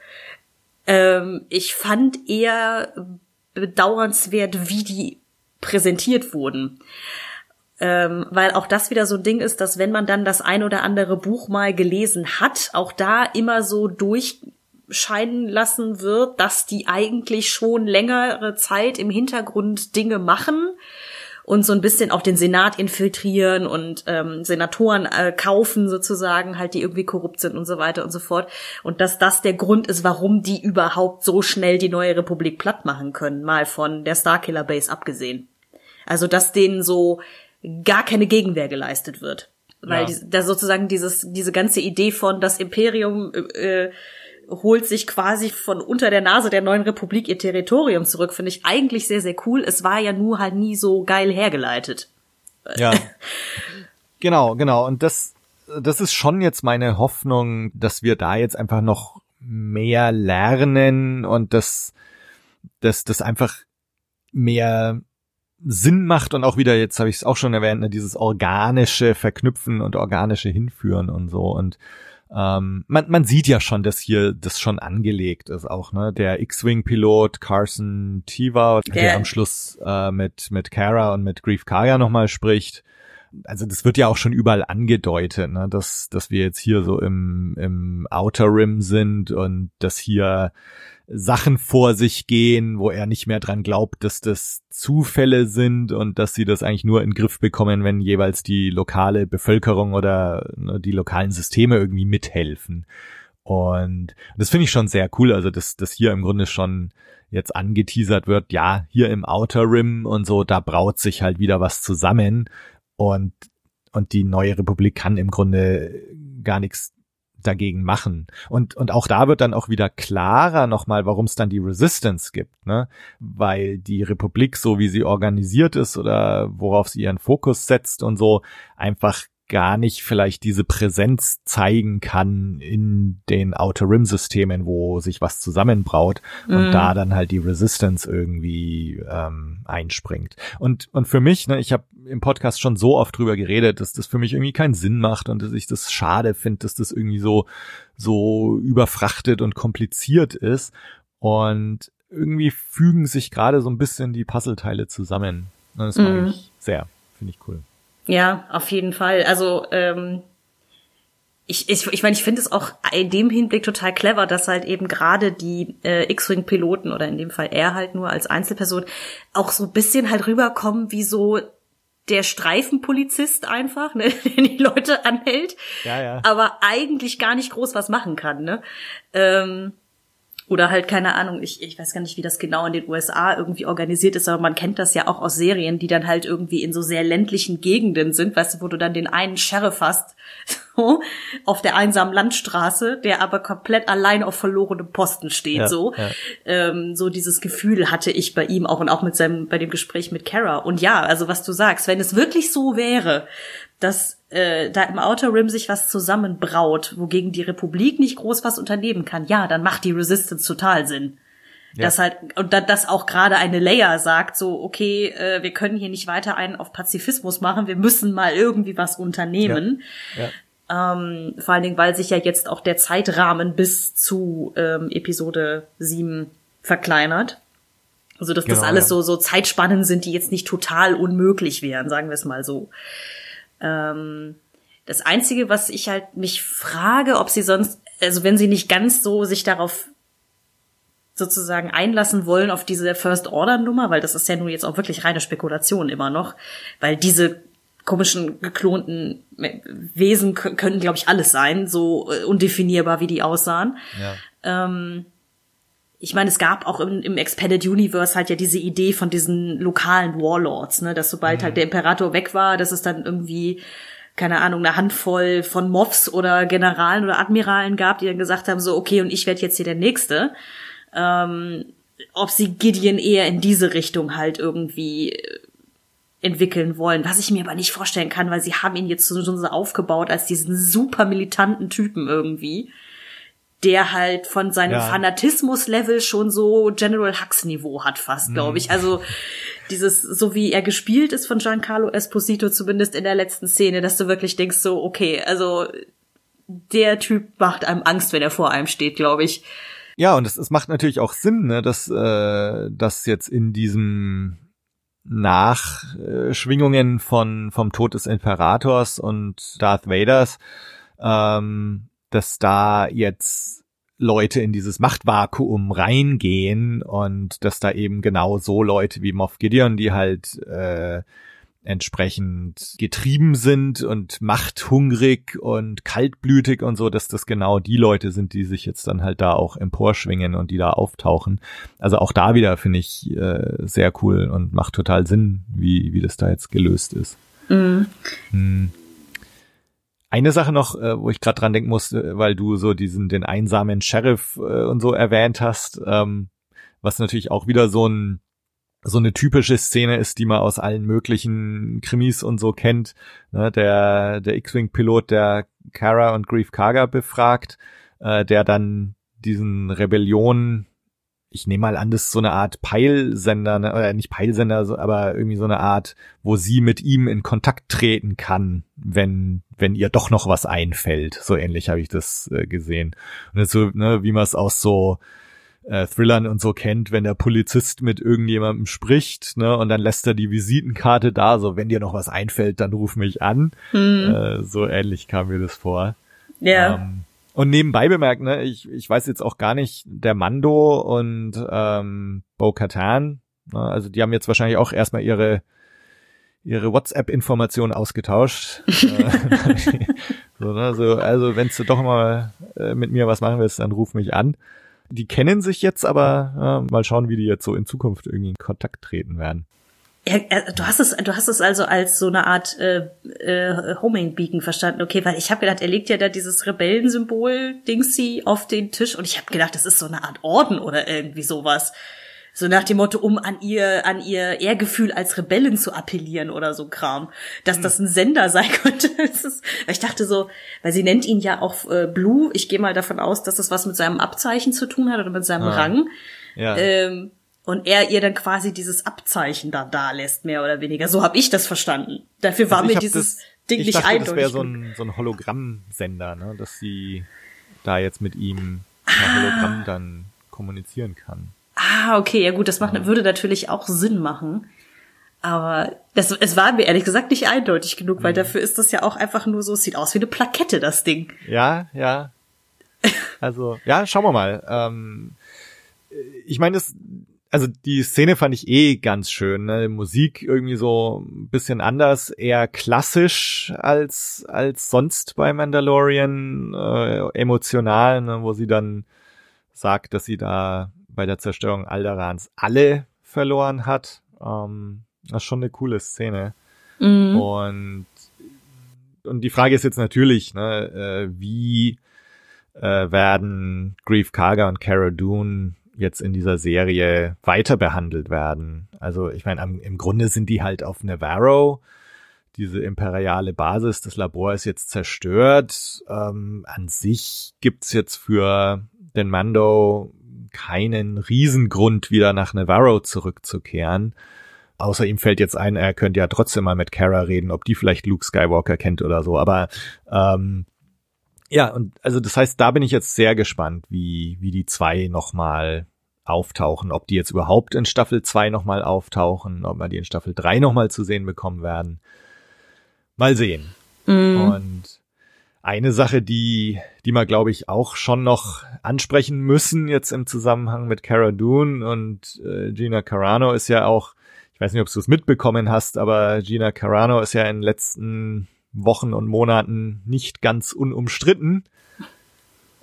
Ähm, ich fand eher bedauernswert, wie die präsentiert wurden. Ähm, weil auch das wieder so ein Ding ist, dass wenn man dann das ein oder andere Buch mal gelesen hat, auch da immer so durchscheinen lassen wird, dass die eigentlich schon längere Zeit im Hintergrund Dinge machen und so ein bisschen auch den Senat infiltrieren und ähm, Senatoren äh, kaufen sozusagen, halt die irgendwie korrupt sind und so weiter und so fort. Und dass das der Grund ist, warum die überhaupt so schnell die neue Republik platt machen können, mal von der Starkiller Base abgesehen. Also dass denen so gar keine Gegenwehr geleistet wird. Weil ja. da sozusagen dieses, diese ganze Idee von das Imperium äh, holt sich quasi von unter der Nase der neuen Republik ihr Territorium zurück, finde ich eigentlich sehr, sehr cool. Es war ja nur halt nie so geil hergeleitet. Ja. genau, genau. Und das, das ist schon jetzt meine Hoffnung, dass wir da jetzt einfach noch mehr lernen und dass, dass das einfach mehr Sinn macht und auch wieder, jetzt habe ich es auch schon erwähnt, ne, dieses organische Verknüpfen und organische Hinführen und so. Und ähm, man, man sieht ja schon, dass hier das schon angelegt ist auch, ne? Der X-Wing-Pilot Carson Tiva, der, der am Schluss äh, mit, mit Kara und mit Grief Kaya nochmal spricht. Also das wird ja auch schon überall angedeutet, ne? dass, dass wir jetzt hier so im, im Outer Rim sind und dass hier Sachen vor sich gehen, wo er nicht mehr dran glaubt, dass das Zufälle sind und dass sie das eigentlich nur in den Griff bekommen, wenn jeweils die lokale Bevölkerung oder ne, die lokalen Systeme irgendwie mithelfen. Und das finde ich schon sehr cool, also dass, dass hier im Grunde schon jetzt angeteasert wird, ja, hier im Outer Rim und so, da braut sich halt wieder was zusammen und, und die neue Republik kann im Grunde gar nichts dagegen machen. Und, und auch da wird dann auch wieder klarer nochmal, warum es dann die Resistance gibt, ne? Weil die Republik, so wie sie organisiert ist oder worauf sie ihren Fokus setzt und so, einfach gar nicht vielleicht diese Präsenz zeigen kann in den Outer Rim Systemen, wo sich was zusammenbraut und mm. da dann halt die Resistance irgendwie ähm, einspringt. Und und für mich, ne, ich habe im Podcast schon so oft drüber geredet, dass das für mich irgendwie keinen Sinn macht und dass ich das schade finde, dass das irgendwie so so überfrachtet und kompliziert ist und irgendwie fügen sich gerade so ein bisschen die Puzzleteile zusammen. Und das mag mm. ich sehr, finde ich cool. Ja, auf jeden Fall. Also ähm, ich, ich, ich meine, ich finde es auch in dem Hinblick total clever, dass halt eben gerade die äh, X-Wing-Piloten oder in dem Fall er halt nur als Einzelperson auch so ein bisschen halt rüberkommen wie so der Streifenpolizist einfach, ne, der die Leute anhält, ja, ja. aber eigentlich gar nicht groß was machen kann, ne? Ähm, oder halt, keine Ahnung, ich, ich weiß gar nicht, wie das genau in den USA irgendwie organisiert ist, aber man kennt das ja auch aus Serien, die dann halt irgendwie in so sehr ländlichen Gegenden sind, weißt du, wo du dann den einen Sheriff hast, so, auf der einsamen Landstraße, der aber komplett allein auf verlorenem Posten steht, ja, so. Ja. Ähm, so dieses Gefühl hatte ich bei ihm auch und auch mit seinem, bei dem Gespräch mit Kara. Und ja, also was du sagst, wenn es wirklich so wäre, dass äh, da im Outer Rim sich was zusammenbraut, wogegen die Republik nicht groß was unternehmen kann, ja, dann macht die Resistance total Sinn. Ja. Das halt, und da, dass auch gerade eine Leia sagt, so, okay, äh, wir können hier nicht weiter einen auf Pazifismus machen, wir müssen mal irgendwie was unternehmen. Ja. Ja. Ähm, vor allen Dingen, weil sich ja jetzt auch der Zeitrahmen bis zu ähm, Episode 7 verkleinert. Also dass genau, das alles so, so Zeitspannen sind, die jetzt nicht total unmöglich wären, sagen wir es mal so. Ähm, das Einzige, was ich halt mich frage, ob sie sonst, also wenn sie nicht ganz so sich darauf sozusagen einlassen wollen auf diese First Order Nummer, weil das ist ja nur jetzt auch wirklich reine Spekulation immer noch, weil diese komischen geklonten Wesen können, glaube ich, alles sein, so äh, undefinierbar, wie die aussahen. Ja. Ähm, ich meine, es gab auch im, im Expanded Universe halt ja diese Idee von diesen lokalen Warlords, ne, dass sobald mhm. halt der Imperator weg war, dass es dann irgendwie keine Ahnung, eine Handvoll von Moffs oder Generalen oder Admiralen gab, die dann gesagt haben, so, okay, und ich werde jetzt hier der Nächste. Ähm, ob sie Gideon eher in diese Richtung halt irgendwie äh, entwickeln wollen, was ich mir aber nicht vorstellen kann, weil sie haben ihn jetzt so, so aufgebaut als diesen super militanten Typen irgendwie, der halt von seinem ja. Fanatismus-Level schon so General Hux-Niveau hat fast, glaube ich. Mhm. Also dieses, so wie er gespielt ist von Giancarlo Esposito, zumindest in der letzten Szene, dass du wirklich denkst so, okay, also der Typ macht einem Angst, wenn er vor einem steht, glaube ich. Ja, und es, es macht natürlich auch Sinn, ne, dass äh, dass jetzt in diesem Nachschwingungen von vom Tod des Imperators und Darth Vaders, ähm, dass da jetzt Leute in dieses Machtvakuum reingehen und dass da eben genau so Leute wie Moff Gideon, die halt äh, entsprechend getrieben sind und machthungrig und kaltblütig und so, dass das genau die Leute sind, die sich jetzt dann halt da auch emporschwingen und die da auftauchen. Also auch da wieder finde ich äh, sehr cool und macht total Sinn, wie, wie das da jetzt gelöst ist. Mhm. Hm. Eine Sache noch, äh, wo ich gerade dran denken musste, weil du so diesen den einsamen Sheriff äh, und so erwähnt hast, ähm, was natürlich auch wieder so ein so eine typische Szene ist, die man aus allen möglichen Krimis und so kennt. Ne, der der X-Wing-Pilot, der Kara und Grief Karga befragt, äh, der dann diesen Rebellion, ich nehme mal an, das ist so eine Art Peilsender, ne, oder nicht Peilsender, aber irgendwie so eine Art, wo sie mit ihm in Kontakt treten kann, wenn wenn ihr doch noch was einfällt. So ähnlich habe ich das äh, gesehen. Und so, ne, wie man es aus so äh, Thrillern und so kennt, wenn der Polizist mit irgendjemandem spricht, ne, und dann lässt er die Visitenkarte da, so wenn dir noch was einfällt, dann ruf mich an. Mhm. Äh, so ähnlich kam mir das vor. Ja. Ähm, und nebenbei bemerkt, ne, ich, ich weiß jetzt auch gar nicht, der Mando und ähm, Bo Katan, ne, also die haben jetzt wahrscheinlich auch erstmal ihre ihre WhatsApp-Informationen ausgetauscht. Äh, so, ne, so, also wenn du doch mal äh, mit mir was machen willst, dann ruf mich an. Die kennen sich jetzt, aber äh, mal schauen, wie die jetzt so in Zukunft irgendwie in Kontakt treten werden. Ja, du hast es, du hast es also als so eine Art äh, äh, Homing Beacon verstanden, okay? Weil ich habe gedacht, er legt ja da dieses Rebellensymbol Dingsy auf den Tisch und ich habe gedacht, das ist so eine Art Orden oder irgendwie sowas. So nach dem Motto, um an ihr, an ihr Ehrgefühl als Rebellen zu appellieren oder so Kram. Dass hm. das ein Sender sein könnte. Ist, ich dachte so, weil sie nennt ihn ja auch äh, Blue. Ich gehe mal davon aus, dass das was mit seinem Abzeichen zu tun hat oder mit seinem ah. Rang. Ja. Ähm, und er ihr dann quasi dieses Abzeichen da da lässt, mehr oder weniger. So habe ich das verstanden. Dafür war also mir dieses das, Ding nicht dachte, eindeutig. Das wäre so ein, so ein Hologrammsender, ne? dass sie da jetzt mit ihm ah. Hologramm dann kommunizieren kann. Ah, okay, ja gut, das macht, würde natürlich auch Sinn machen. Aber das, es war mir ehrlich gesagt nicht eindeutig genug, weil mhm. dafür ist das ja auch einfach nur so, es sieht aus wie eine Plakette, das Ding. Ja, ja. Also, ja, schauen wir mal. Ähm, ich meine, das, also die Szene fand ich eh ganz schön. Ne? Musik irgendwie so ein bisschen anders, eher klassisch als als sonst bei Mandalorian, äh, emotional, ne? wo sie dann sagt, dass sie da bei der Zerstörung Alderans alle verloren hat. Ähm, das ist schon eine coole Szene. Mhm. Und, und die Frage ist jetzt natürlich, ne, äh, wie äh, werden Grief Karga und Cara Dune jetzt in dieser Serie weiter behandelt werden? Also ich meine, im Grunde sind die halt auf Navarro, diese imperiale Basis, das Labor ist jetzt zerstört. Ähm, an sich gibt's jetzt für den Mando keinen Riesengrund, wieder nach Navarro zurückzukehren. Außer ihm fällt jetzt ein, er könnte ja trotzdem mal mit Kara reden, ob die vielleicht Luke Skywalker kennt oder so. Aber ähm, ja, und also das heißt, da bin ich jetzt sehr gespannt, wie, wie die zwei nochmal auftauchen, ob die jetzt überhaupt in Staffel 2 nochmal auftauchen, ob wir die in Staffel 3 nochmal zu sehen bekommen werden. Mal sehen. Mm. Und eine Sache, die, die wir, glaube ich, auch schon noch ansprechen müssen jetzt im Zusammenhang mit Cara Dune und äh, Gina Carano ist ja auch, ich weiß nicht, ob du es mitbekommen hast, aber Gina Carano ist ja in den letzten Wochen und Monaten nicht ganz unumstritten.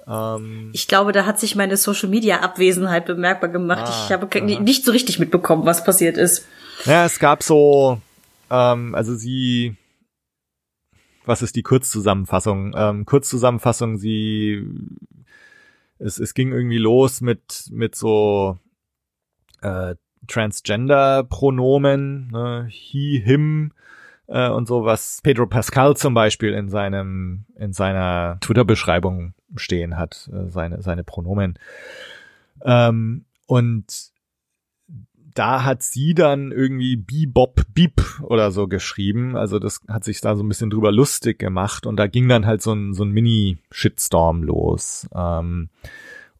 Ähm, ich glaube, da hat sich meine Social Media Abwesenheit bemerkbar gemacht. Ah, ich habe aha. nicht so richtig mitbekommen, was passiert ist. Ja, es gab so, ähm, also sie was ist die Kurzzusammenfassung? Ähm, Kurzzusammenfassung, sie es, es ging irgendwie los mit mit so äh, Transgender-Pronomen, ne? he, him äh, und so, was Pedro Pascal zum Beispiel in seinem in seiner Twitter-Beschreibung stehen hat, äh, seine seine Pronomen. Ähm, und da hat sie dann irgendwie Bebop Beep oder so geschrieben. Also das hat sich da so ein bisschen drüber lustig gemacht und da ging dann halt so ein, so ein Mini-Shitstorm los. Ähm,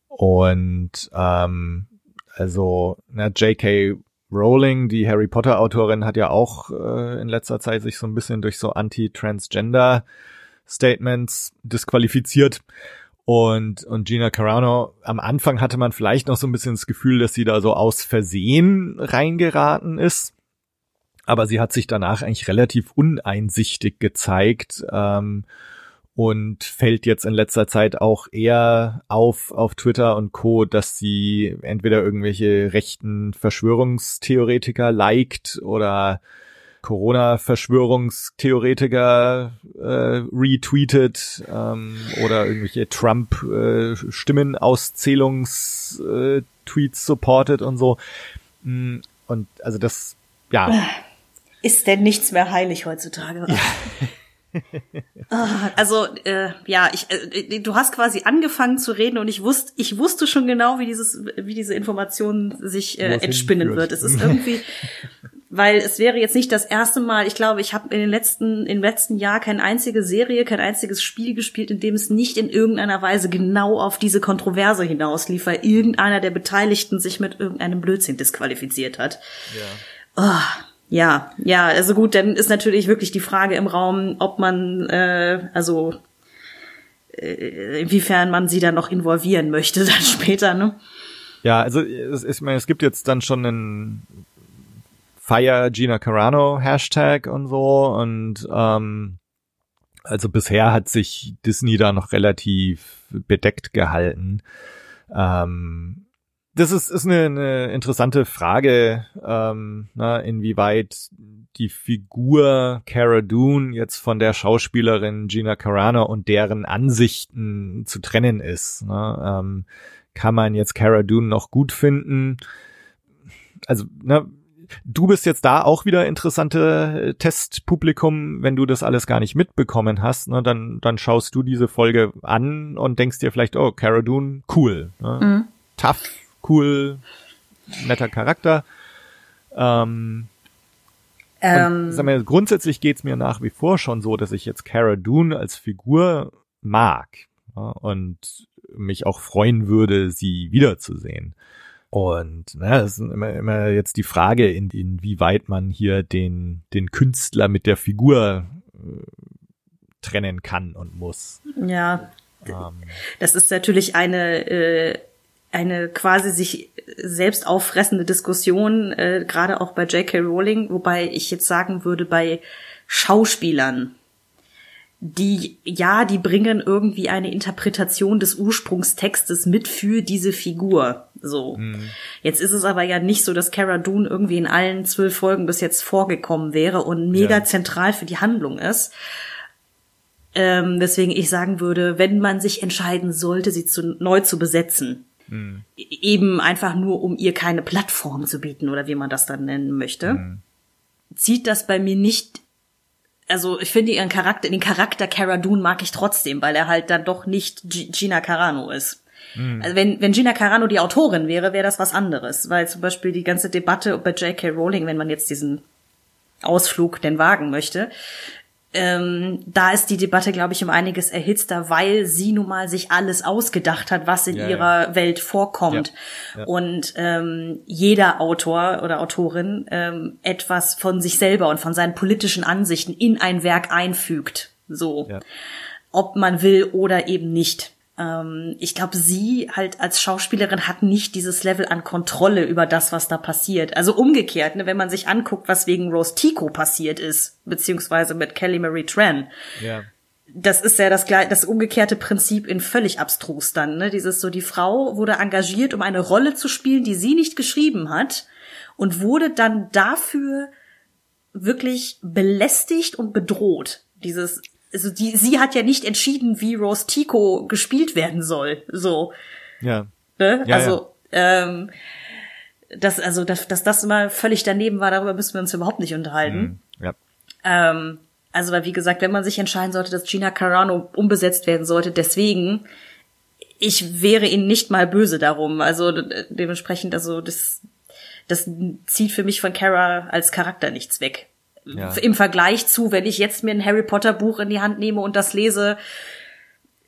und ähm, also na, J.K. Rowling, die Harry Potter Autorin, hat ja auch äh, in letzter Zeit sich so ein bisschen durch so Anti-Transgender Statements disqualifiziert. Und, und Gina Carano, am Anfang hatte man vielleicht noch so ein bisschen das Gefühl, dass sie da so aus Versehen reingeraten ist. Aber sie hat sich danach eigentlich relativ uneinsichtig gezeigt ähm, und fällt jetzt in letzter Zeit auch eher auf auf Twitter und Co, dass sie entweder irgendwelche rechten Verschwörungstheoretiker liked oder Corona-Verschwörungstheoretiker äh, retweetet ähm, oder irgendwelche Trump-Stimmenauszählungs-Tweets äh, supportet und so. Mm, und also das, ja. Ist denn nichts mehr heilig heutzutage? Ja. Ah, also äh, ja, ich, äh, du hast quasi angefangen zu reden und ich wusste, ich wusste schon genau, wie dieses, wie diese Information sich äh, entspinnen wird. Es ist irgendwie, weil es wäre jetzt nicht das erste Mal, ich glaube, ich habe in den letzten, im letzten Jahr keine einzige Serie, kein einziges Spiel gespielt, in dem es nicht in irgendeiner Weise genau auf diese Kontroverse hinauslief, weil irgendeiner der Beteiligten sich mit irgendeinem Blödsinn disqualifiziert hat. Ja. Oh, ja, ja, also gut, dann ist natürlich wirklich die Frage im Raum, ob man, äh, also äh, inwiefern man sie dann noch involvieren möchte dann später, ne? Ja, also es, ich meine, es gibt jetzt dann schon einen Fire Gina Carano Hashtag und so und ähm, also bisher hat sich Disney da noch relativ bedeckt gehalten. Ähm, das ist, ist eine, eine interessante Frage, ähm, na, inwieweit die Figur Cara Dune jetzt von der Schauspielerin Gina Carano und deren Ansichten zu trennen ist. Ne? Ähm, kann man jetzt Cara Dune noch gut finden? Also, ne, du bist jetzt da auch wieder interessante äh, Testpublikum, wenn du das alles gar nicht mitbekommen hast, ne, dann, dann schaust du diese Folge an und denkst dir vielleicht, oh, Cara Dune, cool. Ne? Mhm. Tough, cool, netter Charakter. Ähm, ähm, sag mal, grundsätzlich geht's mir nach wie vor schon so, dass ich jetzt Cara Dune als Figur mag ja, und mich auch freuen würde, sie wiederzusehen. Und ne, es ist immer, immer jetzt die Frage, in, inwieweit man hier den, den Künstler mit der Figur äh, trennen kann und muss. Ja, ähm. das ist natürlich eine äh, eine quasi sich selbst auffressende Diskussion, äh, gerade auch bei J.K. Rowling, wobei ich jetzt sagen würde, bei Schauspielern die, ja, die bringen irgendwie eine Interpretation des Ursprungstextes mit für diese Figur. So. Mhm. Jetzt ist es aber ja nicht so, dass Cara Dune irgendwie in allen zwölf Folgen bis jetzt vorgekommen wäre und mega ja. zentral für die Handlung ist. Ähm, deswegen ich sagen würde, wenn man sich entscheiden sollte, sie zu, neu zu besetzen, mhm. Eben einfach nur, um ihr keine Plattform zu bieten oder wie man das dann nennen möchte, mhm. zieht das bei mir nicht also ich finde ihren Charakter, den Charakter Cara Dune mag ich trotzdem, weil er halt dann doch nicht G Gina Carano ist. Mhm. Also wenn, wenn Gina Carano die Autorin wäre, wäre das was anderes, weil zum Beispiel die ganze Debatte bei J.K. Rowling, wenn man jetzt diesen Ausflug denn wagen möchte, ähm, da ist die Debatte, glaube ich, um einiges erhitzter, weil sie nun mal sich alles ausgedacht hat, was in ja, ihrer ja. Welt vorkommt. Ja, und ähm, jeder Autor oder Autorin ähm, etwas von sich selber und von seinen politischen Ansichten in ein Werk einfügt. So. Ob man will oder eben nicht ich glaube, sie halt als Schauspielerin hat nicht dieses Level an Kontrolle über das, was da passiert. Also umgekehrt, ne, wenn man sich anguckt, was wegen Rose Tico passiert ist, beziehungsweise mit Kelly Marie Tran. Ja. Das ist ja das, das umgekehrte Prinzip in völlig abstrus dann. Ne? Dieses so, die Frau wurde engagiert, um eine Rolle zu spielen, die sie nicht geschrieben hat und wurde dann dafür wirklich belästigt und bedroht. Dieses also die, sie hat ja nicht entschieden, wie Rose Tico gespielt werden soll. So. Ja. Ne? Ja, also, ähm, das, also, dass, dass das immer völlig daneben war, darüber müssen wir uns überhaupt nicht unterhalten. Mhm. Ja. Ähm, also, weil wie gesagt, wenn man sich entscheiden sollte, dass Gina Carano umbesetzt werden sollte, deswegen, ich wäre ihnen nicht mal böse darum. Also de dementsprechend, also das, das zieht für mich von Kara als Charakter nichts weg. Ja. Im Vergleich zu, wenn ich jetzt mir ein Harry Potter Buch in die Hand nehme und das lese,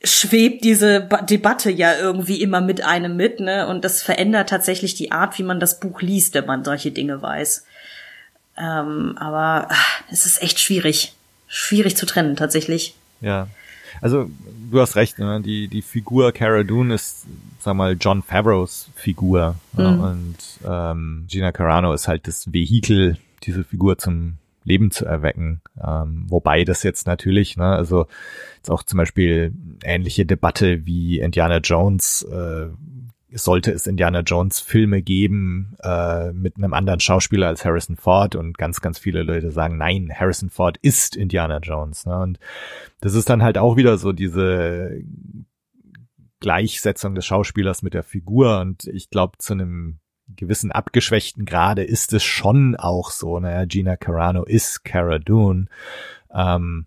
schwebt diese ba Debatte ja irgendwie immer mit einem mit, ne? Und das verändert tatsächlich die Art, wie man das Buch liest, wenn man solche Dinge weiß. Ähm, aber ach, es ist echt schwierig. Schwierig zu trennen, tatsächlich. Ja. Also, du hast recht, ne? die, die Figur Cara Dune ist, sag mal, John Favreaus Figur. Mhm. Ja, und ähm, Gina Carano ist halt das Vehikel, diese Figur zum Leben zu erwecken. Ähm, wobei das jetzt natürlich, ne, also jetzt auch zum Beispiel ähnliche Debatte wie Indiana Jones, äh, sollte es Indiana Jones Filme geben äh, mit einem anderen Schauspieler als Harrison Ford und ganz, ganz viele Leute sagen, nein, Harrison Ford ist Indiana Jones. Ne? Und das ist dann halt auch wieder so diese Gleichsetzung des Schauspielers mit der Figur und ich glaube zu einem gewissen abgeschwächten Grade ist es schon auch so. Naja, Gina Carano ist Cara Dune. Ähm,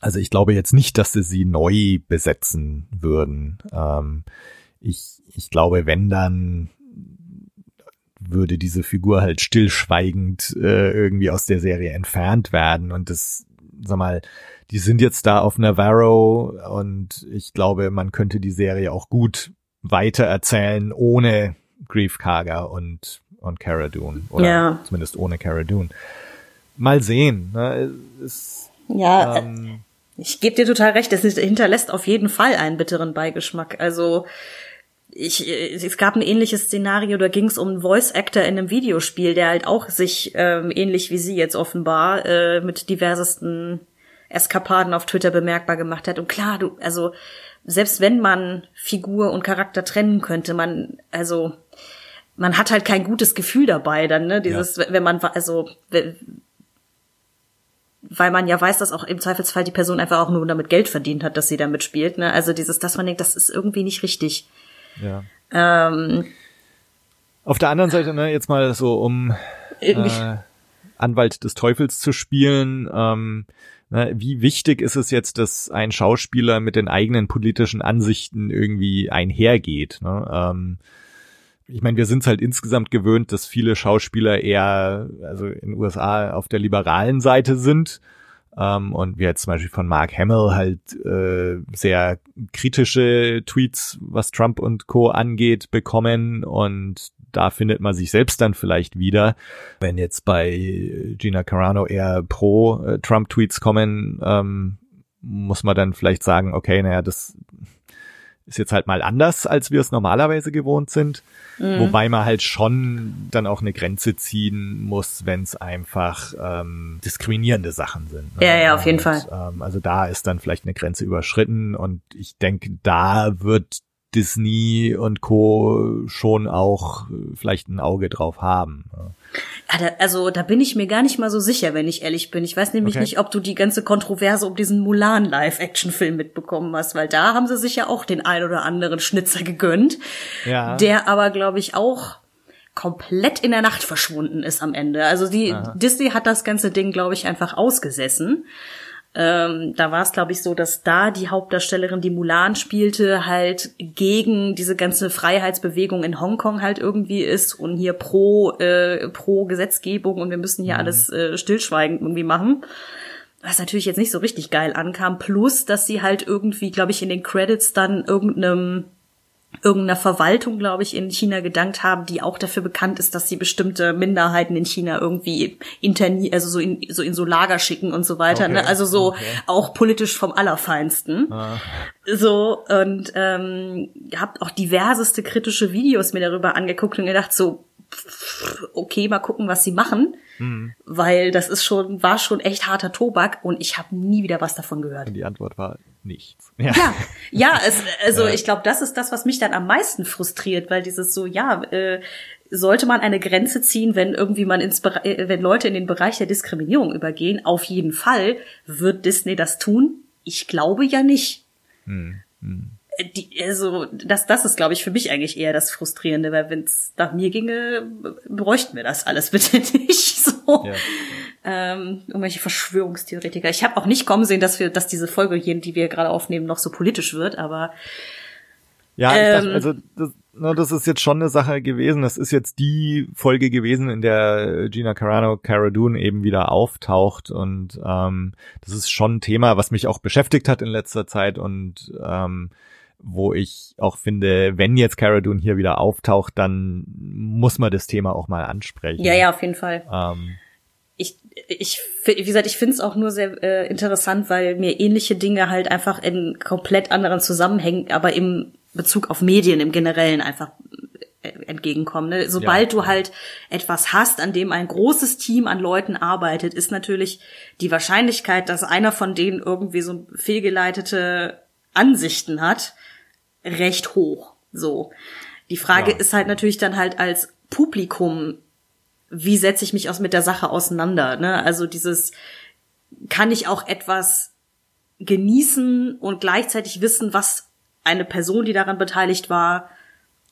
also ich glaube jetzt nicht, dass sie sie neu besetzen würden. Ähm, ich, ich glaube, wenn dann würde diese Figur halt stillschweigend äh, irgendwie aus der Serie entfernt werden und das, sag mal, die sind jetzt da auf Navarro und ich glaube, man könnte die Serie auch gut weiter erzählen ohne Grief Karga und und Cara Dune oder Ja. zumindest ohne Cara Dune. Mal sehen. Ne? Es, Ja, ähm, Ich gebe dir total recht, es hinterlässt auf jeden Fall einen bitteren Beigeschmack. Also ich, es gab ein ähnliches Szenario, da ging es um einen Voice Actor in einem Videospiel, der halt auch sich ähm, ähnlich wie sie jetzt offenbar äh, mit diversesten Eskapaden auf Twitter bemerkbar gemacht hat. Und klar, du, also selbst wenn man Figur und Charakter trennen könnte, man, also man hat halt kein gutes Gefühl dabei dann, ne? Dieses, wenn man, also weil man ja weiß, dass auch im Zweifelsfall die Person einfach auch nur damit Geld verdient hat, dass sie da mitspielt. Ne? Also dieses, dass man denkt, das ist irgendwie nicht richtig. ja. Ähm, Auf der anderen Seite, ne, jetzt mal so, um äh, Anwalt des Teufels zu spielen, ähm, ne, wie wichtig ist es jetzt, dass ein Schauspieler mit den eigenen politischen Ansichten irgendwie einhergeht? Ne? Ähm, ich meine, wir sind halt insgesamt gewöhnt, dass viele Schauspieler eher, also in den USA auf der liberalen Seite sind. Ähm, und wir jetzt zum Beispiel von Mark Hamill halt äh, sehr kritische Tweets, was Trump und Co. angeht, bekommen. Und da findet man sich selbst dann vielleicht wieder. Wenn jetzt bei Gina Carano eher pro äh, Trump-Tweets kommen, ähm, muss man dann vielleicht sagen, okay, naja, das ist jetzt halt mal anders, als wir es normalerweise gewohnt sind. Mhm. Wobei man halt schon dann auch eine Grenze ziehen muss, wenn es einfach ähm, diskriminierende Sachen sind. ne? Ja, ja, auf jeden Und, Fall. Ähm, also da ist dann vielleicht eine Grenze überschritten und ich denke, da wird Disney und Co. schon auch äh, vielleicht ein Auge drauf haben. also da bin ich mir gar nicht mal so sicher, wenn ich ehrlich bin. Ich weiß nämlich Okay. nicht, ob du die ganze Kontroverse um diesen Mulan Live-Action-Film mitbekommen hast, weil da haben sie sich ja auch den ein oder anderen Schnitzer gegönnt, Ja. der aber, glaube ich, auch komplett in der Nacht verschwunden ist am Ende. Also die Disney hat das ganze Ding, glaube ich, einfach ausgesessen. Ähm, da war es, glaube ich, so, dass da die Hauptdarstellerin, die Mulan spielte, halt gegen diese ganze Freiheitsbewegung in Hongkong halt irgendwie ist und hier pro, äh, pro Gesetzgebung und wir müssen hier alles äh, stillschweigend irgendwie machen. Was natürlich jetzt nicht so richtig geil ankam. Plus, dass sie halt irgendwie, glaube ich, in den Credits dann irgendeinem irgendeiner Verwaltung, glaube ich, in China gedankt haben, die auch dafür bekannt ist, dass sie bestimmte Minderheiten in China irgendwie interni also so in so in so Lager schicken und so weiter. Okay, Ne? Also so okay. auch politisch vom Allerfeinsten. Ah, So, und ähm, habt auch diverseste kritische Videos mir darüber angeguckt und gedacht, so, okay, mal gucken, was sie machen. Mhm. Weil das ist schon, war schon echt harter Tobak und ich habe nie wieder was davon gehört. und die Antwort war nichts. Ja. Ja, ja, es, also Ja. ich glaube, das ist das, was mich dann am meisten frustriert, weil dieses so, ja, äh, sollte man eine Grenze ziehen, wenn irgendwie man ins äh, wenn Leute in den Bereich der Diskriminierung übergehen? Auf jeden Fall. Wird Disney das tun? Ich glaube ja nicht. Hm, hm. Die, also das, das ist, glaube ich, für mich eigentlich eher das Frustrierende, weil wenn es nach mir ginge, bräuchten wir das alles bitte nicht. So. Ja. Ähm, irgendwelche Verschwörungstheoretiker. Ich habe auch nicht kommen sehen, dass wir, dass diese Folge hier, die wir gerade aufnehmen, noch so politisch wird, aber ja, ähm, dachte, also das, na, das ist jetzt schon eine Sache gewesen. Das ist jetzt die Folge gewesen, in der Gina Carano Cara Dune eben wieder auftaucht. Und ähm, das ist schon ein Thema, was mich auch beschäftigt hat in letzter Zeit und ähm, wo ich auch finde, wenn jetzt Cara Dune hier wieder auftaucht, dann muss man das Thema auch mal ansprechen. Ja, ja, auf jeden Fall. Ähm, ich, ich, wie gesagt, ich finde es auch nur sehr äh, interessant, weil mir ähnliche Dinge halt einfach in komplett anderen Zusammenhängen, aber im Bezug auf Medien im Generellen einfach äh, entgegenkommen. Ne? Sobald ja. du halt etwas hast, an dem ein großes Team an Leuten arbeitet, ist natürlich die Wahrscheinlichkeit, dass einer von denen irgendwie so fehlgeleitete Ansichten hat, recht hoch. So. Die Frage ja. ist halt natürlich dann halt als Publikum, wie setze ich mich aus mit der Sache auseinander? Ne? Also dieses, kann ich auch etwas genießen und gleichzeitig wissen, was eine Person, die daran beteiligt war,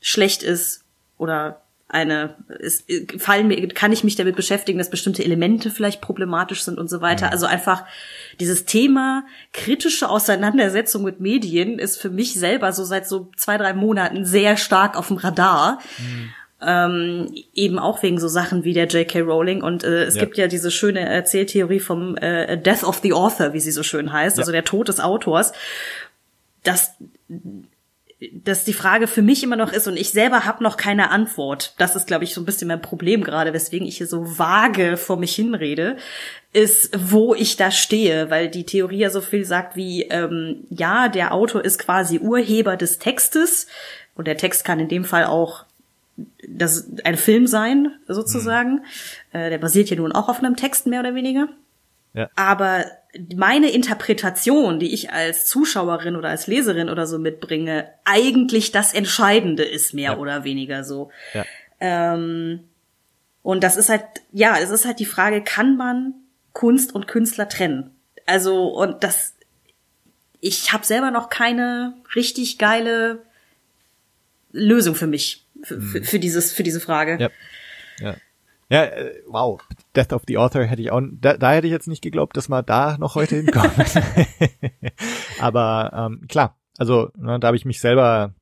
schlecht ist oder eine, es, fallen mir, kann ich mich damit beschäftigen, dass bestimmte Elemente vielleicht problematisch sind und so weiter. Mhm. Also einfach dieses Thema kritische Auseinandersetzung mit Medien ist für mich selber so seit so zwei, drei Monaten sehr stark auf dem Radar. Mhm. Ähm, eben auch wegen so Sachen wie der J.K. Rowling. Und äh, es ja. gibt ja diese schöne Erzähltheorie vom äh, Death of the Author, wie sie so schön heißt, ja. also der Tod des Autors. Das dass die Frage für mich immer noch ist und ich selber habe noch keine Antwort. Das ist, glaube ich, so ein bisschen mein Problem gerade, weswegen ich hier so vage vor mich hinrede, ist, wo ich da stehe, weil die Theorie ja so viel sagt wie, ähm, ja, der Autor ist quasi Urheber des Textes und der Text kann in dem Fall auch das ein Film sein, sozusagen. Mhm. Äh, der basiert ja nun auch auf einem Text, mehr oder weniger. Ja. Aber meine Interpretation, die ich als Zuschauerin oder als Leserin oder so mitbringe, eigentlich das Entscheidende ist, mehr ja. oder weniger so. Ja. Ähm, und das ist halt, ja, es ist halt die Frage, kann man Kunst und Künstler trennen? Also, und das, ich habe selber noch keine richtig geile Lösung für mich, für, mhm. für, dieses, für diese Frage. Ja. ja. Ja, äh, wow. Death of the Author hätte ich auch, da, da hätte ich jetzt nicht geglaubt, dass man da noch heute hinkommt. Aber ähm, klar, also ne, da habe ich mich selber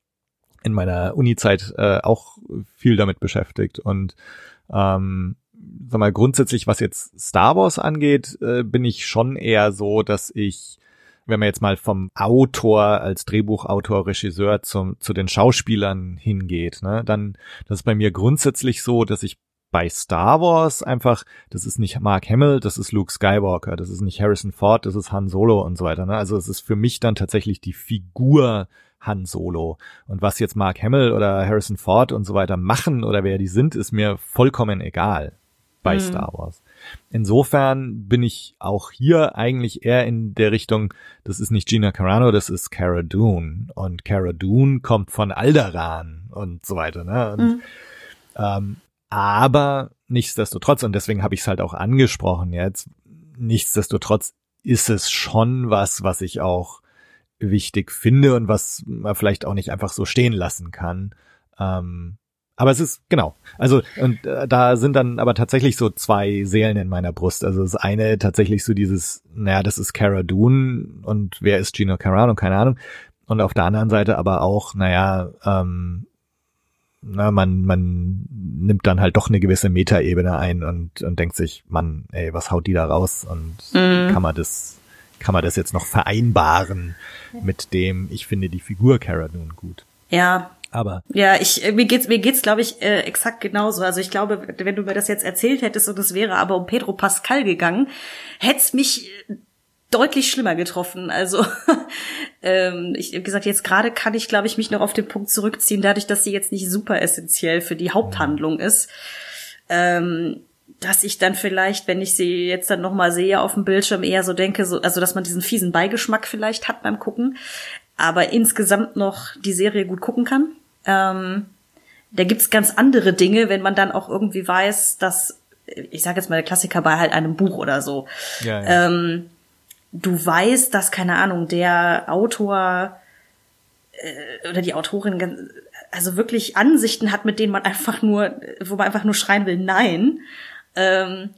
in meiner Uni-Zeit äh, auch viel damit beschäftigt und ähm, sag mal grundsätzlich, was jetzt Star Wars angeht, äh, bin ich schon eher so, dass ich wenn man jetzt mal vom Autor als Drehbuchautor, Regisseur zum, zu den Schauspielern hingeht, ne, dann das ist bei mir grundsätzlich so, dass ich bei Star Wars einfach, das ist nicht Mark Hamill, das ist Luke Skywalker, das ist nicht Harrison Ford, das ist Han Solo und so weiter. Ne? Also es ist für mich dann tatsächlich die Figur Han Solo. Und was jetzt Mark Hamill oder Harrison Ford und so weiter machen oder wer die sind, ist mir vollkommen egal bei mhm. Star Wars. Insofern bin ich auch hier eigentlich eher in der Richtung, das ist nicht Gina Carano, das ist Cara Dune. Und Cara Dune kommt von Alderan und so weiter. Ne? Und, mhm. ähm, aber nichtsdestotrotz, und deswegen habe ich es halt auch angesprochen jetzt, nichtsdestotrotz ist es schon was, was ich auch wichtig finde und was man vielleicht auch nicht einfach so stehen lassen kann. Ähm, aber es ist, genau. Also, und äh, da sind dann aber tatsächlich so zwei Seelen in meiner Brust. Also das eine tatsächlich so dieses, naja, das ist Cara Dune und wer ist Gino Carano, keine Ahnung. Und auf der anderen Seite aber auch, naja, ähm, na, man, man nimmt dann halt doch eine gewisse Metaebene ein und, und denkt sich, Mann, ey, was haut die da raus? Und mhm. kann man das, kann man das jetzt noch vereinbaren mit dem, ich finde die Figur Cara nun gut. Ja. Aber. Ja, ich, mir geht's, mir geht's, glaube ich, äh, exakt genauso. Also ich glaube, wenn du mir das jetzt erzählt hättest und es wäre aber um Pedro Pascal gegangen, hätt's mich deutlich schlimmer getroffen. Also ähm, ich wie gesagt, jetzt gerade kann ich, glaube ich, mich noch auf den Punkt zurückziehen, dadurch, dass sie jetzt nicht super essentiell für die Haupthandlung ist. Ähm, dass ich dann vielleicht, wenn ich sie jetzt dann nochmal sehe auf dem Bildschirm, eher so denke, so, also dass man diesen fiesen Beigeschmack vielleicht hat beim Gucken, aber insgesamt noch die Serie gut gucken kann. Ähm, da gibt's ganz andere Dinge, wenn man dann auch irgendwie weiß, dass, ich sage jetzt mal der Klassiker bei halt einem Buch oder so. Ja, ja. Ähm, du weißt, dass, keine Ahnung, der Autor äh, oder die Autorin also wirklich Ansichten hat, mit denen man einfach nur, wo man einfach nur schreien will, nein. Ähm,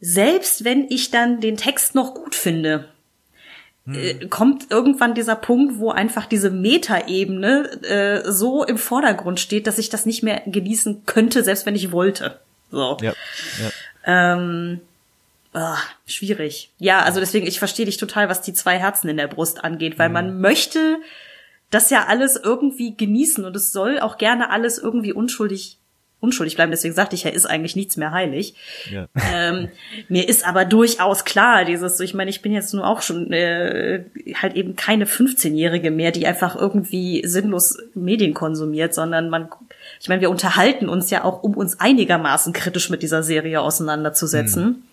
selbst wenn ich dann den Text noch gut finde, äh, kommt irgendwann dieser Punkt, wo einfach diese Metaebene äh, so im Vordergrund steht, dass ich das nicht mehr genießen könnte, selbst wenn ich wollte. So. ja, ja. Ähm, ah, schwierig. Ja, also deswegen, ich verstehe dich total, was die zwei Herzen in der Brust angeht, weil man möchte das ja alles irgendwie genießen und es soll auch gerne alles irgendwie unschuldig unschuldig bleiben. Deswegen sagte ich ja, ist eigentlich nichts mehr heilig. ja. Ähm, mir ist aber durchaus klar, dieses, ich meine, ich bin jetzt nur auch schon äh, halt eben keine 15-Jährige mehr, die einfach irgendwie sinnlos Medien konsumiert, sondern man, ich meine, wir unterhalten uns ja auch, um uns einigermaßen kritisch mit dieser Serie auseinanderzusetzen.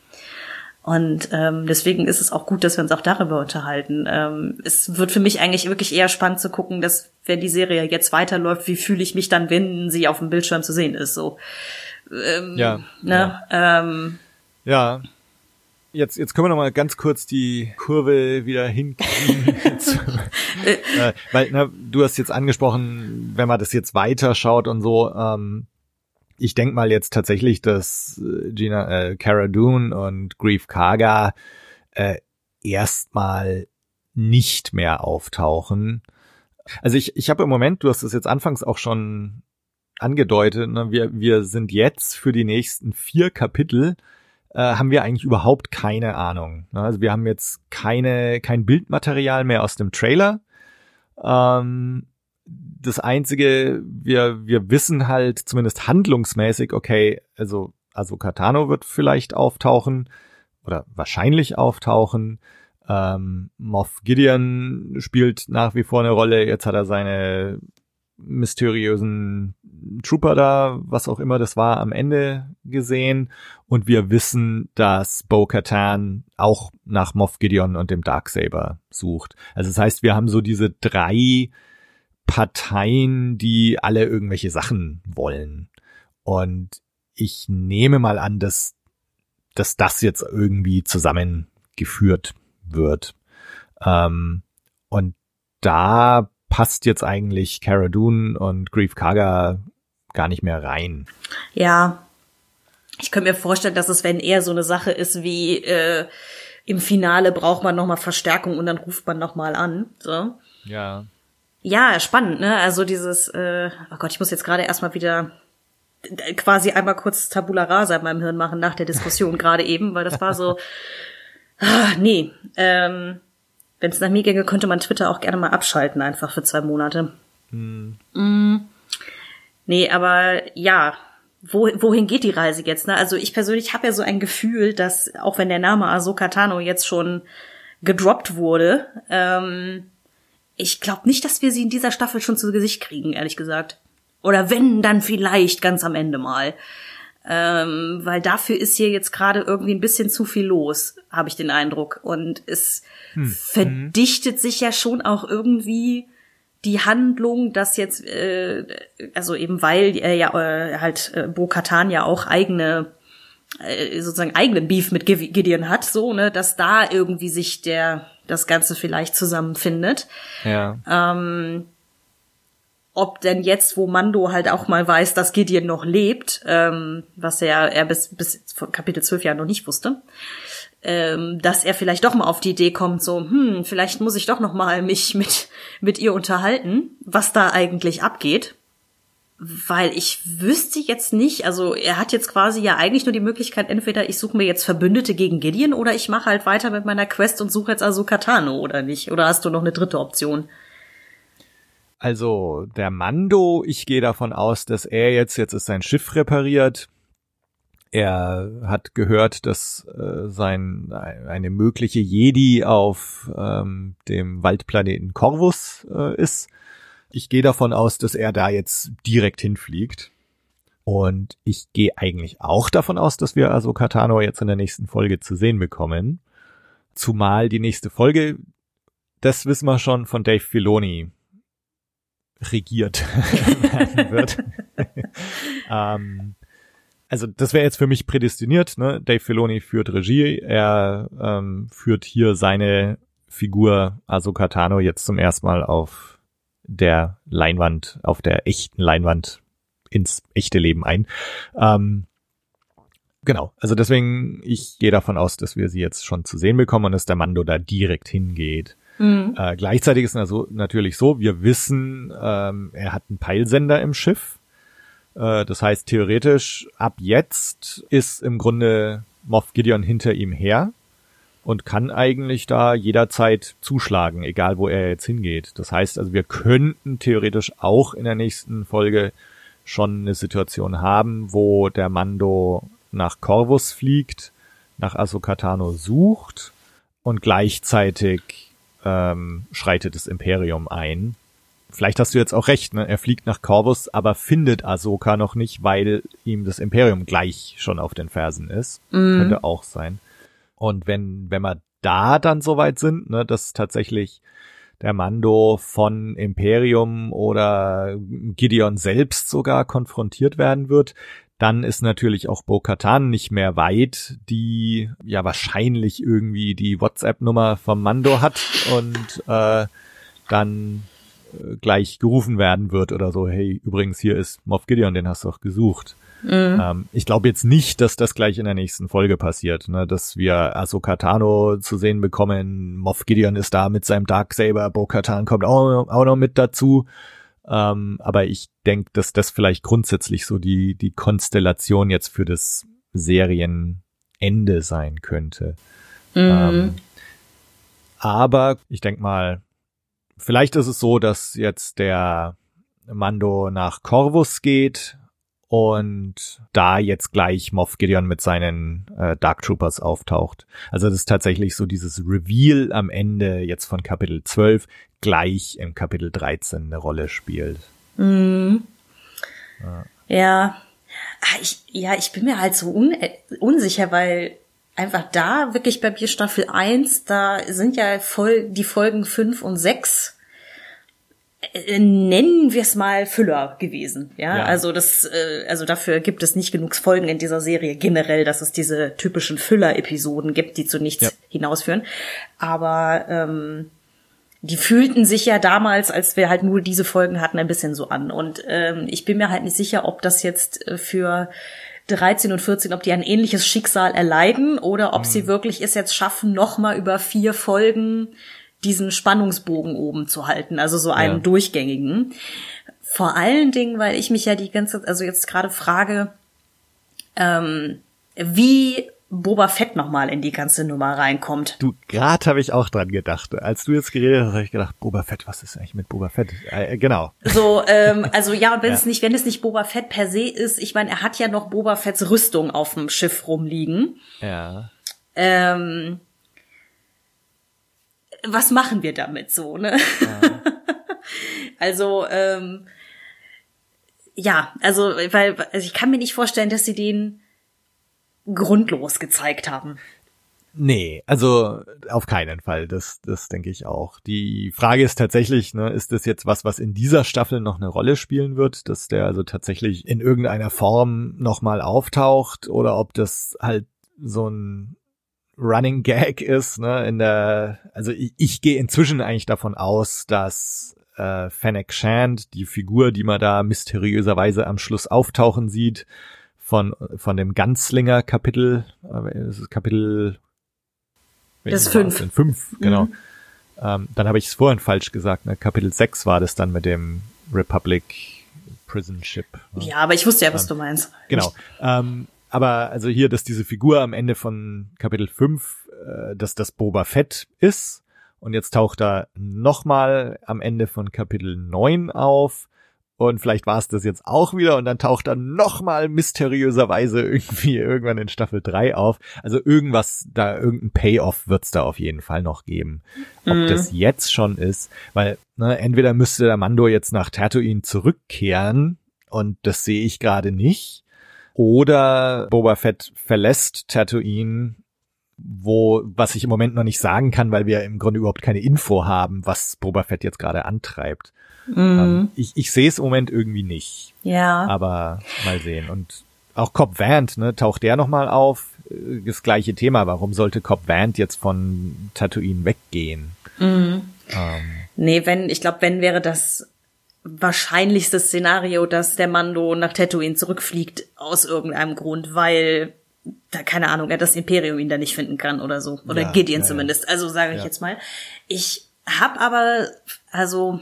Und ähm, deswegen ist es auch gut, dass wir uns auch darüber unterhalten. Ähm, es wird für mich eigentlich wirklich eher spannend zu gucken, dass wenn die Serie jetzt weiterläuft, wie fühle ich mich dann, wenn sie auf dem Bildschirm zu sehen ist. So, ähm, Ja, ne? Ähm, Ja. Jetzt, jetzt können wir noch mal ganz kurz die Kurve wieder hinkriegen. Äh, weil, na, du hast jetzt angesprochen, wenn man das jetzt weiter schaut und so, ähm, ich denk mal jetzt tatsächlich, dass äh, Gina, äh, Cara Dune und Grief Karga äh, erstmal nicht mehr auftauchen. Also ich, ich habe im Moment, du hast es jetzt anfangs auch schon angedeutet, ne, wir, wir sind jetzt für die nächsten vier Kapitel äh, haben wir eigentlich überhaupt keine Ahnung. Ne? Also wir haben jetzt keine, kein Bildmaterial mehr aus dem Trailer. Ähm, das einzige, wir, wir wissen halt zumindest handlungsmäßig, okay, also, also Katano wird vielleicht auftauchen oder wahrscheinlich auftauchen. Ähm, Moff Gideon spielt nach wie vor eine Rolle. Jetzt hat er seine mysteriösen Trooper da, was auch immer das war, am Ende gesehen. Und wir wissen, dass Bo-Katan auch nach Moff Gideon und dem Darksaber sucht. Also das heißt, wir haben so diese drei Parteien, die alle irgendwelche Sachen wollen. Und ich nehme mal an, dass, dass das jetzt irgendwie zusammengeführt wird. Ähm, und da passt jetzt eigentlich Cara Dune und Grief Karga gar nicht mehr rein. Ja, ich könnte mir vorstellen, dass es, wenn eher so eine Sache ist wie äh, im Finale braucht man noch mal Verstärkung und dann ruft man noch mal an. So. Ja. Ja, spannend, ne? Also dieses, äh, oh Gott, ich muss jetzt gerade erstmal wieder äh, quasi einmal kurz Tabula Rasa in meinem Hirn machen nach der Diskussion gerade eben, weil das war so, ah, nee, ähm, wenn es nach mir ginge, könnte man Twitter auch gerne mal abschalten, einfach für zwei Monate. Mm. Nee, aber ja, wo, wohin geht die Reise jetzt? Ne? Also ich persönlich habe ja so ein Gefühl, dass auch wenn der Name Ahsoka Tano jetzt schon gedroppt wurde, ähm, ich glaube nicht, dass wir sie in dieser Staffel schon zu Gesicht kriegen, ehrlich gesagt. Oder wenn, dann vielleicht ganz am Ende mal. Ähm, weil dafür ist hier jetzt gerade irgendwie ein bisschen zu viel los, habe ich den Eindruck. Und es verdichtet sich ja schon auch irgendwie die Handlung, dass jetzt, äh, also eben weil er ja äh, halt äh, Bo Katan ja auch eigene äh, sozusagen eigenen Beef mit Gideon hat, so, ne, dass da irgendwie sich der das Ganze vielleicht zusammenfindet. Ja. Ähm, ob denn jetzt, wo Mando halt auch mal weiß, dass Gideon noch lebt, ähm, was er, er bis, bis Kapitel 12 ja noch nicht wusste, ähm, dass er vielleicht doch mal auf die Idee kommt, so, hm, vielleicht muss ich doch noch mal mich mit, mit ihr unterhalten, was da eigentlich abgeht. Weil ich wüsste jetzt nicht, also er hat jetzt quasi ja eigentlich nur die Möglichkeit, entweder ich suche mir jetzt Verbündete gegen Gideon oder ich mache halt weiter mit meiner Quest und suche jetzt Ahsoka Tano oder nicht. Oder hast du noch eine dritte Option? Also der Mando, ich gehe davon aus, dass er jetzt, jetzt ist sein Schiff repariert. Er hat gehört, dass äh, sein eine mögliche Jedi auf ähm, dem Waldplaneten Corvus äh, ist. Ich gehe davon aus, dass er da jetzt direkt hinfliegt. Und ich gehe eigentlich auch davon aus, dass wir Ahsoka Tano jetzt in der nächsten Folge zu sehen bekommen. Zumal die nächste Folge, das wissen wir schon von Dave Filoni, regiert wird. ähm, also das wäre jetzt für mich prädestiniert. Ne? Dave Filoni führt Regie, er ähm, führt hier seine Figur Ahsoka Tano jetzt zum ersten Mal auf der Leinwand, auf der echten Leinwand ins echte Leben ein. Ähm, genau, also deswegen, ich gehe davon aus, dass wir sie jetzt schon zu sehen bekommen und dass der Mando da direkt hingeht. Mhm. Äh, gleichzeitig ist also natürlich so, wir wissen, ähm, er hat einen Peilsender im Schiff. Äh, das heißt, theoretisch ab jetzt ist im Grunde Moff Gideon hinter ihm her und kann eigentlich da jederzeit zuschlagen, egal wo er jetzt hingeht. Das heißt also, wir könnten theoretisch auch in der nächsten Folge schon eine Situation haben, wo der Mando nach Corvus fliegt, nach Asokatano sucht und gleichzeitig ähm, schreitet das Imperium ein. Vielleicht hast du jetzt auch recht, ne? Er fliegt nach Corvus, aber findet Ahsoka noch nicht, weil ihm das Imperium gleich schon auf den Fersen ist. Mhm. Könnte auch sein. Und wenn, wenn wir da dann soweit sind, ne, dass tatsächlich der Mando von Imperium oder Gideon selbst sogar konfrontiert werden wird, dann ist natürlich auch Bo-Katan nicht mehr weit, die ja wahrscheinlich irgendwie die WhatsApp-Nummer vom Mando hat und äh, dann äh, gleich gerufen werden wird oder so, hey, übrigens, hier ist Moff Gideon, den hast du auch gesucht. Mhm. Ähm, ich glaube jetzt nicht, dass das gleich in der nächsten Folge passiert, ne? dass wir Ahsoka Tano zu sehen bekommen, Moff Gideon ist da mit seinem Darksaber, Bo-Katan kommt auch, auch noch mit dazu. Ähm, aber ich denke, dass das vielleicht grundsätzlich so die, die Konstellation jetzt für das Serienende sein könnte. Mhm. Ähm, aber ich denke mal, vielleicht ist es so, dass jetzt der Mando nach Corvus geht und da jetzt gleich Moff Gideon mit seinen äh, Dark Troopers auftaucht. Also das ist tatsächlich so dieses Reveal am Ende jetzt von Kapitel 12 gleich im Kapitel 13 eine Rolle spielt. Mhm. Ja. ja. Ah, ich, ja, ich bin mir halt so un unsicher, weil einfach da wirklich bei mir Staffel 1, da sind ja voll die Folgen 5 und 6 äh, nennen wir es mal Füller gewesen. Ja, ja. also das, äh, also dafür gibt es nicht genug Folgen in dieser Serie generell, dass es diese typischen Füller-Episoden gibt, die zu nichts ja. hinausführen. Aber ähm, die fühlten sich ja damals, als wir halt nur diese Folgen hatten, ein bisschen so an. Und ähm, ich bin mir halt nicht sicher, ob das jetzt äh, für 13 und 14, ob die ein ähnliches Schicksal erleiden oder ob mhm. sie wirklich es jetzt schaffen, nochmal über vier Folgen diesen Spannungsbogen oben zu halten, also so einen ja. durchgängigen. Vor allen Dingen, weil ich mich ja die ganze, also jetzt gerade frage, ähm, wie Boba Fett nochmal in die ganze Nummer reinkommt. Du, gerade habe ich auch dran gedacht. Als du jetzt geredet hast, habe ich gedacht, Boba Fett, was ist eigentlich mit Boba Fett? Äh, genau. So, ähm, also ja, und wenn ja. es nicht, wenn es nicht Boba Fett per se ist, ich meine, er hat ja noch Boba Fetts Rüstung auf dem Schiff rumliegen. Ja. Ähm, was machen wir damit so, ne? Ja. also, ähm, ja, also, weil, also ich kann mir nicht vorstellen, dass sie den grundlos gezeigt haben. Nee, also auf keinen Fall. Das, das denke ich auch. Die Frage ist tatsächlich, ne, ist das jetzt was, was in dieser Staffel noch eine Rolle spielen wird, dass der also tatsächlich in irgendeiner Form nochmal auftaucht oder ob das halt so ein Running Gag ist, ne, in der, also ich, ich gehe inzwischen eigentlich davon aus, dass äh, Fennec Shand, die Figur, die man da mysteriöserweise am Schluss auftauchen sieht, von, von dem Ganzlinger Kapitel, äh, das ist Kapitel das ist fünf. Das fünf, genau. Mhm. Ähm, dann habe ich es vorhin falsch gesagt, ne? Kapitel 6 war das dann mit dem Republic Prison Ship. Ne? Ja, aber ich wusste ja, was ähm, du meinst. Genau. Ähm, aber also hier, dass diese Figur am Ende von Kapitel 5, äh, dass das Boba Fett ist. Und jetzt taucht er nochmal am Ende von Kapitel 9 auf. Und vielleicht war es das jetzt auch wieder und dann taucht er nochmal mysteriöserweise irgendwie irgendwann in Staffel 3 auf. Also irgendwas, da irgendein Payoff wird's da auf jeden Fall noch geben. Ob mhm. das jetzt schon ist, weil ne, entweder müsste der Mando jetzt nach Tatooine zurückkehren und das sehe ich gerade nicht. Oder Boba Fett verlässt Tatooine, wo, was ich im Moment noch nicht sagen kann, weil wir im Grunde überhaupt keine Info haben, was Boba Fett jetzt gerade antreibt. Mhm. Ähm, ich ich sehe es im Moment irgendwie nicht. Ja. Aber mal sehen. Und auch Cobb Vant, ne, taucht der nochmal auf? Das gleiche Thema. Warum sollte Cobb Vant jetzt von Tatooine weggehen? Mhm. Ähm. Nee, wenn, ich glaube, wenn wäre das wahrscheinlichste Szenario, dass der Mando nach Tatooine zurückfliegt aus irgendeinem Grund, weil da keine Ahnung, er das Imperium ihn da nicht finden kann oder so oder ja, Gideon ja, zumindest. Also sage ich ja. jetzt mal. Ich hab aber also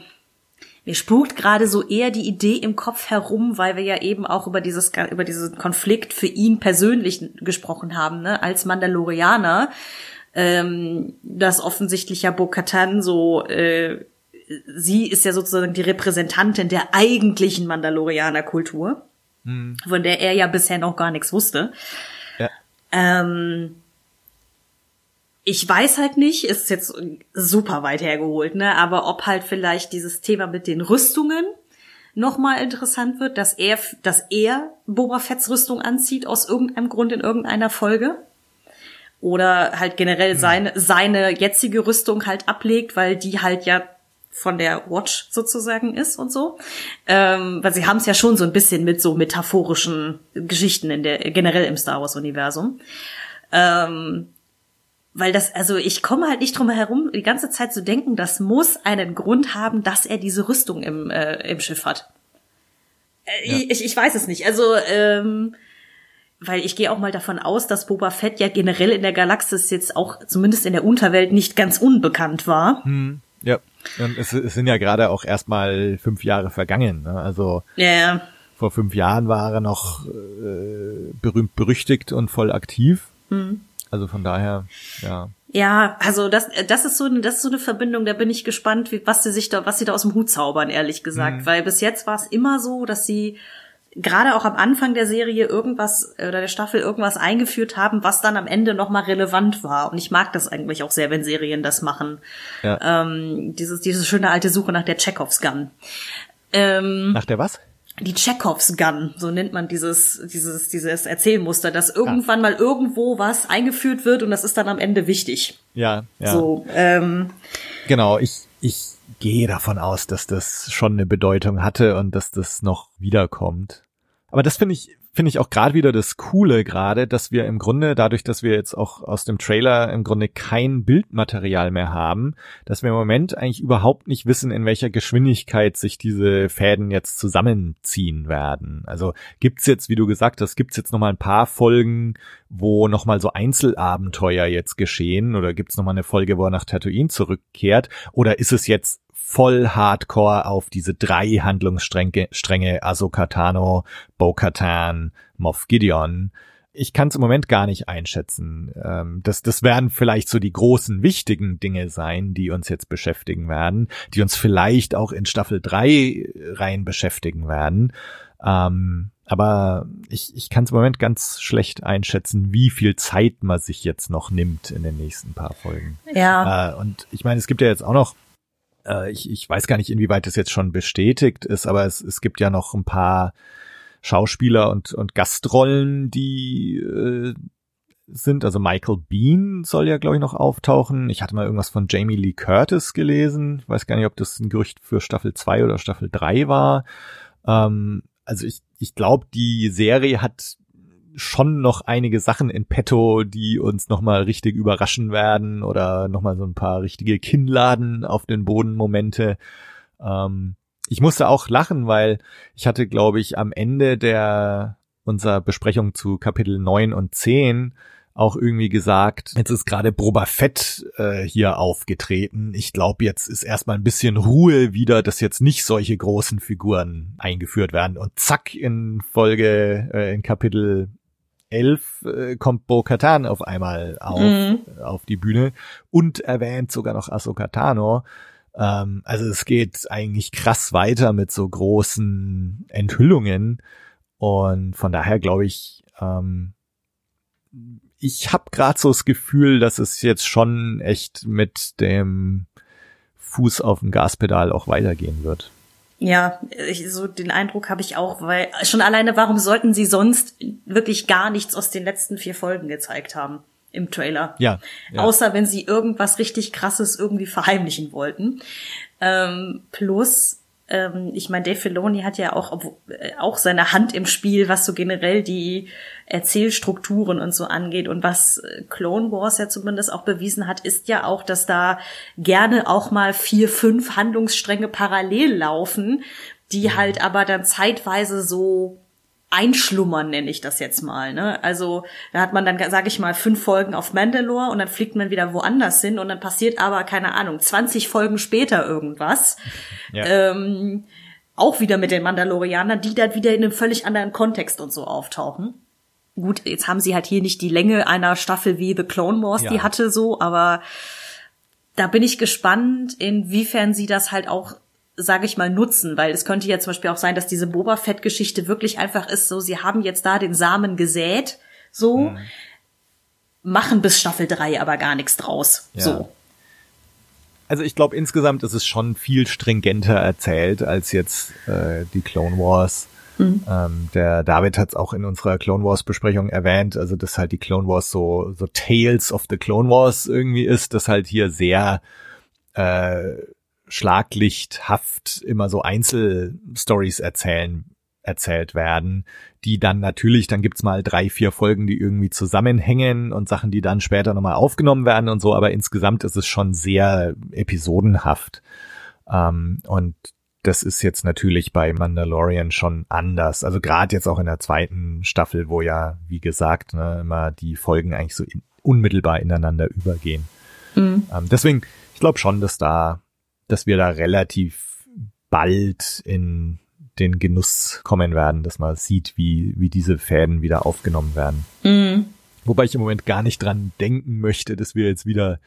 mir spukt gerade so eher die Idee im Kopf herum, weil wir ja eben auch über dieses über diesen Konflikt für ihn persönlich gesprochen haben, ne, als Mandalorianer, ähm, dass offensichtlich ja Bo-Katan so äh, sie ist ja sozusagen die Repräsentantin der eigentlichen Mandalorianer-Kultur, hm. von der er ja bisher noch gar nichts wusste. Ja. Ähm, ich weiß halt nicht, ist jetzt super weit hergeholt, ne, aber ob halt vielleicht dieses Thema mit den Rüstungen nochmal interessant wird, dass er, dass er Boba Fetts Rüstung anzieht aus irgendeinem Grund in irgendeiner Folge. Oder halt generell hm. seine, seine jetzige Rüstung halt ablegt, weil die halt ja von der Watch sozusagen ist und so. Ähm, weil sie haben es ja schon so ein bisschen mit so metaphorischen Geschichten in der generell im Star Wars Universum. Ähm, weil das, also ich komme halt nicht drum herum, die ganze Zeit zu denken, das muss einen Grund haben, dass er diese Rüstung im, äh, im Schiff hat. Äh, ja. ich, ich weiß es nicht. Also, ähm, weil ich gehe auch mal davon aus, dass Boba Fett ja generell in der Galaxis jetzt auch zumindest in der Unterwelt nicht ganz unbekannt war. Hm, ja. Und es, es sind ja gerade auch erstmal fünf Jahre vergangen. Ne? Also ja. vor fünf Jahren war er noch äh, berühmt berüchtigt und voll aktiv. Mhm. Also von daher, ja. Ja, also das, das ist so, das ist so eine Verbindung. Da bin ich gespannt, wie, was sie sich da, was sie da aus dem Hut zaubern, ehrlich gesagt. Mhm. Weil bis jetzt war es immer so, dass sie gerade auch am Anfang der Serie irgendwas oder der Staffel irgendwas eingeführt haben, was dann am Ende nochmal relevant war. Und ich mag das eigentlich auch sehr, wenn Serien das machen. Ja. Ähm, dieses, diese schöne alte Suche nach der Chekhovs Gun. Ähm, nach der was? Die Chekhovs Gun, so nennt man dieses, dieses, dieses Erzählmuster, dass irgendwann mal irgendwo was eingeführt wird und das ist dann am Ende wichtig. Ja, ja. So, ähm, genau, ich, ich gehe davon aus, dass das schon eine Bedeutung hatte und dass das noch wiederkommt. Aber das finde ich, finde ich auch gerade wieder das Coole gerade, dass wir im Grunde, dadurch, dass wir jetzt auch aus dem Trailer im Grunde kein Bildmaterial mehr haben, dass wir im Moment eigentlich überhaupt nicht wissen, in welcher Geschwindigkeit sich diese Fäden jetzt zusammenziehen werden. Also gibt's jetzt, wie du gesagt hast, gibt's jetzt nochmal ein paar Folgen, wo nochmal so Einzelabenteuer jetzt geschehen oder gibt's nochmal eine Folge, wo er nach Tatooine zurückkehrt oder ist es jetzt voll hardcore auf diese drei Handlungsstränge, Stränge Ahsoka Tano, Bo-Katan, Moff Gideon. Ich kann es im Moment gar nicht einschätzen. Ähm, das, das werden vielleicht so die großen, wichtigen Dinge sein, die uns jetzt beschäftigen werden, die uns vielleicht auch in Staffel 3 rein beschäftigen werden. Ähm, aber ich, ich kann es im Moment ganz schlecht einschätzen, wie viel Zeit man sich jetzt noch nimmt in den nächsten paar Folgen. Ja. Äh, und ich meine, es gibt ja jetzt auch noch äh, ich, ich weiß gar nicht, inwieweit das jetzt schon bestätigt ist, aber es, es gibt ja noch ein paar Schauspieler und, und Gastrollen, die äh, sind. Also Michael Bean soll ja, glaube ich, noch auftauchen. Ich hatte mal irgendwas von Jamie Lee Curtis gelesen. Ich weiß gar nicht, ob das ein Gerücht für Staffel 2 oder Staffel 3 war. Ähm, also ich, ich glaube, die Serie hat schon noch einige Sachen in petto, die uns nochmal richtig überraschen werden oder nochmal so ein paar richtige Kinnladen auf den Boden Momente. Ähm, ich musste auch lachen, weil ich hatte, glaube ich, am Ende der unserer Besprechung zu Kapitel 9 und 10 auch irgendwie gesagt, jetzt ist gerade Boba Fett äh, hier aufgetreten. Ich glaube, jetzt ist erstmal ein bisschen Ruhe wieder, dass jetzt nicht solche großen Figuren eingeführt werden. Und zack, in Folge, äh, in Kapitel 11 äh, kommt Bo Katan auf einmal auf, mhm. auf die Bühne und erwähnt sogar noch Ahsoka Tano. Ähm, also es geht eigentlich krass weiter mit so großen Enthüllungen und von daher glaube ich, ähm, ich habe gerade so das Gefühl, dass es jetzt schon echt mit dem Fuß auf dem Gaspedal auch weitergehen wird. Ja, ich, so den Eindruck habe ich auch, weil schon alleine, warum sollten sie sonst wirklich gar nichts aus den letzten vier Folgen gezeigt haben? im Trailer. Ja. ja. Außer wenn sie irgendwas richtig krasses irgendwie verheimlichen wollten. Ähm, plus, ähm, ich meine, Dave Filoni hat ja auch, äh, auch seine Hand im Spiel, was so generell die Erzählstrukturen und so angeht. Und was äh, Clone Wars ja zumindest auch bewiesen hat, ist ja auch, dass da gerne auch mal vier, fünf Handlungsstränge parallel laufen, die halt aber dann zeitweise so einschlummern, nenne ich das jetzt mal. Ne? Also da hat man dann, sage ich mal, fünf Folgen auf Mandalore und dann fliegt man wieder woanders hin und dann passiert aber, keine Ahnung, 20 Folgen später irgendwas. Ja. Ähm, auch wieder mit den Mandalorianern, die dann wieder in einem völlig anderen Kontext und so auftauchen. Gut, jetzt haben sie halt hier nicht die Länge einer Staffel wie The Clone Wars, ja. die hatte so, aber da bin ich gespannt, inwiefern sie das halt auch sage ich mal, nutzen, weil es könnte ja zum Beispiel auch sein, dass diese Boba Fett-Geschichte wirklich einfach ist, so, sie haben jetzt da den Samen gesät, so, mhm. machen bis Staffel 3 aber gar nichts draus, ja. so. Also ich glaube, insgesamt ist es schon viel stringenter erzählt als jetzt äh, die Clone Wars. Mhm. Ähm, der David hat es auch in unserer Clone Wars Besprechung erwähnt, also dass halt die Clone Wars so so Tales of the Clone Wars irgendwie ist, dass halt hier sehr äh, schlaglichthaft immer so Einzelstories erzählen erzählt werden, die dann natürlich, dann gibt's mal drei, vier Folgen, die irgendwie zusammenhängen und Sachen, die dann später nochmal aufgenommen werden und so, aber insgesamt ist es schon sehr episodenhaft. Ähm, und das ist jetzt natürlich bei Mandalorian schon anders. Also gerade jetzt auch in der zweiten Staffel, wo ja, wie gesagt, ne, immer die Folgen eigentlich so in, unmittelbar ineinander übergehen. Mhm. Ähm, deswegen, ich glaube schon, dass da dass wir da relativ bald in den Genuss kommen werden, dass man sieht, wie, wie diese Fäden wieder aufgenommen werden. Mhm. Wobei ich im Moment gar nicht dran denken möchte, dass wir jetzt wieder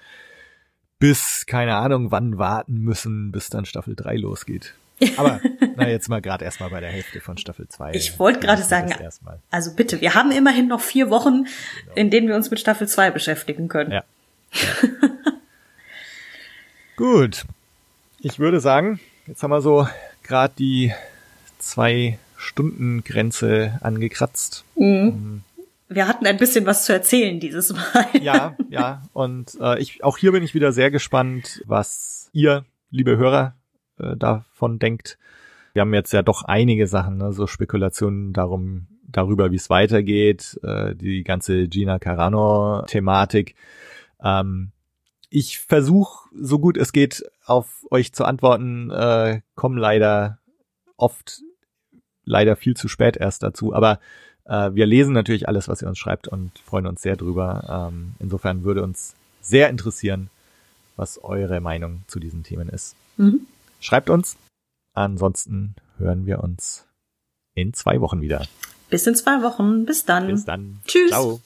bis, keine Ahnung, wann warten müssen, bis dann Staffel 3 losgeht. Aber na jetzt mal gerade erstmal bei der Hälfte von Staffel 2. Ich wollte gerade sagen, also bitte, wir haben immerhin noch vier Wochen, genau. in denen wir uns mit Staffel 2 beschäftigen können. Ja. ja. Gut, ich würde sagen, jetzt haben wir so gerade die zwei Stunden Grenze angekratzt. Mhm. Wir hatten ein bisschen was zu erzählen dieses Mal. Ja, ja. Und äh, ich auch hier bin ich wieder sehr gespannt, was ihr, liebe Hörer, äh, davon denkt. Wir haben jetzt ja doch einige Sachen, ne, so Spekulationen darum, darüber, wie es weitergeht, äh, die ganze Gina Carano-Thematik. Ähm, ich versuche, so gut es geht, auf euch zu antworten, äh, kommen leider oft leider viel zu spät erst dazu. Aber äh, wir lesen natürlich alles, was ihr uns schreibt und freuen uns sehr drüber. Ähm, insofern würde uns sehr interessieren, was eure Meinung zu diesen Themen ist. Mhm. Schreibt uns. Ansonsten hören wir uns in zwei Wochen wieder. Bis in zwei Wochen. Bis dann. Bis dann. Tschüss. Ciao.